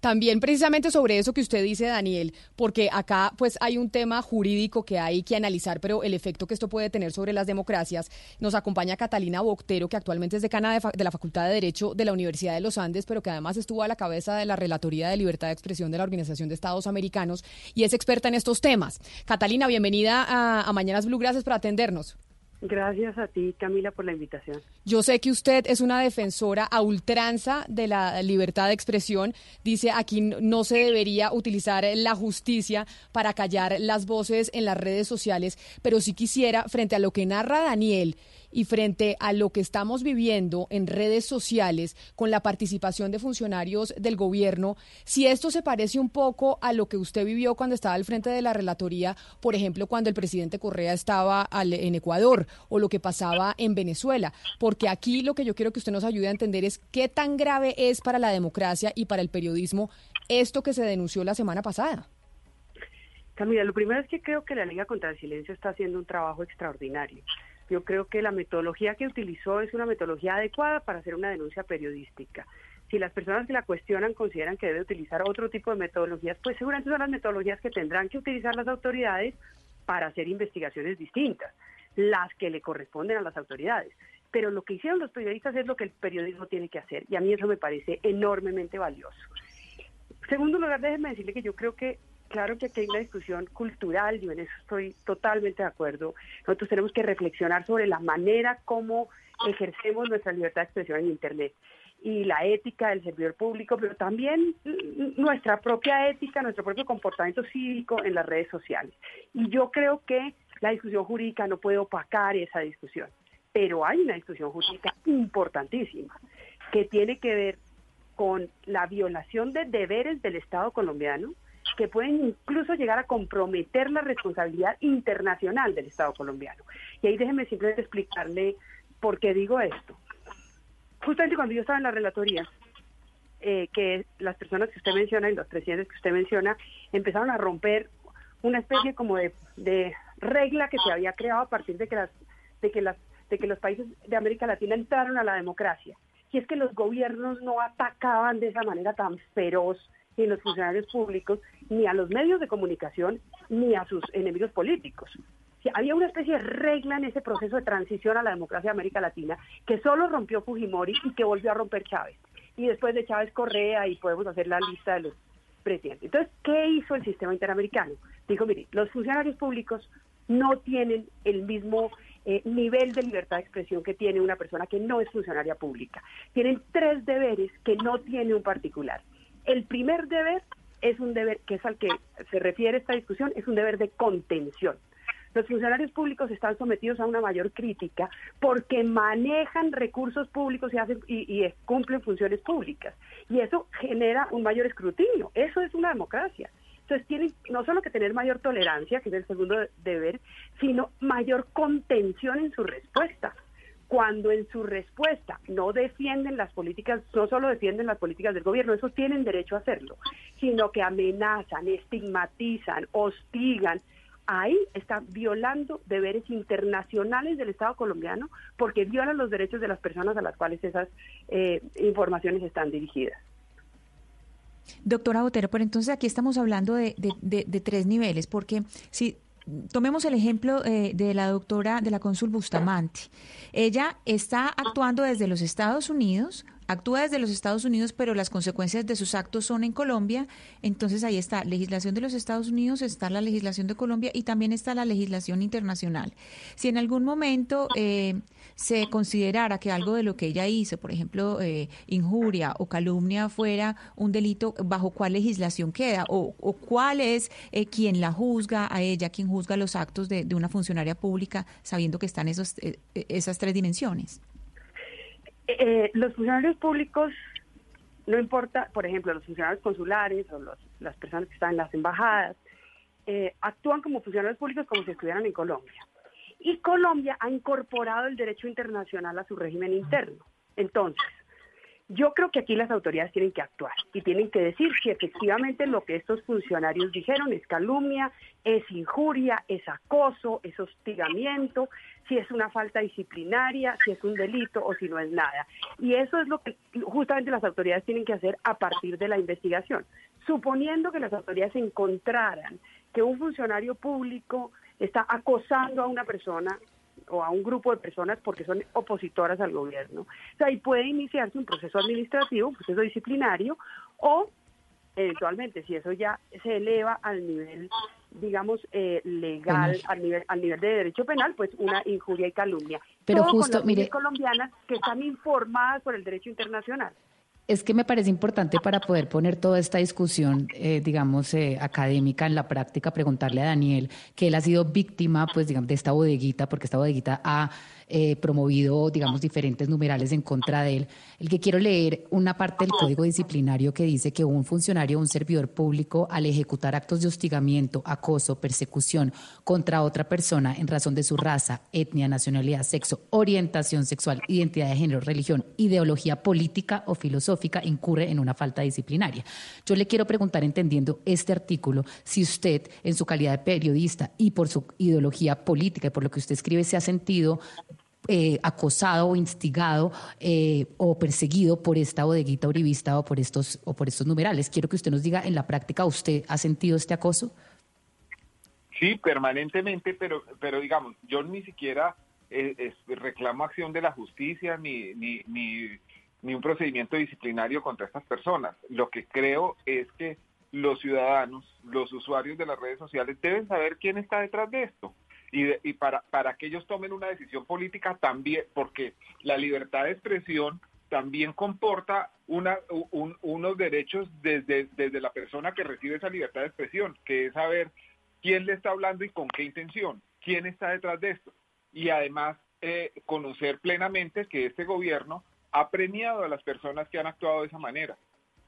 También precisamente sobre eso que usted dice, Daniel, porque acá pues hay un tema jurídico que hay que analizar, pero el efecto que esto puede tener sobre las democracias. Nos acompaña Catalina Boctero, que actualmente es decana de, la Facultad de Derecho de la Universidad de los Andes, pero que además estuvo a la cabeza de la Relatoría de Libertad de Expresión de la Organización de Estados Americanos y es experta en estos temas. Catalina, bienvenida a, a Mañanas Blue, gracias por atendernos. Gracias a ti, Camila, por la invitación. Yo sé que usted es una defensora a ultranza de la libertad de expresión. Dice aquí no se debería utilizar la justicia para callar las voces en las redes sociales, pero sí quisiera, frente a lo que narra Daniel y frente a lo que estamos viviendo en redes sociales con la participación de funcionarios del gobierno, si esto se parece un poco a lo que usted vivió cuando estaba al frente de la relatoría, por ejemplo, cuando el presidente Correa estaba al- en Ecuador o lo que pasaba en Venezuela, porque aquí lo que yo quiero que usted nos ayude a entender es qué tan grave es para la democracia y para el periodismo esto que se denunció la semana pasada. Camila, lo primero es que creo que la Liga contra el Silencio está haciendo un trabajo extraordinario. Yo creo que la metodología que utilizó es una metodología adecuada para hacer una denuncia periodística. Si las personas que la cuestionan consideran que debe utilizar otro tipo de metodologías, pues seguramente son las metodologías que tendrán que utilizar las autoridades para hacer investigaciones distintas, las que le corresponden a las autoridades. Pero lo que hicieron los periodistas es lo que el periodismo tiene que hacer y a mí eso me parece enormemente valioso. Segundo lugar, déjeme decirle que yo creo que, claro que aquí hay una discusión cultural, yo en eso estoy totalmente de acuerdo. Nosotros tenemos que reflexionar sobre la manera como ejercemos nuestra libertad de expresión en Internet y la ética del servidor público, pero también nuestra propia ética, nuestro propio comportamiento cívico en las redes sociales. Y yo creo que la discusión jurídica no puede opacar esa discusión, pero hay una discusión jurídica importantísima que tiene que ver con la violación de deberes del Estado colombiano que pueden incluso llegar a comprometer la responsabilidad internacional del Estado colombiano. Y ahí déjeme simplemente explicarle por qué digo esto. Justamente cuando yo estaba en la relatoría, eh, que las personas que usted menciona y los presidentes que usted menciona empezaron a romper una especie como de, regla que se había creado a partir de que las de que las de que los países de América Latina entraron a la democracia y es que los gobiernos no atacaban de esa manera tan feroz ni los funcionarios públicos ni a los medios de comunicación ni a sus enemigos políticos había una especie de regla en ese proceso de transición a la democracia de América Latina que solo rompió Fujimori y que volvió a romper Chávez y después de Chávez Correa y podemos hacer la lista de los presidentes. Entonces, ¿qué hizo el sistema interamericano? Dijo, mire, los funcionarios públicos no tienen el mismo eh, nivel de libertad de expresión que tiene una persona que no es funcionaria pública. Tienen tres deberes que no tiene un particular. El primer deber es un deber, que es al que se refiere esta discusión, es un deber de contención. Los funcionarios públicos están sometidos a una mayor crítica porque manejan recursos públicos y, hacen, y, cumplen funciones públicas. Y eso genera un mayor escrutinio. Eso es una democracia. Entonces tienen no solo que tener mayor tolerancia, que es el segundo de- deber, sino mayor contención en su respuesta. Cuando en su respuesta no defienden las políticas, no solo defienden las políticas del gobierno, eso tienen derecho a hacerlo, sino que amenazan, estigmatizan, hostigan, ahí están violando deberes internacionales del Estado colombiano porque violan los derechos de las personas a las cuales esas eh, informaciones están dirigidas. Doctora Botero, pero entonces aquí estamos hablando de, de- tres niveles, porque si tomemos el ejemplo eh, de la doctora de la cónsul Bustamante, ella está actuando desde los Estados Unidos, actúa desde los Estados Unidos, pero las consecuencias de sus actos son en Colombia, entonces ahí está legislación de los Estados Unidos, está la legislación de Colombia y también está la legislación internacional. Si en algún momento eh, se considerara que algo de lo que ella hizo, por ejemplo, eh, injuria o calumnia fuera un delito, ¿bajo cuál legislación queda? ¿O, o cuál es eh, quien la juzga a ella, quien juzga los actos de, una funcionaria pública, sabiendo que están esos, eh, esas tres dimensiones? Eh, los funcionarios públicos, no importa, por ejemplo, los funcionarios consulares o los- las personas que están en las embajadas, actúan como funcionarios públicos como si estuvieran en Colombia. Y Colombia ha incorporado el derecho internacional a su régimen interno. Entonces, yo creo que aquí las autoridades tienen que actuar y tienen que decir si efectivamente lo que estos funcionarios dijeron es calumnia, es injuria, es acoso, es hostigamiento, si es una falta disciplinaria, si es un delito o si no es nada. Y eso es lo que justamente las autoridades tienen que hacer a partir de la investigación. Suponiendo que las autoridades encontraran que un funcionario público está acosando a una persona o a un grupo de personas porque son opositoras al gobierno. O sea, ahí puede iniciarse un proceso administrativo, un proceso disciplinario, o eventualmente, si eso ya se eleva al nivel, digamos, eh, legal, al nivel, al nivel de derecho penal, pues una injuria y calumnia. Pero Todo con justo, las mire- colombianas que están informadas por el derecho internacional. Es que me parece importante para poder poner toda esta discusión, eh, digamos, eh, académica en la práctica, preguntarle a Daniel que él ha sido víctima, pues, digamos, de esta bodeguita, porque esta bodeguita ha eh, promovido, digamos, diferentes numerales en contra de él. El que quiero leer una parte del código disciplinario que dice que un funcionario o un servidor público, al ejecutar actos de hostigamiento, acoso, persecución contra otra persona en razón de su raza, etnia, nacionalidad, sexo, orientación sexual, identidad de género, religión, ideología política o filosófica, incurre en una falta disciplinaria. Yo le quiero preguntar, entendiendo este artículo, si usted, en su calidad de periodista y por su ideología política y por lo que usted escribe, se ha sentido eh, acosado o instigado eh, o perseguido por esta bodeguita uribista o por estos o por estos numerales. Quiero que usted nos diga en la práctica, ¿usted ha sentido este acoso? Sí, permanentemente, pero, pero digamos, yo ni siquiera eh, reclamo acción de la justicia ni, ni, ni, ni un procedimiento disciplinario contra estas personas. Lo que creo es que los ciudadanos, los usuarios de las redes sociales deben saber quién está detrás de esto. Y, de- y para, para que ellos tomen una decisión política también, porque la libertad de expresión también comporta una, un- unos derechos desde, desde la persona que recibe esa libertad de expresión, que es saber quién le está hablando y con qué intención, quién está detrás de esto. Y además eh, conocer plenamente que este gobierno ha premiado a las personas que han actuado de esa manera.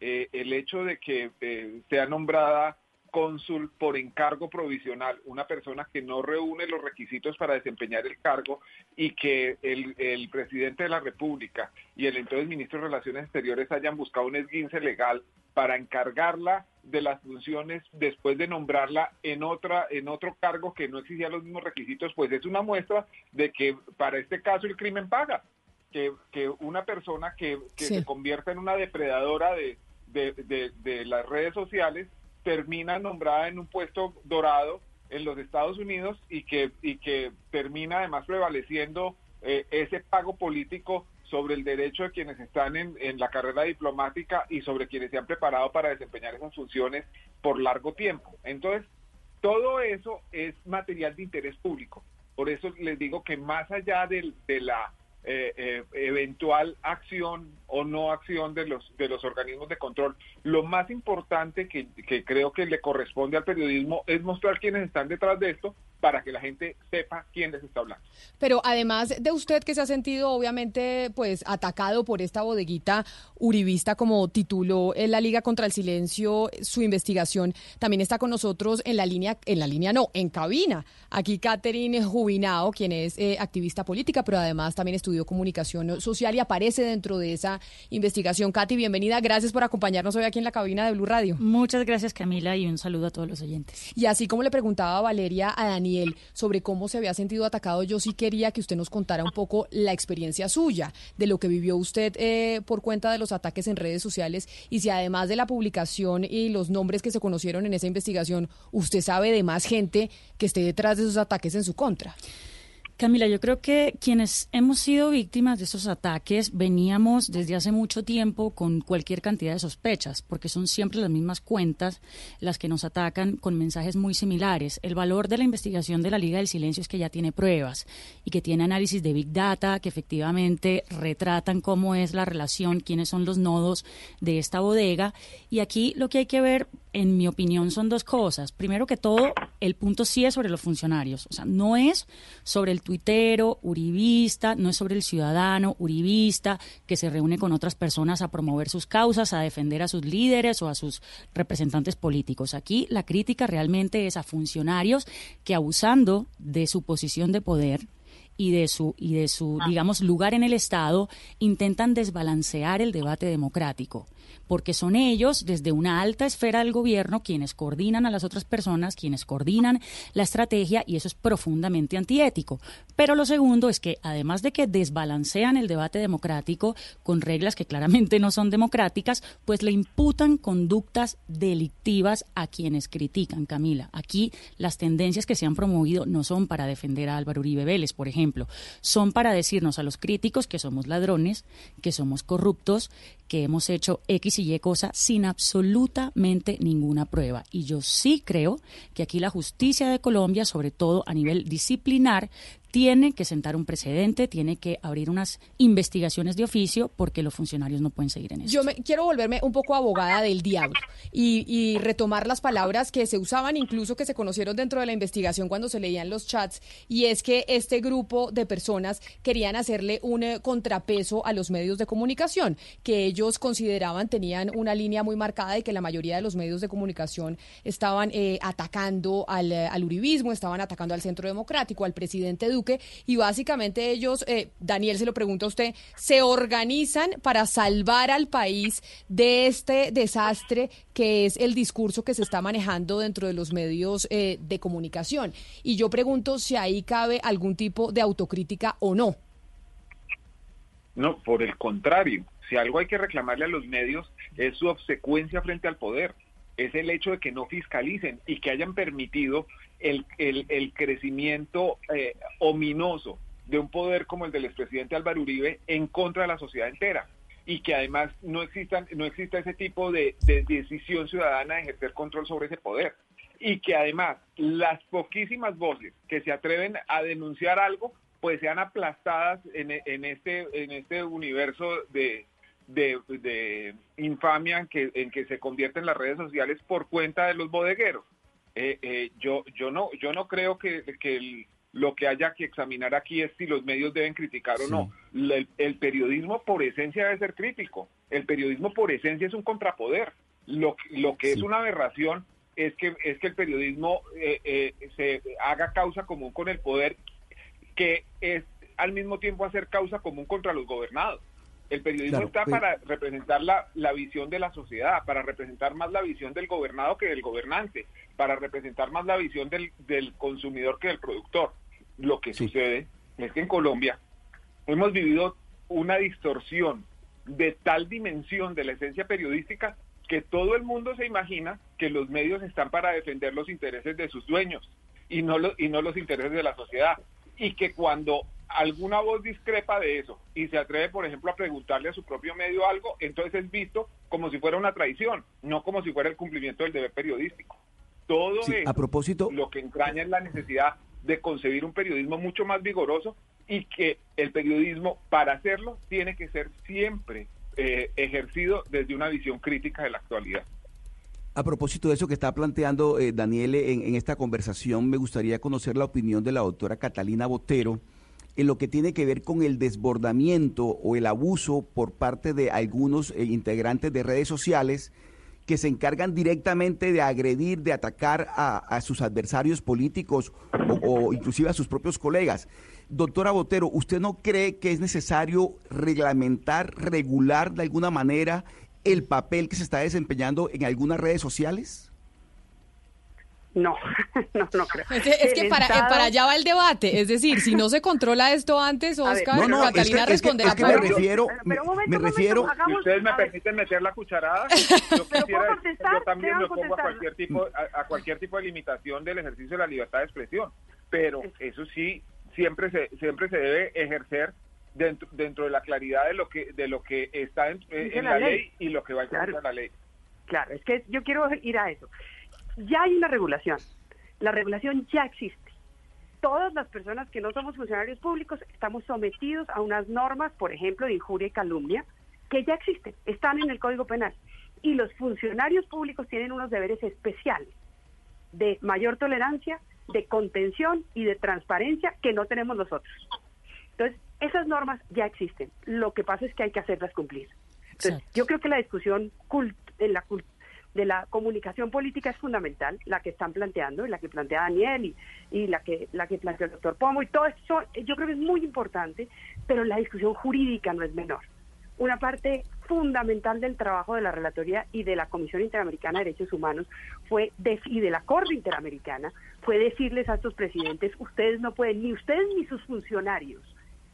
Eh, el hecho de que eh, sea nombrada cónsul por encargo provisional, una persona que no reúne los requisitos para desempeñar el cargo y que el, el presidente de la República y el entonces ministro de Relaciones Exteriores hayan buscado un esguince legal para encargarla de las funciones después de nombrarla en otra en otro cargo que no exigía los mismos requisitos, pues es una muestra de que para este caso el crimen paga, que, que una persona que, que Sí. se convierta en una depredadora de, de, de- de las redes sociales termina nombrada en un puesto dorado en los Estados Unidos y que, y que termina además prevaleciendo eh, ese pago político sobre el derecho de quienes están en, en la carrera diplomática y sobre quienes se han preparado para desempeñar esas funciones por largo tiempo. Entonces, todo eso es material de interés público. Por eso les digo que más allá del- de la eh, eh, eventual acción o no acción de los de los organismos de control, lo más importante que, que creo que le corresponde al periodismo es mostrar quiénes están detrás de esto para que la gente sepa quién les está hablando. Pero además de usted que se ha sentido obviamente pues atacado por esta bodeguita uribista como tituló en la Liga contra el Silencio su investigación, también está con nosotros en la línea, en la línea no, en cabina. Aquí Catherine Jubinao, quien es eh, activista política, pero además también estudió comunicación social y aparece dentro de esa investigación. Katy, bienvenida, gracias por acompañarnos hoy aquí en la cabina de Blue Radio. Muchas gracias Camila y un saludo a todos los oyentes. Y así como le preguntaba Valeria a Daniel sobre cómo se había sentido atacado, yo sí quería que usted nos contara un poco la experiencia suya, de lo que vivió usted eh, por cuenta de los ataques en redes sociales y si además de la publicación y los nombres que se conocieron en esa investigación, usted sabe de más gente que esté detrás de esos ataques en su contra. Camila, yo creo que quienes hemos sido víctimas de estos ataques veníamos desde hace mucho tiempo con cualquier cantidad de sospechas, porque son siempre las mismas cuentas las que nos atacan con mensajes muy similares. El valor de la investigación de la Liga del Silencio es que ya tiene pruebas y que tiene análisis de Big Data que efectivamente retratan cómo es la relación, quiénes son los nodos de esta bodega. Y aquí lo que hay que ver en mi opinión, son dos cosas. Primero que todo, el punto sí es sobre los funcionarios. O sea, no es sobre el tuitero uribista, no es sobre el ciudadano uribista que se reúne con otras personas a promover sus causas, a defender a sus líderes o a sus representantes políticos. Aquí la crítica realmente es a funcionarios que abusando de su posición de poder, y de su y de su digamos lugar en el Estado intentan desbalancear el debate democrático porque son ellos desde una alta esfera del gobierno quienes coordinan a las otras personas quienes coordinan la estrategia y eso es profundamente antiético. Pero lo segundo es que además de que desbalancean el debate democrático con reglas que claramente no son democráticas pues le imputan conductas delictivas a quienes critican Camila. Aquí las tendencias que se han promovido no son para defender a Álvaro Uribe Vélez por ejemplo. Son para decirnos a los críticos que somos ladrones, que somos corruptos, que hemos hecho X cosa sin absolutamente ninguna prueba. Y yo sí creo que aquí la justicia de Colombia, sobre todo a nivel disciplinar, tiene que sentar un precedente, tiene que abrir unas investigaciones de oficio porque los funcionarios no pueden seguir en eso. Yo me, quiero volverme un poco abogada del diablo y, retomar las palabras que se usaban, incluso que se conocieron dentro de la investigación cuando se leían los chats, y es que este grupo de personas querían hacerle un eh, contrapeso a los medios de comunicación, que ellos consideraban tenían una línea muy marcada y que la mayoría de los medios de comunicación estaban eh, atacando al, eh, al uribismo, estaban atacando al centro democrático, al presidente Duque, y básicamente ellos, eh, Daniel se lo pregunta a usted, se organizan para salvar al país de este desastre que es el discurso que se está manejando dentro de los medios eh, de comunicación. Y yo pregunto si ahí cabe algún tipo de autocrítica o no. No, por el contrario, si algo hay que reclamarle a los medios es su obsecuencia frente al poder, es el hecho de que no fiscalicen y que hayan permitido el, el, crecimiento eh, ominoso de un poder como el del expresidente Álvaro Uribe en contra de la sociedad entera y que además no existan no exista ese tipo de, de decisión ciudadana de ejercer control sobre ese poder y que además las poquísimas voces que se atreven a denunciar algo pues sean aplastadas en, en este en este universo de, de, de infamia en que, en que se convierten las redes sociales por cuenta de los bodegueros. Eh, eh, yo, yo, no, yo no creo que, que el, lo que haya que examinar aquí es si los medios deben criticar o no. El, el, periodismo por esencia debe ser crítico. El periodismo por esencia es un contrapoder. Lo, lo que sí. es una aberración es que es que el periodismo eh, eh, se haga causa común con el poder, que es al mismo tiempo hacer causa común contra los gobernados. El periodismo Claro, está pues- para representar la, la visión de la sociedad, para representar más la visión del gobernado que del gobernante, para representar más la visión del, del consumidor que del productor. Lo que sucede es que en Colombia hemos vivido una distorsión de tal dimensión de la esencia periodística que todo el mundo se imagina que los medios están para defender los intereses de sus dueños y no los, y no los intereses de la sociedad. Y que cuando alguna voz discrepa de eso y se atreve, por ejemplo, a preguntarle a su propio medio algo, entonces es visto como si fuera una traición, no como si fuera el cumplimiento del deber periodístico. Todo Sí, eso a propósito- lo que entraña es la necesidad de concebir un periodismo mucho más vigoroso y que el periodismo, para hacerlo, tiene que ser siempre eh, ejercido desde una visión crítica de la actualidad. A propósito de eso que está planteando eh, Daniel en, en esta conversación, me gustaría conocer la opinión de la doctora Catalina Botero en lo que tiene que ver con el desbordamiento o el abuso por parte de algunos eh, integrantes de redes sociales que se encargan directamente de agredir, de atacar a, sus adversarios políticos o, o inclusive a sus propios colegas. Doctora Botero, ¿usted no cree que es necesario reglamentar, regular de alguna manera el papel que se está desempeñando en algunas redes sociales? No, (laughs) no, no creo. Es que, es que El para, eh, Estado- para allá va el debate. Es decir, si no se controla esto antes, A ver, Oscar, no, no, es que- Catalina es que- responderá es que me refiero- Pero un momento, me momento, refiero- Si ustedes me a permiten meter la cucharada, (laughs) yo quisiera yo también me opongo a cualquier tipo a, a cualquier tipo de limitación del ejercicio de la libertad de expresión, pero eso sí siempre se siempre se debe ejercer dentro, dentro de la claridad de lo que de lo que está en, eh, en la la ley. ley y lo que va en contra Claro. la ley. Claro, es que yo quiero ir a eso. Ya hay una regulación. La regulación ya existe. Todas las personas que no somos funcionarios públicos estamos sometidos a unas normas, por ejemplo, de injuria y calumnia, que ya existen, están en el Código Penal. Y los funcionarios públicos tienen unos deberes especiales de mayor tolerancia, de contención y de transparencia que no tenemos nosotros. Entonces, esas normas ya existen. Lo que pasa es que hay que hacerlas cumplir. Entonces, yo creo que la discusión en la cult- de la comunicación política es fundamental, la que están planteando, y la que plantea Daniel y, y la que la que plantea el doctor Pomo y todo eso, yo creo que es muy importante, pero la discusión jurídica no es menor. Una parte fundamental del trabajo de la Relatoría y de la Comisión Interamericana de Derechos Humanos fue de- y de la Corte Interamericana fue decirles a estos presidentes, ustedes no pueden, ni ustedes ni sus funcionarios,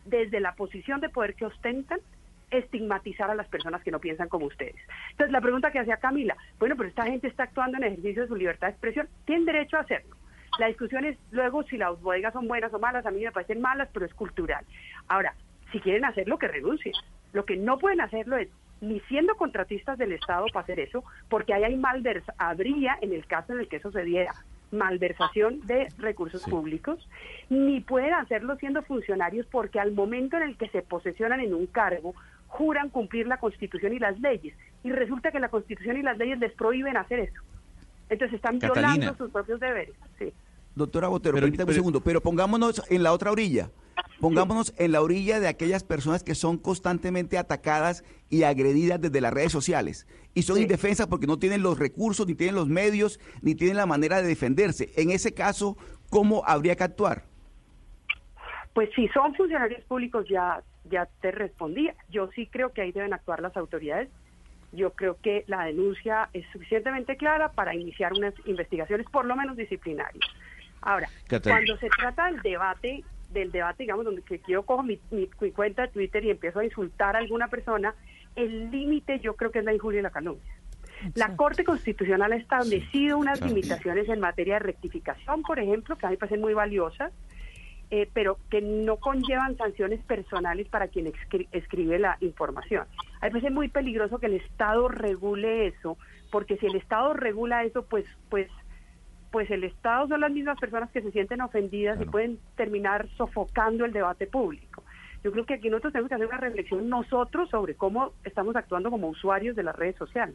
desde la posición de poder que ostentan, estigmatizar a las personas que no piensan como ustedes. Entonces, la pregunta que hacía Camila, bueno, pero esta gente está actuando en ejercicio de su libertad de expresión, tienen derecho a hacerlo. La discusión es luego si las bodegas son buenas o malas, a mí me parecen malas, pero es cultural. Ahora, si quieren hacerlo, que renuncien. Lo que no pueden hacerlo es ni siendo contratistas del Estado para hacer eso, porque ahí hay malversa, habría, en el caso en el que eso se diera, malversación de recursos públicos, ni pueden hacerlo siendo funcionarios porque al momento en el que se posesionan en un cargo, juran cumplir la Constitución y las leyes, y resulta que la Constitución y las leyes les prohíben hacer eso. Entonces están Catalina. violando sus propios deberes. Sí. Doctora Botero, Pero- permítame pero- un segundo, pero pongámonos en la otra orilla. Pongámonos en la orilla de aquellas personas que son constantemente atacadas y agredidas desde las redes sociales y son indefensas porque no tienen los recursos, ni tienen los medios, ni tienen la manera de defenderse. En ese caso, ¿cómo habría que actuar? Pues si son funcionarios públicos ya, ya te respondía. Yo sí creo que ahí deben actuar las autoridades. Yo creo que la denuncia es suficientemente clara para iniciar unas investigaciones, por lo menos disciplinarias. Ahora, cuando se trata del debate, del debate, digamos, donde que yo cojo mi, mi- mi cuenta de Twitter y empiezo a insultar a alguna persona, el límite yo creo que es la injuria y la calumnia. La Corte Constitucional ha establecido unas limitaciones en materia de rectificación, por ejemplo, que a mí me parecen muy valiosas, eh, pero que no conllevan sanciones personales para quien escri- escribe la información. A mí me parece muy peligroso que el Estado regule eso, porque si el Estado regula eso, pues, pues, pues el Estado son las mismas personas que se sienten ofendidas y pueden terminar sofocando el debate público. Yo creo que aquí nosotros tenemos que hacer una reflexión nosotros sobre cómo estamos actuando como usuarios de las redes sociales.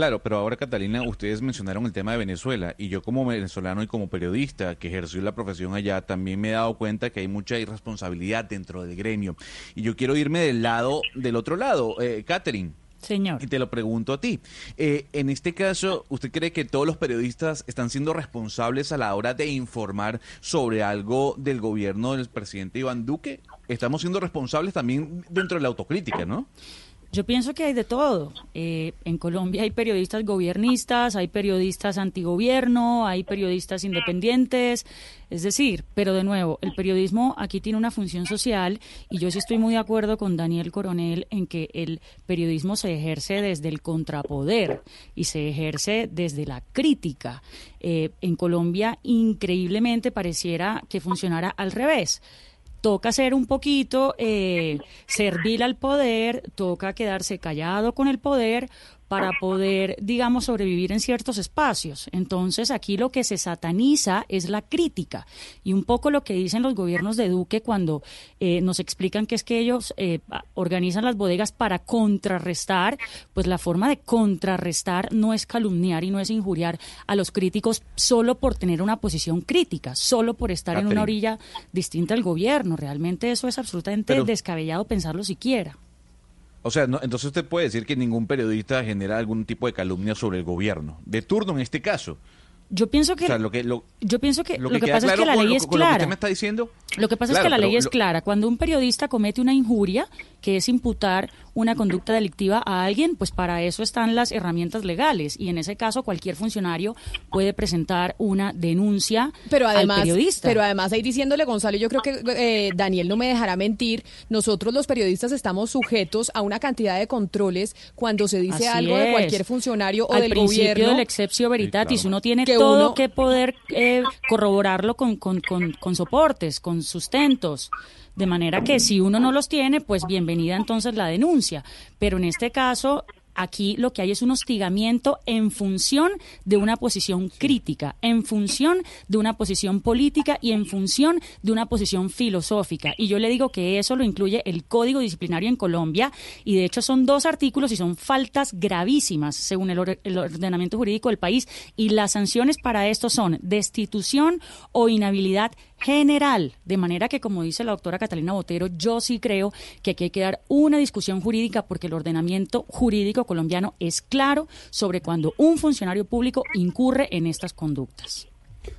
Claro, pero ahora Catalina, ustedes mencionaron el tema de Venezuela y yo como venezolano y como periodista que ejerció la profesión allá también me he dado cuenta que hay mucha irresponsabilidad dentro del gremio y yo quiero irme del lado del otro lado, eh, Catherine. Señor. Y te lo pregunto a ti. Eh, en este caso, ¿usted cree que todos los periodistas están siendo responsables a la hora de informar sobre algo del gobierno del presidente Iván Duque? Estamos siendo responsables también dentro de la autocrítica, ¿no? Yo pienso que hay de todo. Eh, en Colombia hay periodistas gobiernistas, hay periodistas antigobierno, hay periodistas independientes, es decir, pero de nuevo, el periodismo aquí tiene una función social y yo sí estoy muy de acuerdo con Daniel Coronel en que el periodismo se ejerce desde el contrapoder y se ejerce desde la crítica. Eh, en Colombia, increíblemente, pareciera que funcionara al revés toca ser un poquito eh, servil al poder, toca quedarse callado con el poder para poder, digamos, sobrevivir en ciertos espacios. Entonces, aquí lo que se sataniza es la crítica y un poco lo que dicen los gobiernos de Duque cuando eh, nos explican que es que ellos eh, organizan las bodegas para contrarrestar, pues la forma de contrarrestar no es calumniar y no es injuriar a los críticos solo por tener una posición crítica, solo por estar en una orilla distinta al gobierno. Realmente eso es absolutamente Pero- descabellado pensarlo siquiera. O sea, no- entonces usted puede decir que ningún periodista genera algún tipo de calumnia sobre el gobierno, de turno en este caso. Yo pienso que O sea, lo que, lo, yo pienso que lo, que, pasa es que la ley es con lo que clara. usted me está diciendo. Lo que pasa es que la ley es clara. Cuando un periodista comete una injuria, que es imputar una conducta delictiva a alguien, pues para eso están las herramientas legales. Y en ese caso, cualquier funcionario puede presentar una denuncia Pero además, al periodista. pero además ahí diciéndole Gonzalo, yo creo que eh, Daniel no me dejará mentir. Nosotros los periodistas estamos sujetos a una cantidad de controles cuando se dice Así algo de cualquier funcionario o Al del principio gobierno. del excepcio veritatis, uno tiene Que todo uno- que poder eh, corroborarlo con, con, con, con soportes, con sustentos. De manera que si uno no los tiene, pues bienvenida entonces la denuncia. Pero en este caso, aquí lo que hay es un hostigamiento en función de una posición crítica, en función de una posición política y en función de una posición filosófica. Y yo le digo que eso lo incluye el Código Disciplinario en Colombia y de hecho son dos artículos y son faltas gravísimas según el, or- el ordenamiento jurídico del país y las sanciones para esto son destitución o inhabilidad general. De manera que, como dice la doctora Catalina Botero, yo sí creo que aquí hay que dar una discusión jurídica porque el ordenamiento jurídico colombiano es claro sobre cuando un funcionario público incurre en estas conductas.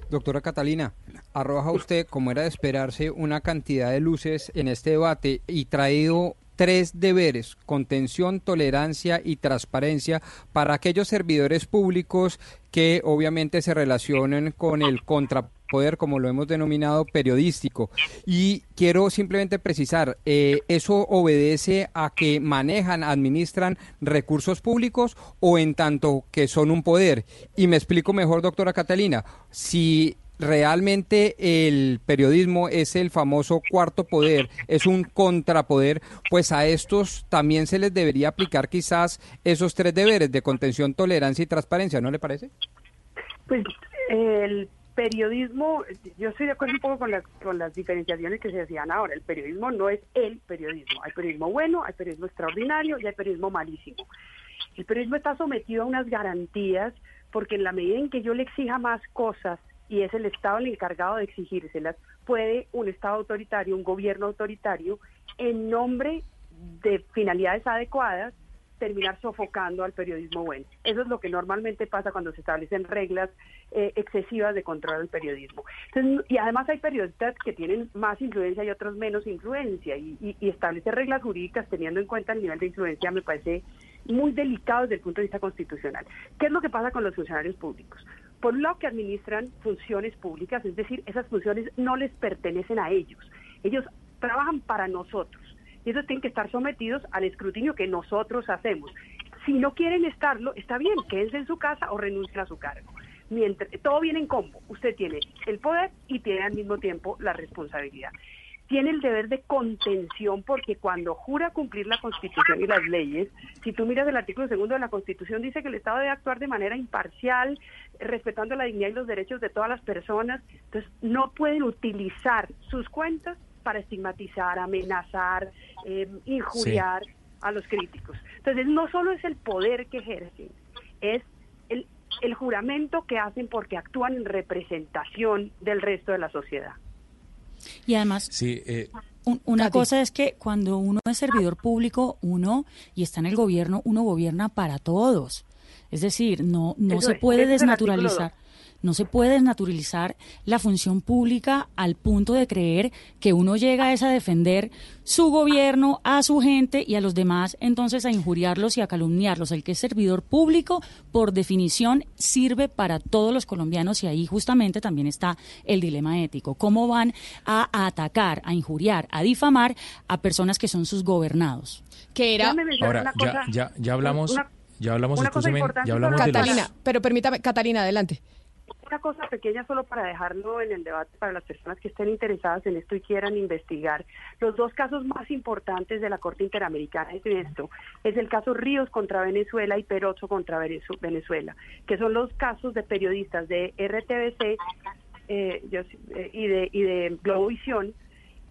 Doctora Catalina, arroja usted, como era de esperarse, una cantidad de luces en este debate y traído tres deberes, contención, tolerancia y transparencia para aquellos servidores públicos que obviamente se relacionen con el contrapoder, como lo hemos denominado, periodístico. Y quiero simplemente precisar, eh, ¿eso obedece a que manejan, administran recursos públicos o en tanto que son un poder? Y me explico mejor, doctora Catalina, si realmente el periodismo es el famoso cuarto poder, es un contrapoder, pues a estos también se les debería aplicar quizás esos tres deberes de contención, tolerancia y transparencia, ¿no le parece? Pues el periodismo, yo estoy de acuerdo un poco con las, con las diferenciaciones que se hacían ahora. El periodismo no es el periodismo. Hay periodismo bueno, hay periodismo extraordinario y hay periodismo malísimo. El periodismo está sometido a unas garantías porque en la medida en que yo le exija más cosas y es el Estado el encargado de exigírselas, puede un Estado autoritario, un gobierno autoritario, en nombre de finalidades adecuadas, terminar sofocando al periodismo bueno. Eso es lo que normalmente pasa cuando se establecen reglas eh, excesivas de control del periodismo. Entonces, y además hay periodistas que tienen más influencia y otros menos influencia y, y- y establecer reglas jurídicas teniendo en cuenta el nivel de influencia me parece muy delicado desde el punto de vista constitucional. ¿Qué es lo que pasa con los funcionarios públicos? Por un lado que administran funciones públicas, es decir, esas funciones no les pertenecen a ellos. Ellos trabajan para nosotros y esos tienen que estar sometidos al escrutinio que nosotros hacemos. Si no quieren estarlo, está bien, quédense en su casa o renuncien a su cargo. Mientras, todo viene en combo. Usted tiene el poder y tiene al mismo tiempo la responsabilidad. Tiene el deber de contención porque cuando jura cumplir la Constitución y las leyes, si tú miras el artículo segundo de la Constitución, dice que el Estado debe actuar de manera imparcial, respetando la dignidad y los derechos de todas las personas. Entonces, no pueden utilizar sus cuentas para estigmatizar, amenazar, eh, injuriar a los críticos. Entonces, no solo es el poder que ejercen, es el, el juramento que hacen porque actúan en representación del resto de la sociedad. Y además, Sí, eh, Un- Una cosa es que cuando uno es servidor público, uno y está en el gobierno, uno gobierna para todos. Es decir, no, no Eso se puede es desnaturalizar. No se puede desnaturalizar la función pública al punto de creer que uno llega es a defender su gobierno, a su gente y a los demás, entonces a injuriarlos y a calumniarlos. El que es servidor público, por definición, sirve para todos los colombianos y ahí justamente también está el dilema ético. ¿Cómo van a, a atacar, a injuriar, a difamar a personas que son sus gobernados? Que era... Ahora, ya, ya, ya hablamos, Una- ya hablamos, una cosa importante ya hablamos de los... Catalina, pero permítame, Catalina, adelante. Una cosa pequeña solo para dejarlo en el debate para las personas que estén interesadas en esto y quieran investigar. Los dos casos más importantes de la Corte Interamericana en esto es el caso Ríos contra Venezuela y Perozo contra Venezu- Venezuela, que son los casos de periodistas de RTBC eh, eh, y de y de Globovisión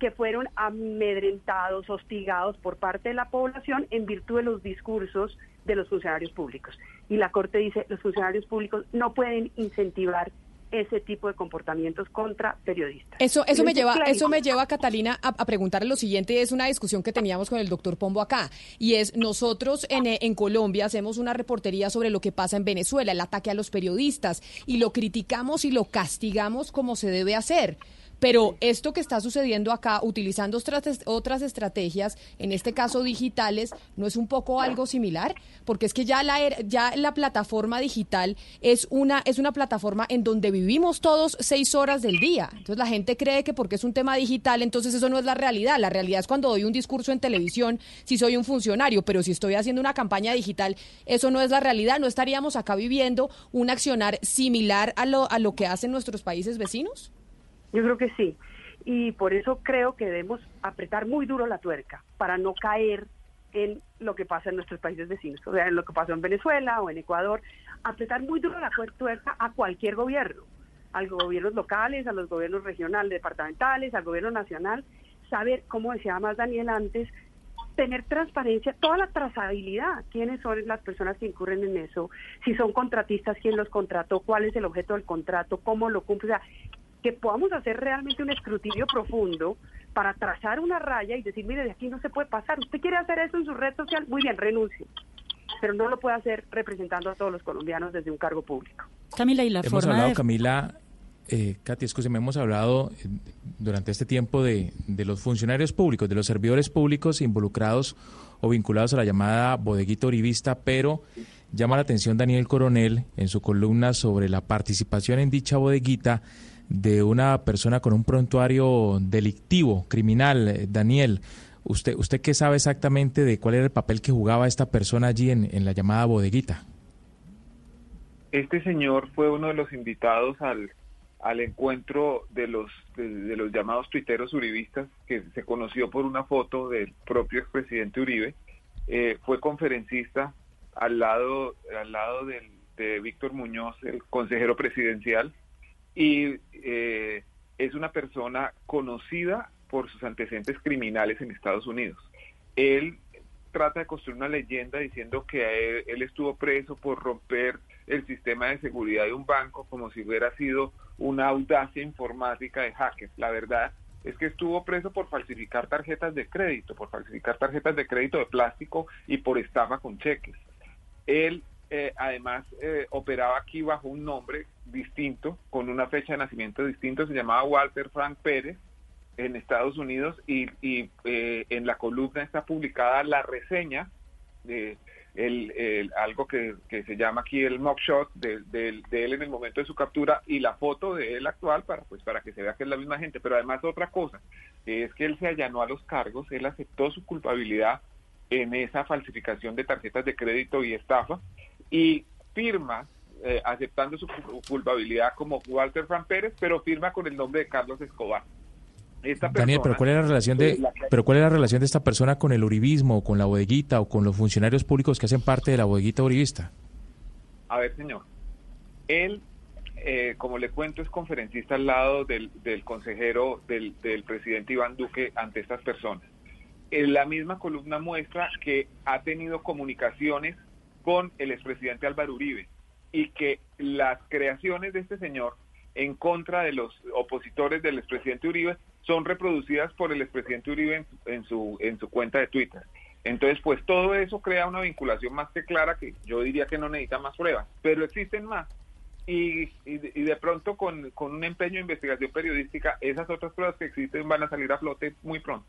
que fueron amedrentados, hostigados por parte de la población en virtud de los discursos de los funcionarios públicos. Y la Corte dice, los funcionarios públicos no pueden incentivar ese tipo de comportamientos contra periodistas. Eso, eso me lleva, eso me lleva, Catalina, a, a preguntarle lo siguiente. Es una discusión que teníamos con el doctor Pombo acá. Y es, nosotros en, eh, en Colombia hacemos una reportería sobre lo que pasa en Venezuela, el ataque a los periodistas, y lo criticamos y lo castigamos como se debe hacer. Pero esto que está sucediendo acá, utilizando otras, estrategias, en este caso digitales, ¿no es un poco algo similar? Porque es que ya la, era- ya la plataforma digital es una, es una plataforma en donde vivimos todos seis horas del día. Entonces la gente cree que porque es un tema digital, entonces eso no es la realidad. La realidad es cuando doy un discurso en televisión, si soy un funcionario, pero si estoy haciendo una campaña digital, eso no es la realidad. ¿No estaríamos acá viviendo un accionar similar a lo, a lo que hacen nuestros países vecinos? Yo creo que sí. Y por eso creo que debemos apretar muy duro la tuerca para no caer en lo que pasa en nuestros países vecinos, o sea, en lo que pasó en Venezuela o en Ecuador, apretar muy duro la tuer- tuerca a cualquier gobierno, a los gobiernos locales, a los gobiernos regionales, departamentales, al gobierno nacional, saber, como decía más Daniel antes, tener transparencia, toda la trazabilidad, quiénes son las personas que incurren en eso, si son contratistas, quién los contrató, cuál es el objeto del contrato, cómo lo cumple, o sea, que podamos hacer realmente un escrutinio profundo para trazar una raya y decir, mire, de aquí no se puede pasar, usted quiere hacer eso en su red social, muy bien, renuncie, pero no lo puede hacer representando a todos los colombianos desde un cargo público. Camila, y la Hemos forma hablado, de... Camila, eh, Katy, escúcheme, hemos hablado eh, durante este tiempo de, de los funcionarios públicos, de los servidores públicos involucrados o vinculados a la llamada bodeguita uribista, pero llama la atención Daniel Coronel en su columna sobre la participación en dicha bodeguita de una persona con un prontuario delictivo, criminal. Eh, Daniel, ¿usted, ¿usted qué sabe exactamente de cuál era el papel que jugaba esta persona allí en, en la llamada bodeguita? Este señor fue uno de los invitados al, al encuentro de los, de, los llamados tuiteros uribistas, que se conoció por una foto del propio expresidente Uribe. Eh, fue conferencista al lado, al lado de Víctor Muñoz, el consejero presidencial, y eh, es una persona conocida por sus antecedentes criminales en Estados Unidos. Él trata de construir una leyenda diciendo que él, él, estuvo preso por romper el sistema de seguridad de un banco como si hubiera sido una audacia informática de hackers. La verdad es que estuvo preso por falsificar tarjetas de crédito, por falsificar tarjetas de crédito de plástico y por estafa con cheques. Él eh, además eh, operaba aquí bajo un nombre distinto, con una fecha de nacimiento distinto, se llamaba Walter Frank Pérez en Estados Unidos y, y eh, en la columna está publicada la reseña de el, algo que, se llama aquí el mugshot de, de, él en el momento de su captura y la foto de él actual para pues para que se vea que es la misma gente. Pero además otra cosa es que él se allanó a los cargos él aceptó su culpabilidad en esa falsificación de tarjetas de crédito y estafa y firma eh, aceptando su culpabilidad como Walter Fran Pérez pero firma con el nombre de Carlos Escobar esta Daniel, pero ¿cuál es la relación de, pero cuál es la relación de esta persona con el uribismo, o con la bodeguita, o con los funcionarios públicos que hacen parte de la bodeguita uribista? A ver, señor, él, eh, como le cuento, es conferencista al lado del, del consejero del, del, presidente Iván Duque ante estas personas. En la misma columna muestra que ha tenido comunicaciones con el expresidente Álvaro Uribe y que las creaciones de este señor en contra de los opositores del expresidente Uribe son reproducidas por el expresidente Uribe en, en su, en su cuenta de Twitter. Entonces, pues todo eso crea una vinculación más que clara que yo diría que no necesita más pruebas, pero existen más. Y, de- y de pronto con, con un empeño de investigación periodística, esas otras pruebas que existen van a salir a flote muy pronto.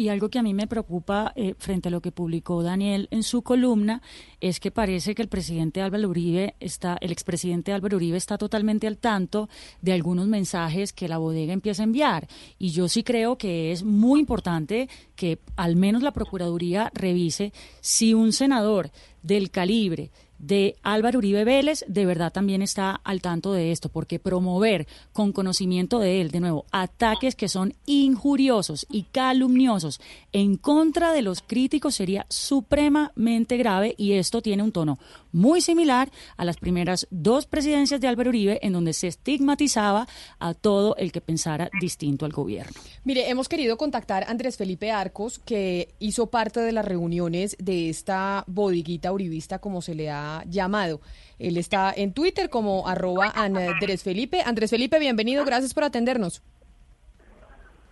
Y algo que a mí me preocupa eh, frente a lo que publicó Daniel en su columna es que parece que el presidente Álvaro Uribe está, el expresidente Álvaro Uribe está totalmente al tanto de algunos mensajes que la bodega empieza a enviar. Y yo sí creo que es muy importante que al menos la Procuraduría revise si un senador del calibre de Álvaro Uribe Vélez de verdad también está al tanto de esto, porque promover con conocimiento de él, de nuevo, ataques que son injuriosos y calumniosos en contra de los críticos sería supremamente grave y esto tiene un tono muy similar a las primeras dos presidencias de Álvaro Uribe en donde se estigmatizaba a todo el que pensara distinto al gobierno. Mire, hemos querido contactar a Andrés Felipe Arcos, que hizo parte de las reuniones de esta bodeguita uribista, como se le ha llamado. Él está en Twitter como arroba Andrés Felipe. Andrés Felipe, bienvenido, gracias por atendernos.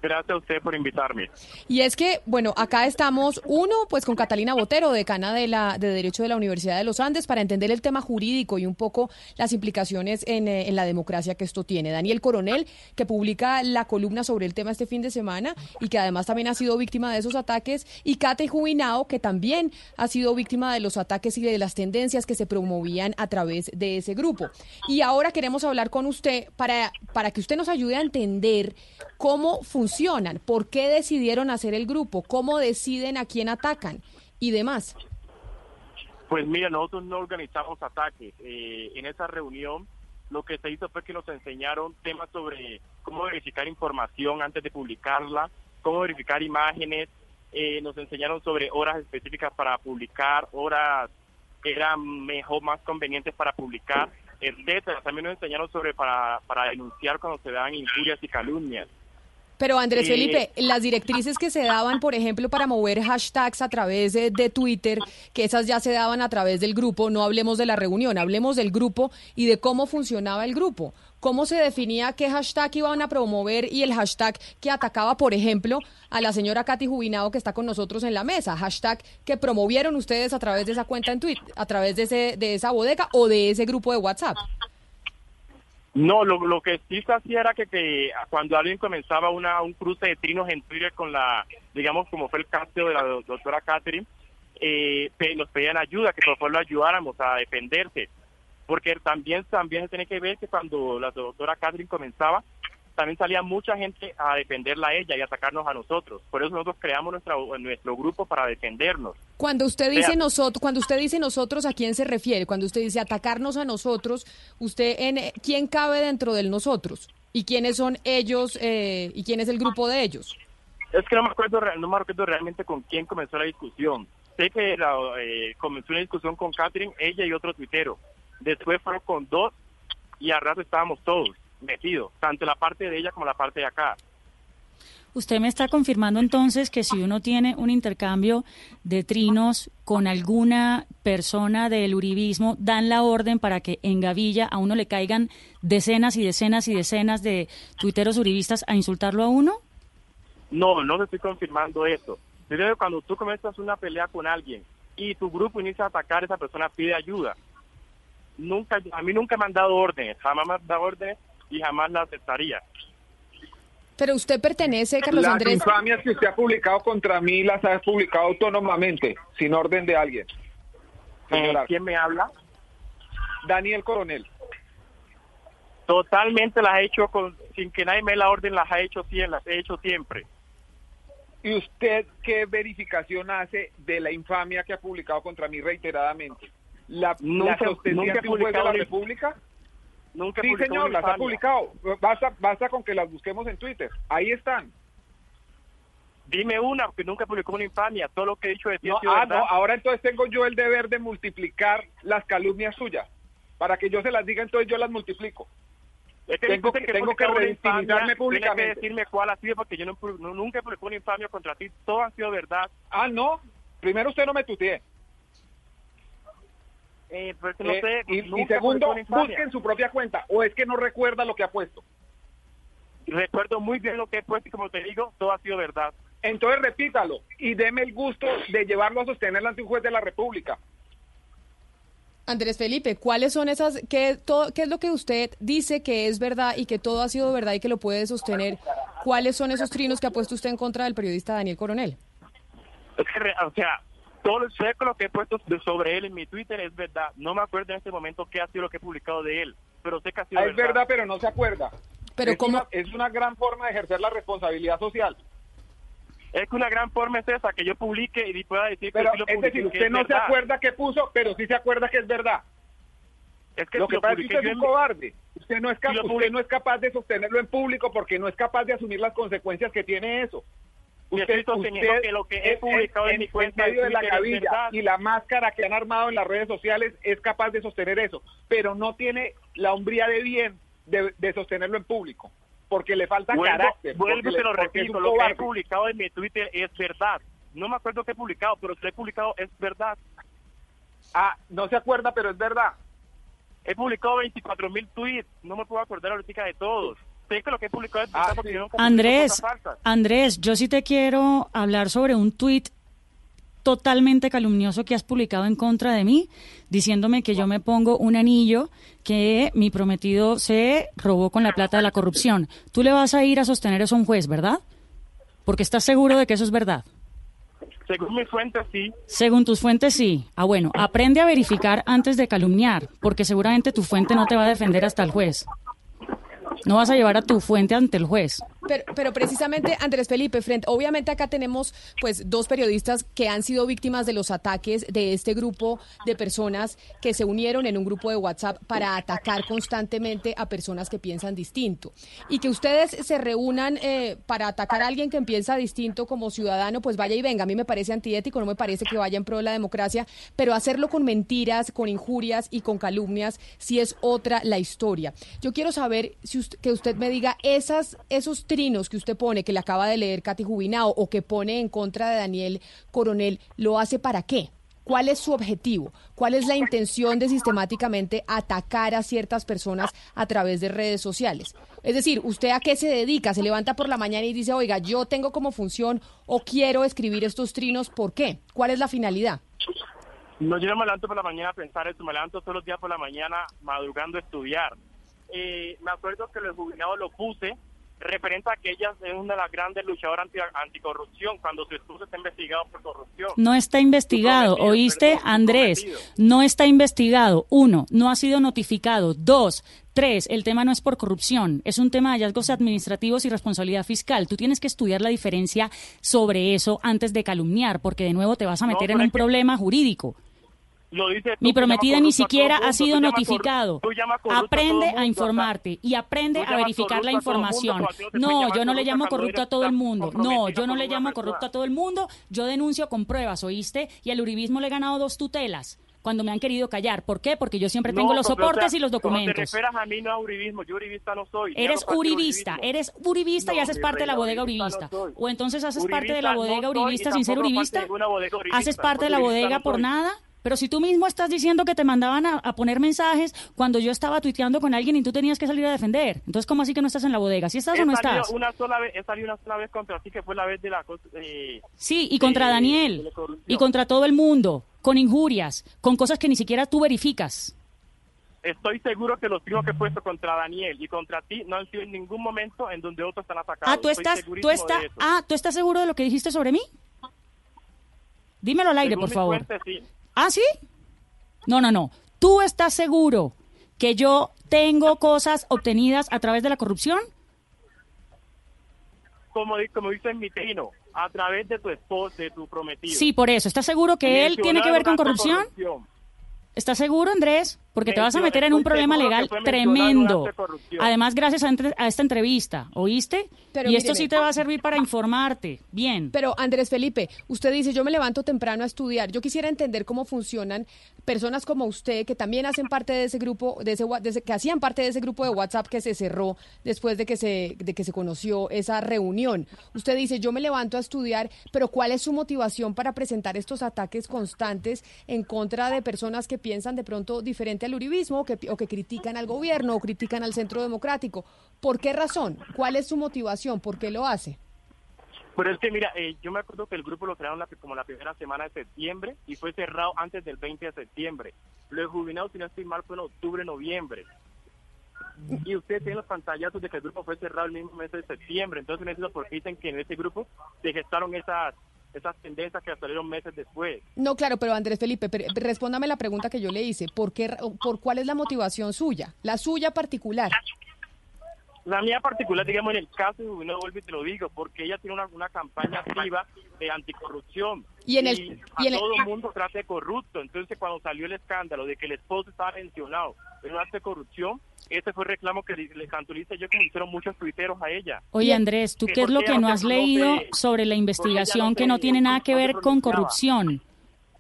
Gracias a usted por invitarme. Y es que, bueno, acá estamos, uno, pues con Catalina Botero, decana de, la, de Derecho de la Universidad de los Andes, para entender el tema jurídico y un poco las implicaciones en, eh, en la democracia que esto tiene. Daniel Coronel, que publica la columna sobre el tema este fin de semana y que además también ha sido víctima de esos ataques. Y Kate Jubinao, que también ha sido víctima de los ataques y de las tendencias que se promovían a través de ese grupo. Y ahora queremos hablar con usted para, para que usted nos ayude a entender cómo funcionan, por qué decidieron hacer el grupo, cómo deciden a quién atacan y demás. Pues mira, nosotros no organizamos ataques. Eh, en esa reunión lo que se hizo fue que nos enseñaron temas sobre cómo verificar información antes de publicarla, cómo verificar imágenes, eh, nos enseñaron sobre horas específicas para publicar, horas que eran mejor, más convenientes para publicar, etcétera. También nos enseñaron sobre para, para denunciar cuando se dan injurias y calumnias. Pero Andrés Eh, Felipe, las directrices que se daban, por ejemplo, para mover hashtags a través de, de Twitter, que esas ya se daban a través del grupo, no hablemos de la reunión, hablemos del grupo y de cómo funcionaba el grupo. ¿Cómo se definía qué hashtag iban a promover y el hashtag que atacaba, por ejemplo, a la señora Katy Jubinado que está con nosotros en la mesa? Hashtag que promovieron ustedes a través de esa cuenta en Twitter, a través de, ese, de esa bodega o de ese grupo de WhatsApp. No, lo, lo que sí se hacía era que, que cuando alguien comenzaba una, un cruce de trinos en Twitter con la, digamos, como fue el caso de la do- doctora Catherine, eh, nos pedían ayuda, que por favor lo ayudáramos a defenderse. Porque también, también se tiene que ver que cuando la doctora Catherine comenzaba, también salía mucha gente a defenderla a ella y a atacarnos a nosotros. Por eso nosotros creamos nuestra, nuestro grupo para defendernos. Cuando usted O dice sea, nosotros, cuando usted dice nosotros, ¿a quién se refiere? Cuando usted dice atacarnos a nosotros, usted en quién cabe dentro del nosotros y quiénes son ellos eh, y quién es el grupo de ellos. Es que no me acuerdo, no me acuerdo realmente con quién comenzó la discusión. Sé que la, eh, comenzó una discusión con Catherine, ella y otro tuitero. Después fueron con dos y al rato estábamos todos metidos, tanto la parte de ella como la parte de acá. Usted me está confirmando entonces que si uno tiene un intercambio de trinos con alguna persona del uribismo, dan la orden para que en Gavilla a uno le caigan decenas y decenas y decenas de tuiteros uribistas a insultarlo a uno? No, no te estoy confirmando eso. Primero, cuando tú comienzas una pelea con alguien y tu grupo inicia a atacar, esa persona pide ayuda. Nunca, a mí nunca me han dado órdenes, jamás me han dado órdenes y jamás la aceptaría. Pero usted pertenece, Carlos Las Andrés. infamias que usted ha publicado contra mí las ha publicado autónomamente, sin orden de alguien. Señora. ¿Quién me habla? Daniel Coronel. Totalmente las he hecho con, sin que nadie me dé la orden, las ha hecho siempre, las he hecho siempre. ¿Y usted qué verificación hace de la infamia que ha publicado contra mí reiteradamente? ¿La, Nunca- la nunca un juez de publicado la ni- República? Nunca Sí, señor, las ha publicado. Basta, basta con que las busquemos en Twitter. Ahí están. Dime una, porque nunca publicó una infamia. Todo lo que he dicho de ti No, ah, no, ahora entonces tengo yo el deber de multiplicar las calumnias suyas. Para que yo se las diga, entonces yo las multiplico. Es que tengo discute que- tengo que infamia, públicamente. que decirme cuál ha sido, porque yo no, no- nunca he publicado una infamia contra ti. Todo ha sido verdad. Ah, no. Primero usted no me tutee. Eh, pero es que no Eh, sé, y, y segundo, publicó una infamia. busque en su propia cuenta. ¿O es que no recuerda lo que ha puesto? recuerdo muy bien lo que he puesto y como te digo, todo ha sido verdad. Entonces repítalo y deme el gusto de llevarlo a sostenerlo ante un juez de la República. Andrés Felipe, ¿cuáles son esas, qué, todo, qué es lo que usted dice que es verdad y que todo ha sido verdad y que lo puede sostener? ¿Cuáles son esos trinos que ha puesto usted en contra del periodista Daniel Coronel? Es que, re- o sea, todo el seco lo que he puesto de- sobre él en mi Twitter es verdad. No me acuerdo en este momento qué ha sido lo que he publicado de él, pero sé que ha sido Ah, es verdad, pero no se acuerda. Pero es, ¿cómo? una, es una gran forma de ejercer la responsabilidad social. Es que una gran forma es esa, que yo publique y pueda decir Pero, que sí lo es publiqué, decir, usted es no se acuerda qué puso, pero sí se acuerda que es verdad. Es que lo si que lo pasa es que usted es un cobarde. Usted no, es Si cap- lo usted no es capaz de sostenerlo en público porque no es capaz de asumir las consecuencias que tiene eso. Estoy sosteniendo que lo que he en- publicado en mi cuenta de medio de la verdad. y la máscara que han armado en las redes sociales es capaz de sostener eso, pero no tiene la hombría de bien de, de sostenerlo en público, porque le falta Vuelvo, carácter. vuelvo y le- lo repito, lo que he publicado en mi Twitter es verdad. No me acuerdo qué he publicado, pero lo he publicado es verdad. Ah, no se acuerda, pero es verdad. He publicado 24 mil tweets, no me puedo acordar ahorita de todos. Sé que lo que he publicado es Ah, yo Andrés, cosas. Andrés, yo sí te quiero hablar sobre un tuit totalmente calumnioso que has publicado en contra de mí, diciéndome que yo me pongo un anillo que mi prometido se robó con la plata de la corrupción. Tú le vas a ir a sostener eso a un juez, ¿verdad? Porque estás seguro de que eso es verdad. Según mi fuente, sí. Según tus fuentes, sí. Ah, bueno, aprende a verificar antes de calumniar, porque seguramente tu fuente no te va a defender hasta el juez. No vas a llevar a tu fuente ante el juez. Pero, pero precisamente, Andrés Felipe, frente, obviamente acá tenemos pues dos periodistas que han sido víctimas de los ataques de este grupo de personas que se unieron en un grupo de WhatsApp para atacar constantemente a personas que piensan distinto. Y que ustedes se reúnan eh, para atacar a alguien que piensa distinto como ciudadano, pues vaya y venga. A mí me parece antiético, no me parece que vaya en pro de la democracia, pero hacerlo con mentiras, con injurias y con calumnias, sí es otra la historia. Yo quiero saber si usted, que usted me diga esas, esos trinos que usted pone, que le acaba de leer Katy Jubinao, o que pone en contra de Daniel Coronel, ¿lo hace para qué? ¿Cuál es su objetivo? ¿Cuál es la intención de sistemáticamente atacar a ciertas personas a través de redes sociales? Es decir, ¿usted a qué se dedica? Se levanta por la mañana y dice, oiga, yo tengo como función o quiero escribir estos trinos, ¿por qué? ¿Cuál es la finalidad? No, yo no me por la mañana a pensar esto, me levanto todos los días por la mañana madrugando a estudiar. Eh, me acuerdo que los jubilados lo puse referente a que ella es una de las grandes luchadoras anti, anticorrupción cuando su esposo está investigado por corrupción. No está investigado, ¿oíste, perdón, Andrés? No está investigado. Uno, no ha sido notificado. Dos, tres, el tema no es por corrupción, es un tema de hallazgos administrativos y responsabilidad fiscal. Tú tienes que estudiar la diferencia sobre eso antes de calumniar, porque de nuevo te vas a meter en un que- problema jurídico. Lo dice tú, Mi prometida ni siquiera ha sido notificado. Aprende a informarte y aprende a verificar la información. no te yo no le llamo corrupto a todo el mundo. No, yo no le llamo corrupto a todo el mundo. Yo denuncio con pruebas, ¿oíste? Y al uribismo le he ganado dos tutelas cuando me han querido callar. ¿Por qué? Porque yo siempre tengo No, los o soportes sea, y los te documentos. refieras a mí no a uribismo, yo uribista no soy. Eres uribista, uribismo. eres uribista y haces parte de la bodega uribista o entonces haces parte de la bodega uribista sin ser uribista. Haces parte de la bodega por nada. Pero si tú mismo estás diciendo que te mandaban a, a poner mensajes cuando yo estaba tuiteando con alguien y tú tenías que salir a defender. Entonces, ¿cómo así que no estás en la bodega? ¿Sí estás He o no salido estás? Una sola vez, he salido una sola vez contra ti, que fue la vez de la eh, Sí, y contra Daniel. Y contra todo el mundo. Con injurias. Con cosas que ni siquiera tú verificas. Estoy seguro que los trinos que he puesto contra Daniel y contra ti no han sido en ningún momento en donde otros están atacados. Ah, tú estás, tú eso. ah, ¿tú estás seguro de lo que dijiste sobre mí? Dímelo al aire, Según por favor. sí. ¿Ah, sí? No, no, no. ¿Tú estás seguro que yo tengo cosas obtenidas a través de la corrupción? Como, como dice mi trino, a través de tu esposo, de tu prometido. Sí, por eso. ¿Estás seguro que él tiene que ver con corrupción? ¿Estás seguro, Andrés? Porque te vas a meter en un problema legal tremendo. Además, gracias a, entre- a esta entrevista, ¿oíste? Pero y esto míreme. sí te va a servir para informarte. Bien. Pero Andrés Felipe, usted dice, yo me levanto temprano a estudiar. Yo quisiera entender cómo funcionan personas como usted que también hacen parte de ese grupo, de ese, de ese- que hacían parte de ese grupo de WhatsApp que se cerró después de que se, de que se conoció esa reunión. Usted dice, yo me levanto a estudiar, pero ¿cuál es su motivación para presentar estos ataques constantes en contra de personas que piensan de pronto diferente uribismo o que, o que critican al gobierno o critican al centro democrático. ¿Por qué razón? ¿Cuál es su motivación? ¿Por qué lo hace? Pero es que, mira, eh, yo me acuerdo que el grupo lo crearon como la primera semana de septiembre y fue cerrado antes del 20 de septiembre. Lo de Jubilados, si no estoy mal, fue en octubre, noviembre. Y ustedes tienen los pantallazos de que el grupo fue cerrado el mismo mes de septiembre. Entonces, no entiendo por qué dicen que en ese grupo se gestaron esas esas tendencias que salieron meses después. No, claro, pero Andrés Felipe, pero respóndame la pregunta que yo le hice. ¿Por, qué, ¿Por cuál es la motivación suya? La suya particular. La mía particular, digamos, en el caso de vuelvo y te lo digo, porque ella tiene una, una campaña activa de anticorrupción. Y en el- a y en todo el mundo trata de corrupto. Entonces, cuando salió el escándalo de que el esposo estaba mencionado en un acto de corrupción, ese fue el reclamo que le, le hice yo como hicieron muchos tuiteros a ella. Oye, Andrés, ¿tú qué es lo que no has no leído se- sobre la investigación no que no tiene nada que ver con corrupción?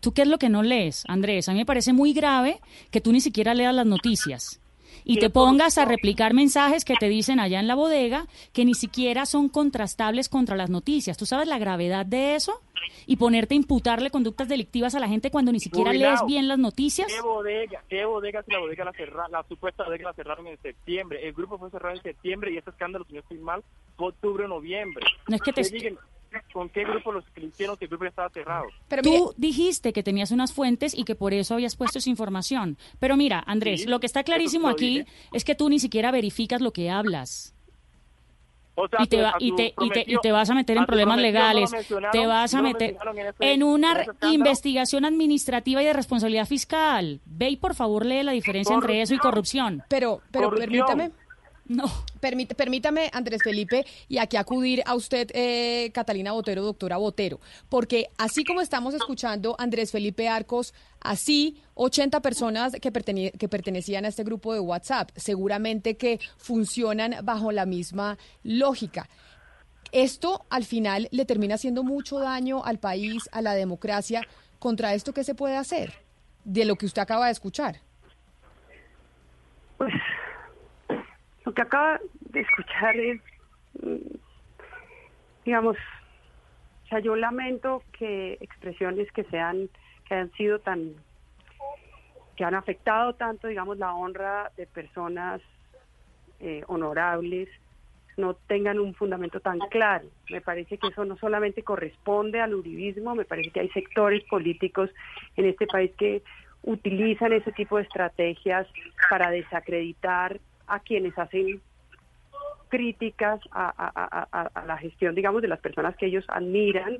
¿Tú qué es lo que no lees, Andrés? A mí me parece muy grave que tú ni siquiera leas las noticias y ¿Qué te pongas a replicar mensajes que te dicen allá en la bodega que ni siquiera son contrastables contra las noticias. ¿Tú sabes la gravedad de eso? Y ponerte a imputarle conductas delictivas a la gente cuando ni siquiera lees bien las noticias. ¿Qué bodega? ¿Qué bodega si la bodega la cerraron? La supuesta bodega la cerraron en septiembre. El grupo fue cerrado en septiembre y ese escándalo, si no estoy mal, fue octubre o noviembre. No es que te- ¿Con qué grupo los que hicieron que el grupo ya estaba cerrado? Tú dijiste que tenías unas fuentes y que por eso habías puesto esa información. Pero mira, Andrés, Sí, lo que está clarísimo aquí dije. es que tú ni siquiera verificas lo que hablas. O sea, y te, va- y, te, y, te, y te vas a meter en problemas no legales, te vas a no meter en ese- en una en investigación administrativa y de responsabilidad fiscal. Ve y por favor lee la diferencia entre eso y corrupción. Pero, pero Corrupción. permítame. No. Permítame, Andrés Felipe, y aquí acudir a usted, eh, Catalina Botero, doctora Botero, porque así como estamos escuchando Andrés Felipe Arcos, así 80 personas que, que pertenecían a este grupo de WhatsApp, seguramente que funcionan bajo la misma lógica. Esto al final le termina haciendo mucho daño al país, a la democracia. ¿Contra esto qué se puede hacer? De lo que usted acaba de escuchar. Lo que acaba de escuchar es, mm, digamos, o sea, yo lamento que expresiones que sean, que han sido tan, que han afectado tanto, digamos, la honra de personas eh, honorables, no tengan un fundamento tan claro. Me parece que eso no solamente corresponde al uribismo, me parece que hay sectores políticos en este país que utilizan ese tipo de estrategias para desacreditar a quienes hacen críticas a, la gestión, digamos, de las personas que ellos admiran.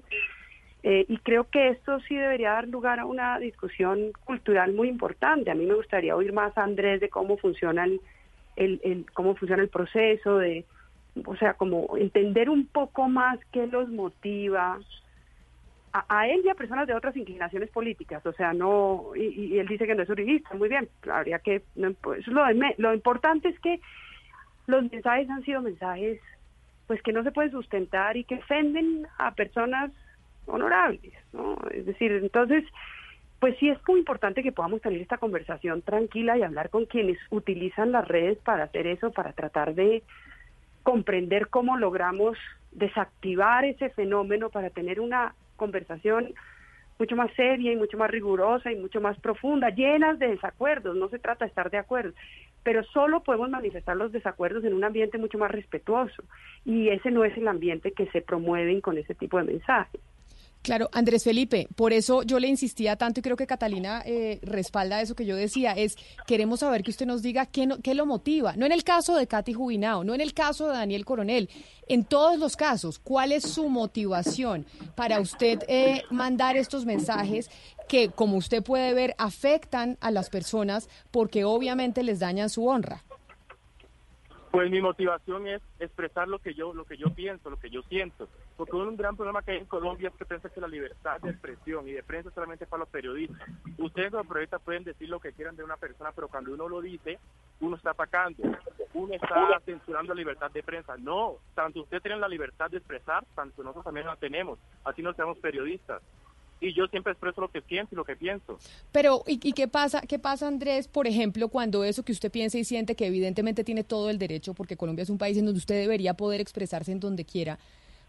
Eh, y creo que esto sí debería dar lugar a una discusión cultural muy importante. A mí me gustaría oír más Andrés de cómo funciona el, el- el- cómo funciona el proceso, de, o sea, como entender un poco más qué los motiva a, él y a personas de otras inclinaciones políticas, o sea, no, y, él dice que no es uribista, muy bien, habría que, no, pues, lo, lo importante es que los mensajes han sido mensajes pues que no se pueden sustentar y que ofenden a personas honorables, ¿no? Es decir, entonces, pues sí es muy importante que podamos tener esta conversación tranquila y hablar con quienes utilizan las redes para hacer eso, para tratar de comprender cómo logramos desactivar ese fenómeno para tener una conversación mucho más seria y mucho más rigurosa y mucho más profunda, llenas de desacuerdos, no se trata de estar de acuerdo, pero solo podemos manifestar los desacuerdos en un ambiente mucho más respetuoso y ese no es el ambiente que se promueven con ese tipo de mensajes. Claro, Andrés Felipe, por eso yo le insistía tanto y creo que Catalina eh, respalda eso que yo decía, es queremos saber que usted nos diga qué, no- qué lo motiva, no en el caso de Katy Jubinao, no en el caso de Daniel Coronel, en todos los casos, ¿cuál es su motivación para usted eh, mandar estos mensajes que, como usted puede ver, afectan a las personas porque obviamente les dañan su honra? Pues mi motivación es expresar lo que yo lo que yo pienso, lo que yo siento. Porque un gran problema que hay en Colombia es que piensa que la libertad de expresión y de prensa solamente es para los periodistas. Ustedes como periodistas pueden decir lo que quieran de una persona, pero cuando uno lo dice, uno está atacando, uno está censurando la libertad de prensa. No, tanto ustedes tienen la libertad de expresar, tanto nosotros también la tenemos. Así no seamos periodistas. Y yo siempre expreso lo que siento y lo que pienso. Pero, ¿y, y qué pasa, qué pasa, Andrés, por ejemplo, cuando eso que usted piensa y siente que evidentemente tiene todo el derecho, porque Colombia es un país en donde usted debería poder expresarse en donde quiera,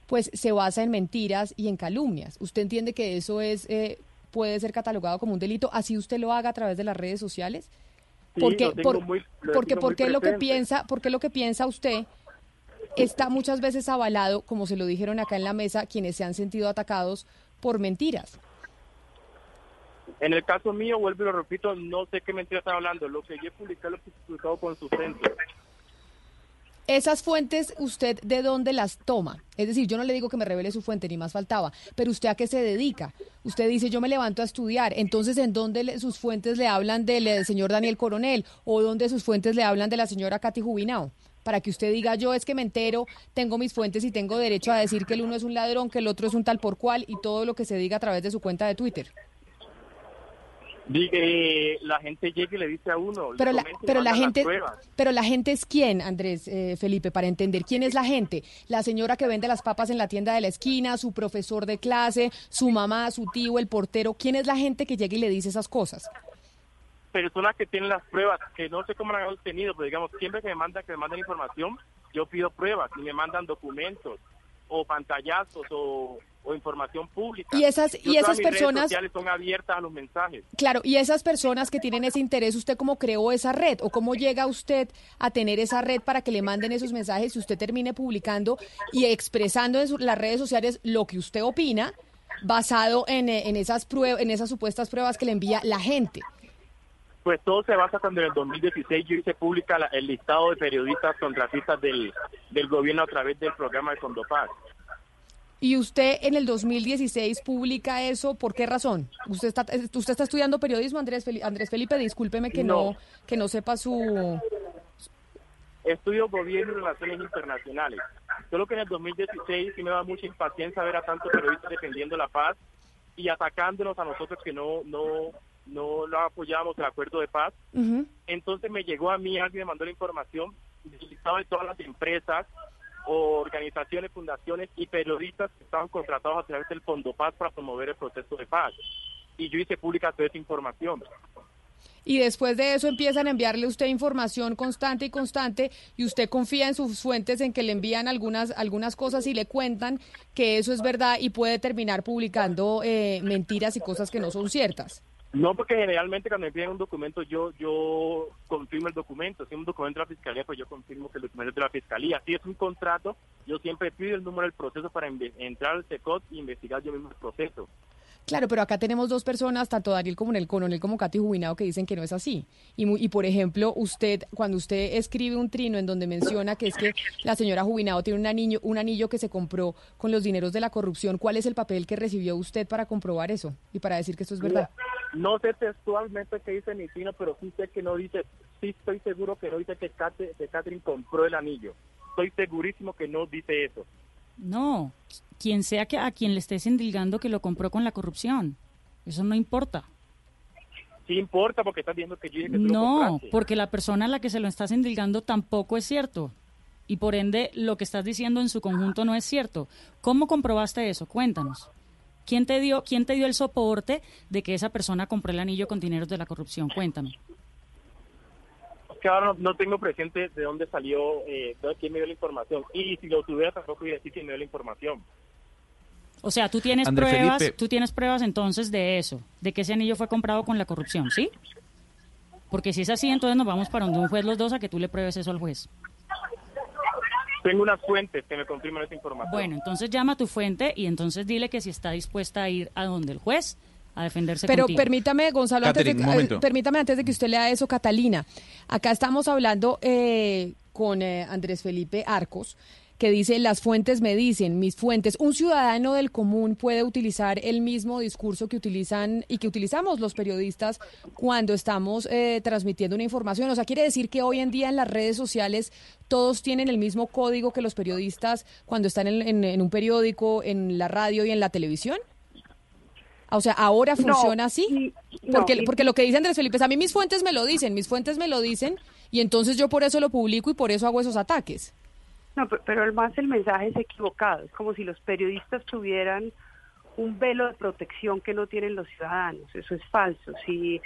pues se basa en mentiras y en calumnias? ¿Usted entiende que eso es eh, puede ser catalogado como un delito, así usted lo haga a través de las redes sociales? Sí, porque lo tengo por- muy- lo porque lo que piensa porque lo que piensa usted está muchas veces avalado como se lo dijeron acá en la mesa quienes se han sentido atacados por mentiras. En el caso mío, vuelvo y lo repito, no sé qué mentira están hablando. Lo que yo he publicado, lo que he publicado con sustento. esas fuentes usted de dónde las toma es decir yo no le digo que me revele su fuente ni más faltaba pero usted a qué se dedica usted dice yo me levanto a estudiar. Entonces en dónde le- sus fuentes le hablan del, eh, señor Daniel Coronel o dónde sus fuentes le hablan de la señora Katy Jubinao para que usted diga yo es que me entero, tengo mis fuentes y tengo derecho a decir que el uno es un ladrón, que el otro es un tal por cual y todo lo que se diga a través de su cuenta de Twitter. Eh, la gente llega y le dice a uno. Pero la, pero la gente, pero la gente es quién, Andrés eh, Felipe, para entender quién es la gente. La señora que vende las papas en la tienda de la esquina, su profesor de clase, su mamá, su tío, el portero. ¿Quién es la gente que llega y le dice esas cosas? Personas que tienen las pruebas, que no sé cómo las han obtenido, pero digamos, siempre que me mandan, que me mandan información, yo pido pruebas y me mandan documentos o pantallazos o, o información pública. Y esas- Yo y esas redes personas- son abiertas a los mensajes. Claro, y esas personas que tienen ese interés, ¿usted cómo creó esa red? ¿O cómo llega usted a tener esa red para que le manden esos mensajes y usted termine publicando y expresando en su- las redes sociales lo que usted opina basado en, eh, en esas pruebas, en esas supuestas pruebas que le envía la gente? Pues todo se basa cuando en el 2016 yo hice pública la- el listado de periodistas contratistas del, del gobierno a través del programa de Condopaz. Y usted en el 2016 publica eso, ¿por qué razón? ¿Usted está, usted está estudiando periodismo, Andrés Felipe? Andrés Felipe, discúlpeme que no, No. que no sepa su... Estudio gobierno y relaciones internacionales. Solo que en el 2016 sí me da mucha impaciencia ver a tantos periodistas defendiendo la paz y atacándonos a nosotros que no no no lo apoyamos el acuerdo de paz. Entonces me llegó a mí, alguien me mandó la información listado de todas las empresas, organizaciones, fundaciones y periodistas que estaban contratados a través del Fondo Paz para promover el proceso de paz. Y yo hice pública toda esa información. Y después de eso empiezan a enviarle a usted información constante y constante y usted confía en sus fuentes en que le envían algunas, algunas cosas y le cuentan que eso es verdad y puede terminar publicando eh, mentiras y cosas que no son ciertas. No, porque generalmente cuando me piden un documento, yo yo confirmo el documento. Si es un documento de la fiscalía, pues yo confirmo que el documento es de la fiscalía. Si es un contrato, yo siempre pido el número del proceso para entrar al SECOT e investigar yo mismo el proceso. Claro, pero acá tenemos dos personas, tanto Daniel como el coronel como Katy Jubinado, que dicen que no es así. Y, y por ejemplo, usted, cuando usted escribe un trino en donde menciona que es que la señora Jubinado tiene un anillo, un anillo que se compró con los dineros de la corrupción, ¿cuál es el papel que recibió usted para comprobar eso y para decir que esto es verdad? No sé textualmente qué dice mi trino, pero sí sé que no dice, sí estoy seguro que no dice que, Kate- que Catherine compró el anillo. Estoy segurísimo que no dice eso. No, quien sea que a quien le estés endilgando que lo compró con la corrupción. Eso no importa. Sí importa porque estás viendo que yo dije que tú No, porque la persona a la que se lo estás endilgando tampoco es cierto. Y por ende, lo que estás diciendo en su conjunto no es cierto. ¿Cómo comprobaste eso? Cuéntanos. ¿Quién te dio, quién te dio el soporte de que esa persona compró el anillo con dineros de la corrupción? Cuéntame. Que ahora no, no tengo presente de dónde salió, eh, de quién me dio la información. Y si lo tuviera, tampoco iba a decir quién me dio la información. O sea, tú tienes André pruebas, Felipe. tú tienes pruebas entonces de eso, de que ese anillo fue comprado con la corrupción, ¿sí? Porque si es así, entonces nos vamos para donde un juez los dos a que tú le pruebes eso al juez. Tengo unas fuentes que me confirman esa información. Bueno, entonces llama a tu fuente y entonces dile que si está dispuesta a ir a donde el juez a defenderse Pero contigo. permítame, Gonzalo, antes de, eh, permítame antes de que usted lea eso, Catalina. Acá estamos hablando eh, con eh, Andrés Felipe Arcos, que dice, las fuentes me dicen, mis fuentes, un ciudadano del común puede utilizar el mismo discurso que utilizan y que utilizamos los periodistas cuando estamos eh, transmitiendo una información. O sea, quiere decir que hoy en día en las redes sociales todos tienen el mismo código que los periodistas cuando están en- en- en un periódico, en la radio y en la televisión. O sea, ahora No, funciona así. no, porque, y- porque lo que dice Andrés Felipe es, a mí mis fuentes me lo dicen, mis fuentes me lo dicen, y entonces yo por eso lo publico y por eso hago esos ataques. No, pe- pero además el mensaje es equivocado. Es como si los periodistas tuvieran un velo de protección que no tienen los ciudadanos. Eso es falso. Si,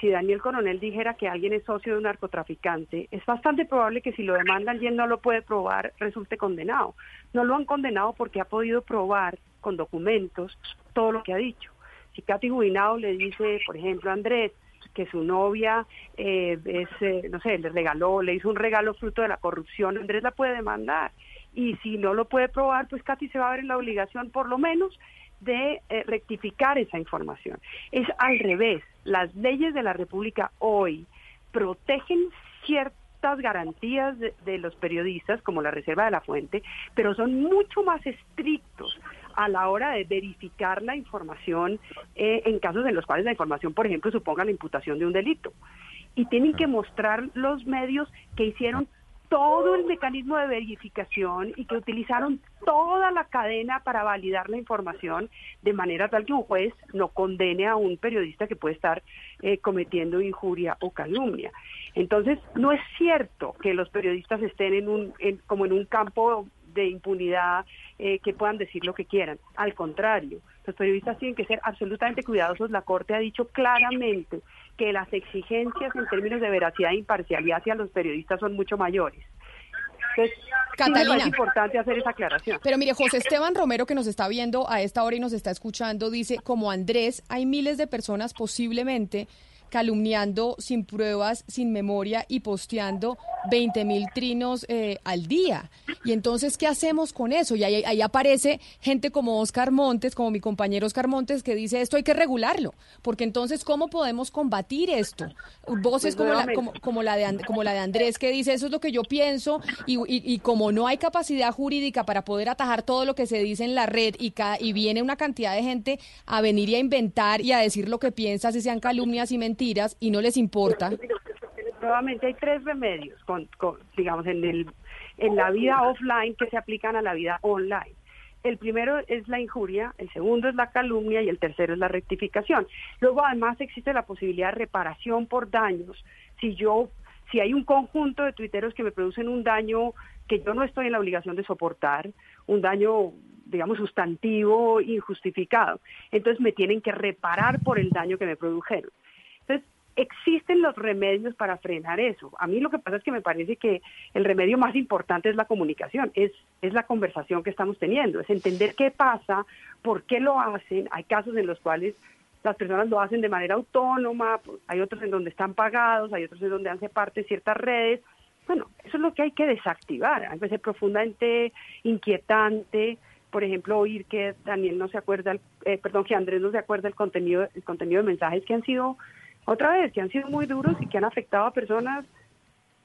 si Daniel Coronel dijera que alguien es socio de un narcotraficante, es bastante probable que si lo demandan y él no lo puede probar, resulte condenado. No lo han condenado porque ha podido probar con documentos todo lo que ha dicho. Si Katy Jubinao le dice, por ejemplo, a Andrés, que su novia eh, es, eh, no sé, le regaló, le hizo un regalo fruto de la corrupción, Andrés la puede demandar. Y si no lo puede probar, pues Katy se va a ver en la obligación, por lo menos, de eh, rectificar esa información. Es al revés. Las leyes de la República hoy protegen ciertas garantías de, de los periodistas, como la reserva de la fuente, pero son mucho más estrictos a la hora de verificar la información eh, en casos en los cuales la información, por ejemplo, suponga la imputación de un delito. Y tienen que mostrar los medios que hicieron todo el mecanismo de verificación y que utilizaron toda la cadena para validar la información de manera tal que un juez no condene a un periodista que puede estar eh, cometiendo injuria o calumnia. Entonces, no es cierto que los periodistas estén en un, en- como en un campo de impunidad eh, que puedan decir lo que quieran. Al contrario, los periodistas tienen que ser absolutamente cuidadosos. La Corte ha dicho claramente que las exigencias en términos de veracidad e imparcialidad hacia los periodistas son mucho mayores. Entonces, sí parece importante hacer esa aclaración. Pero mire, José Esteban Romero, que nos está viendo a esta hora y nos está escuchando, dice, como Andrés, hay miles de personas posiblemente calumniando sin pruebas, sin memoria y posteando 20 mil trinos eh, al día. Y entonces, ¿qué hacemos con eso? Y ahí, ahí aparece gente como Oscar Montes, como mi compañero Oscar Montes, que dice, esto hay que regularlo, porque entonces, ¿cómo podemos combatir esto? Voces Pues como la, como, como la de And- como la de Andrés que dice eso es lo que yo pienso y, y- y como no hay capacidad jurídica para poder atajar todo lo que se dice en la red y, ca- y viene una cantidad de gente a venir y a inventar y a decir lo que piensa si sean calumnias y mentiras y no les importa. Nuevamente hay tres remedios, con, con, digamos, en, el, en la vida offline que se aplican a la vida online. El primero es la injuria, el segundo es la calumnia y el tercero es la rectificación. Luego además existe la posibilidad de reparación por daños. Si yo, si hay un conjunto de tuiteros que me producen un daño que yo no estoy en la obligación de soportar, un daño digamos sustantivo injustificado, entonces me tienen que reparar por el daño que me produjeron. Entonces, existen los remedios para frenar eso. A mí lo que pasa es que me parece que el remedio más importante es la comunicación, es, es la conversación que estamos teniendo, es entender qué pasa, por qué lo hacen. Hay casos en los cuales las personas lo hacen de manera autónoma, hay otros en donde están pagados, hay otros en donde hacen parte ciertas redes. Bueno, eso es lo que hay que desactivar. A veces es profundamente inquietante, por ejemplo, oír que Daniel no se acuerda, eh, perdón, que Andrés no se acuerda el contenido, el contenido de mensajes que han sido, otra vez, que han sido muy duros y que han afectado a personas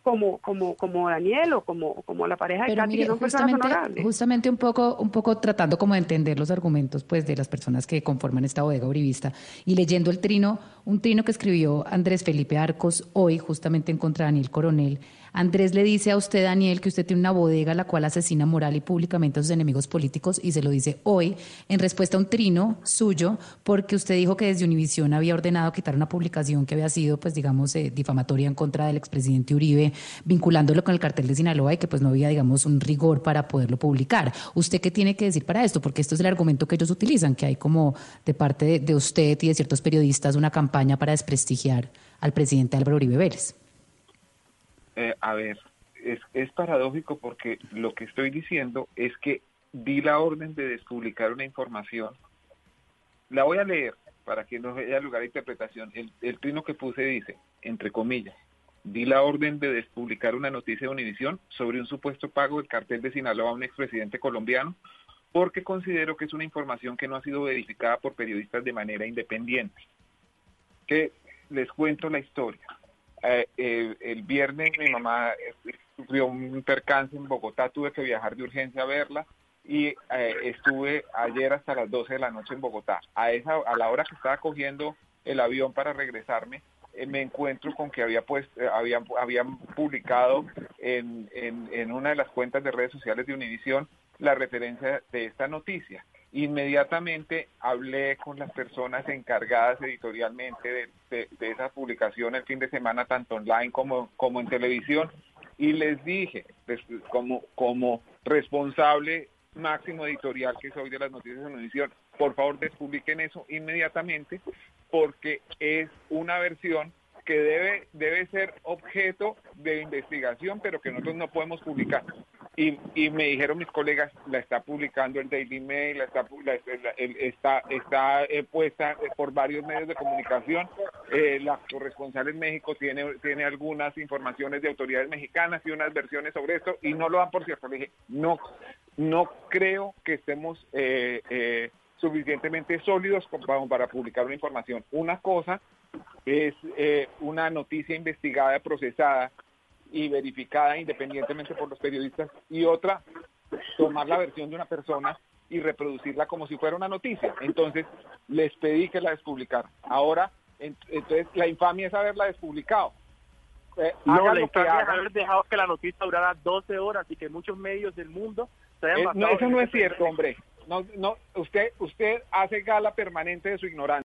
como, como, como Daniel o como, como la pareja de Pero Katy, mire, que son personas justamente, honorables. justamente un poco, un poco tratando como de entender los argumentos pues de las personas que conforman esta bodega uribista y leyendo el trino, un trino que escribió Andrés Felipe Arcos hoy justamente en contra de Daniel Coronel. Andrés le dice a usted, Daniel, que usted tiene una bodega la cual asesina moral y públicamente a sus enemigos políticos y se lo dice hoy en respuesta a un trino suyo porque usted dijo que desde Univisión había ordenado quitar una publicación que había sido, pues digamos, eh, difamatoria en contra del expresidente Uribe, vinculándolo con el cartel de Sinaloa y que pues no había, digamos, un rigor para poderlo publicar. ¿Usted qué tiene que decir para esto? Porque esto es el argumento que ellos utilizan, que hay como de parte de, de usted y de ciertos periodistas una campaña para desprestigiar al presidente Álvaro Uribe Vélez. Eh, a ver, es, paradójico porque lo que estoy diciendo es que di la orden de despublicar una información. La voy a leer para que no haya lugar a interpretación. El, el trino que puse dice, entre comillas, di la orden de despublicar una noticia de Univisión sobre un supuesto pago del cartel de Sinaloa a un expresidente colombiano porque considero que es una información que no ha sido verificada por periodistas de manera independiente. Que les cuento la historia. Eh, eh, el viernes mi mamá eh, sufrió un percance en Bogotá, tuve que viajar de urgencia a verla y eh, estuve ayer hasta las 12 de la noche en Bogotá. A esa a la hora que estaba cogiendo el avión para regresarme, me encuentro con que había pues habían, habían publicado en, en, en una de las cuentas de redes sociales de Univisión la referencia de esta noticia. Inmediatamente hablé con las personas encargadas editorialmente de, esa publicación el fin de semana, tanto online como, como en televisión, y les dije, como, como responsable máximo editorial que soy de las noticias de Univisión, por favor despubliquen eso inmediatamente, porque es una versión que debe, debe ser objeto de investigación, pero que nosotros no podemos publicar. Y, y me dijeron mis colegas, la está publicando el Daily Mail, la está, la- la- el- está, está eh, puesta eh, por varios medios de comunicación. Eh, la corresponsal en México tiene, tiene algunas informaciones de autoridades mexicanas y unas versiones sobre esto y no lo dan por cierto. Le dije, no, no creo que estemos eh, eh, suficientemente sólidos para publicar una información. Una cosa es eh, una noticia investigada, procesada y verificada independientemente por los periodistas y otra, tomar la versión de una persona y reproducirla como si fuera una noticia. Entonces, les pedí que la despublicaran. Ahora, en- entonces, la infamia es haberla despublicado. Eh, No, la infamia es haber dejado que la noticia durara 12 horas y que muchos medios del mundo se hayan Eh, no, eso no es cierto, hombre. No, no, usted, usted hace gala permanente de su ignorancia.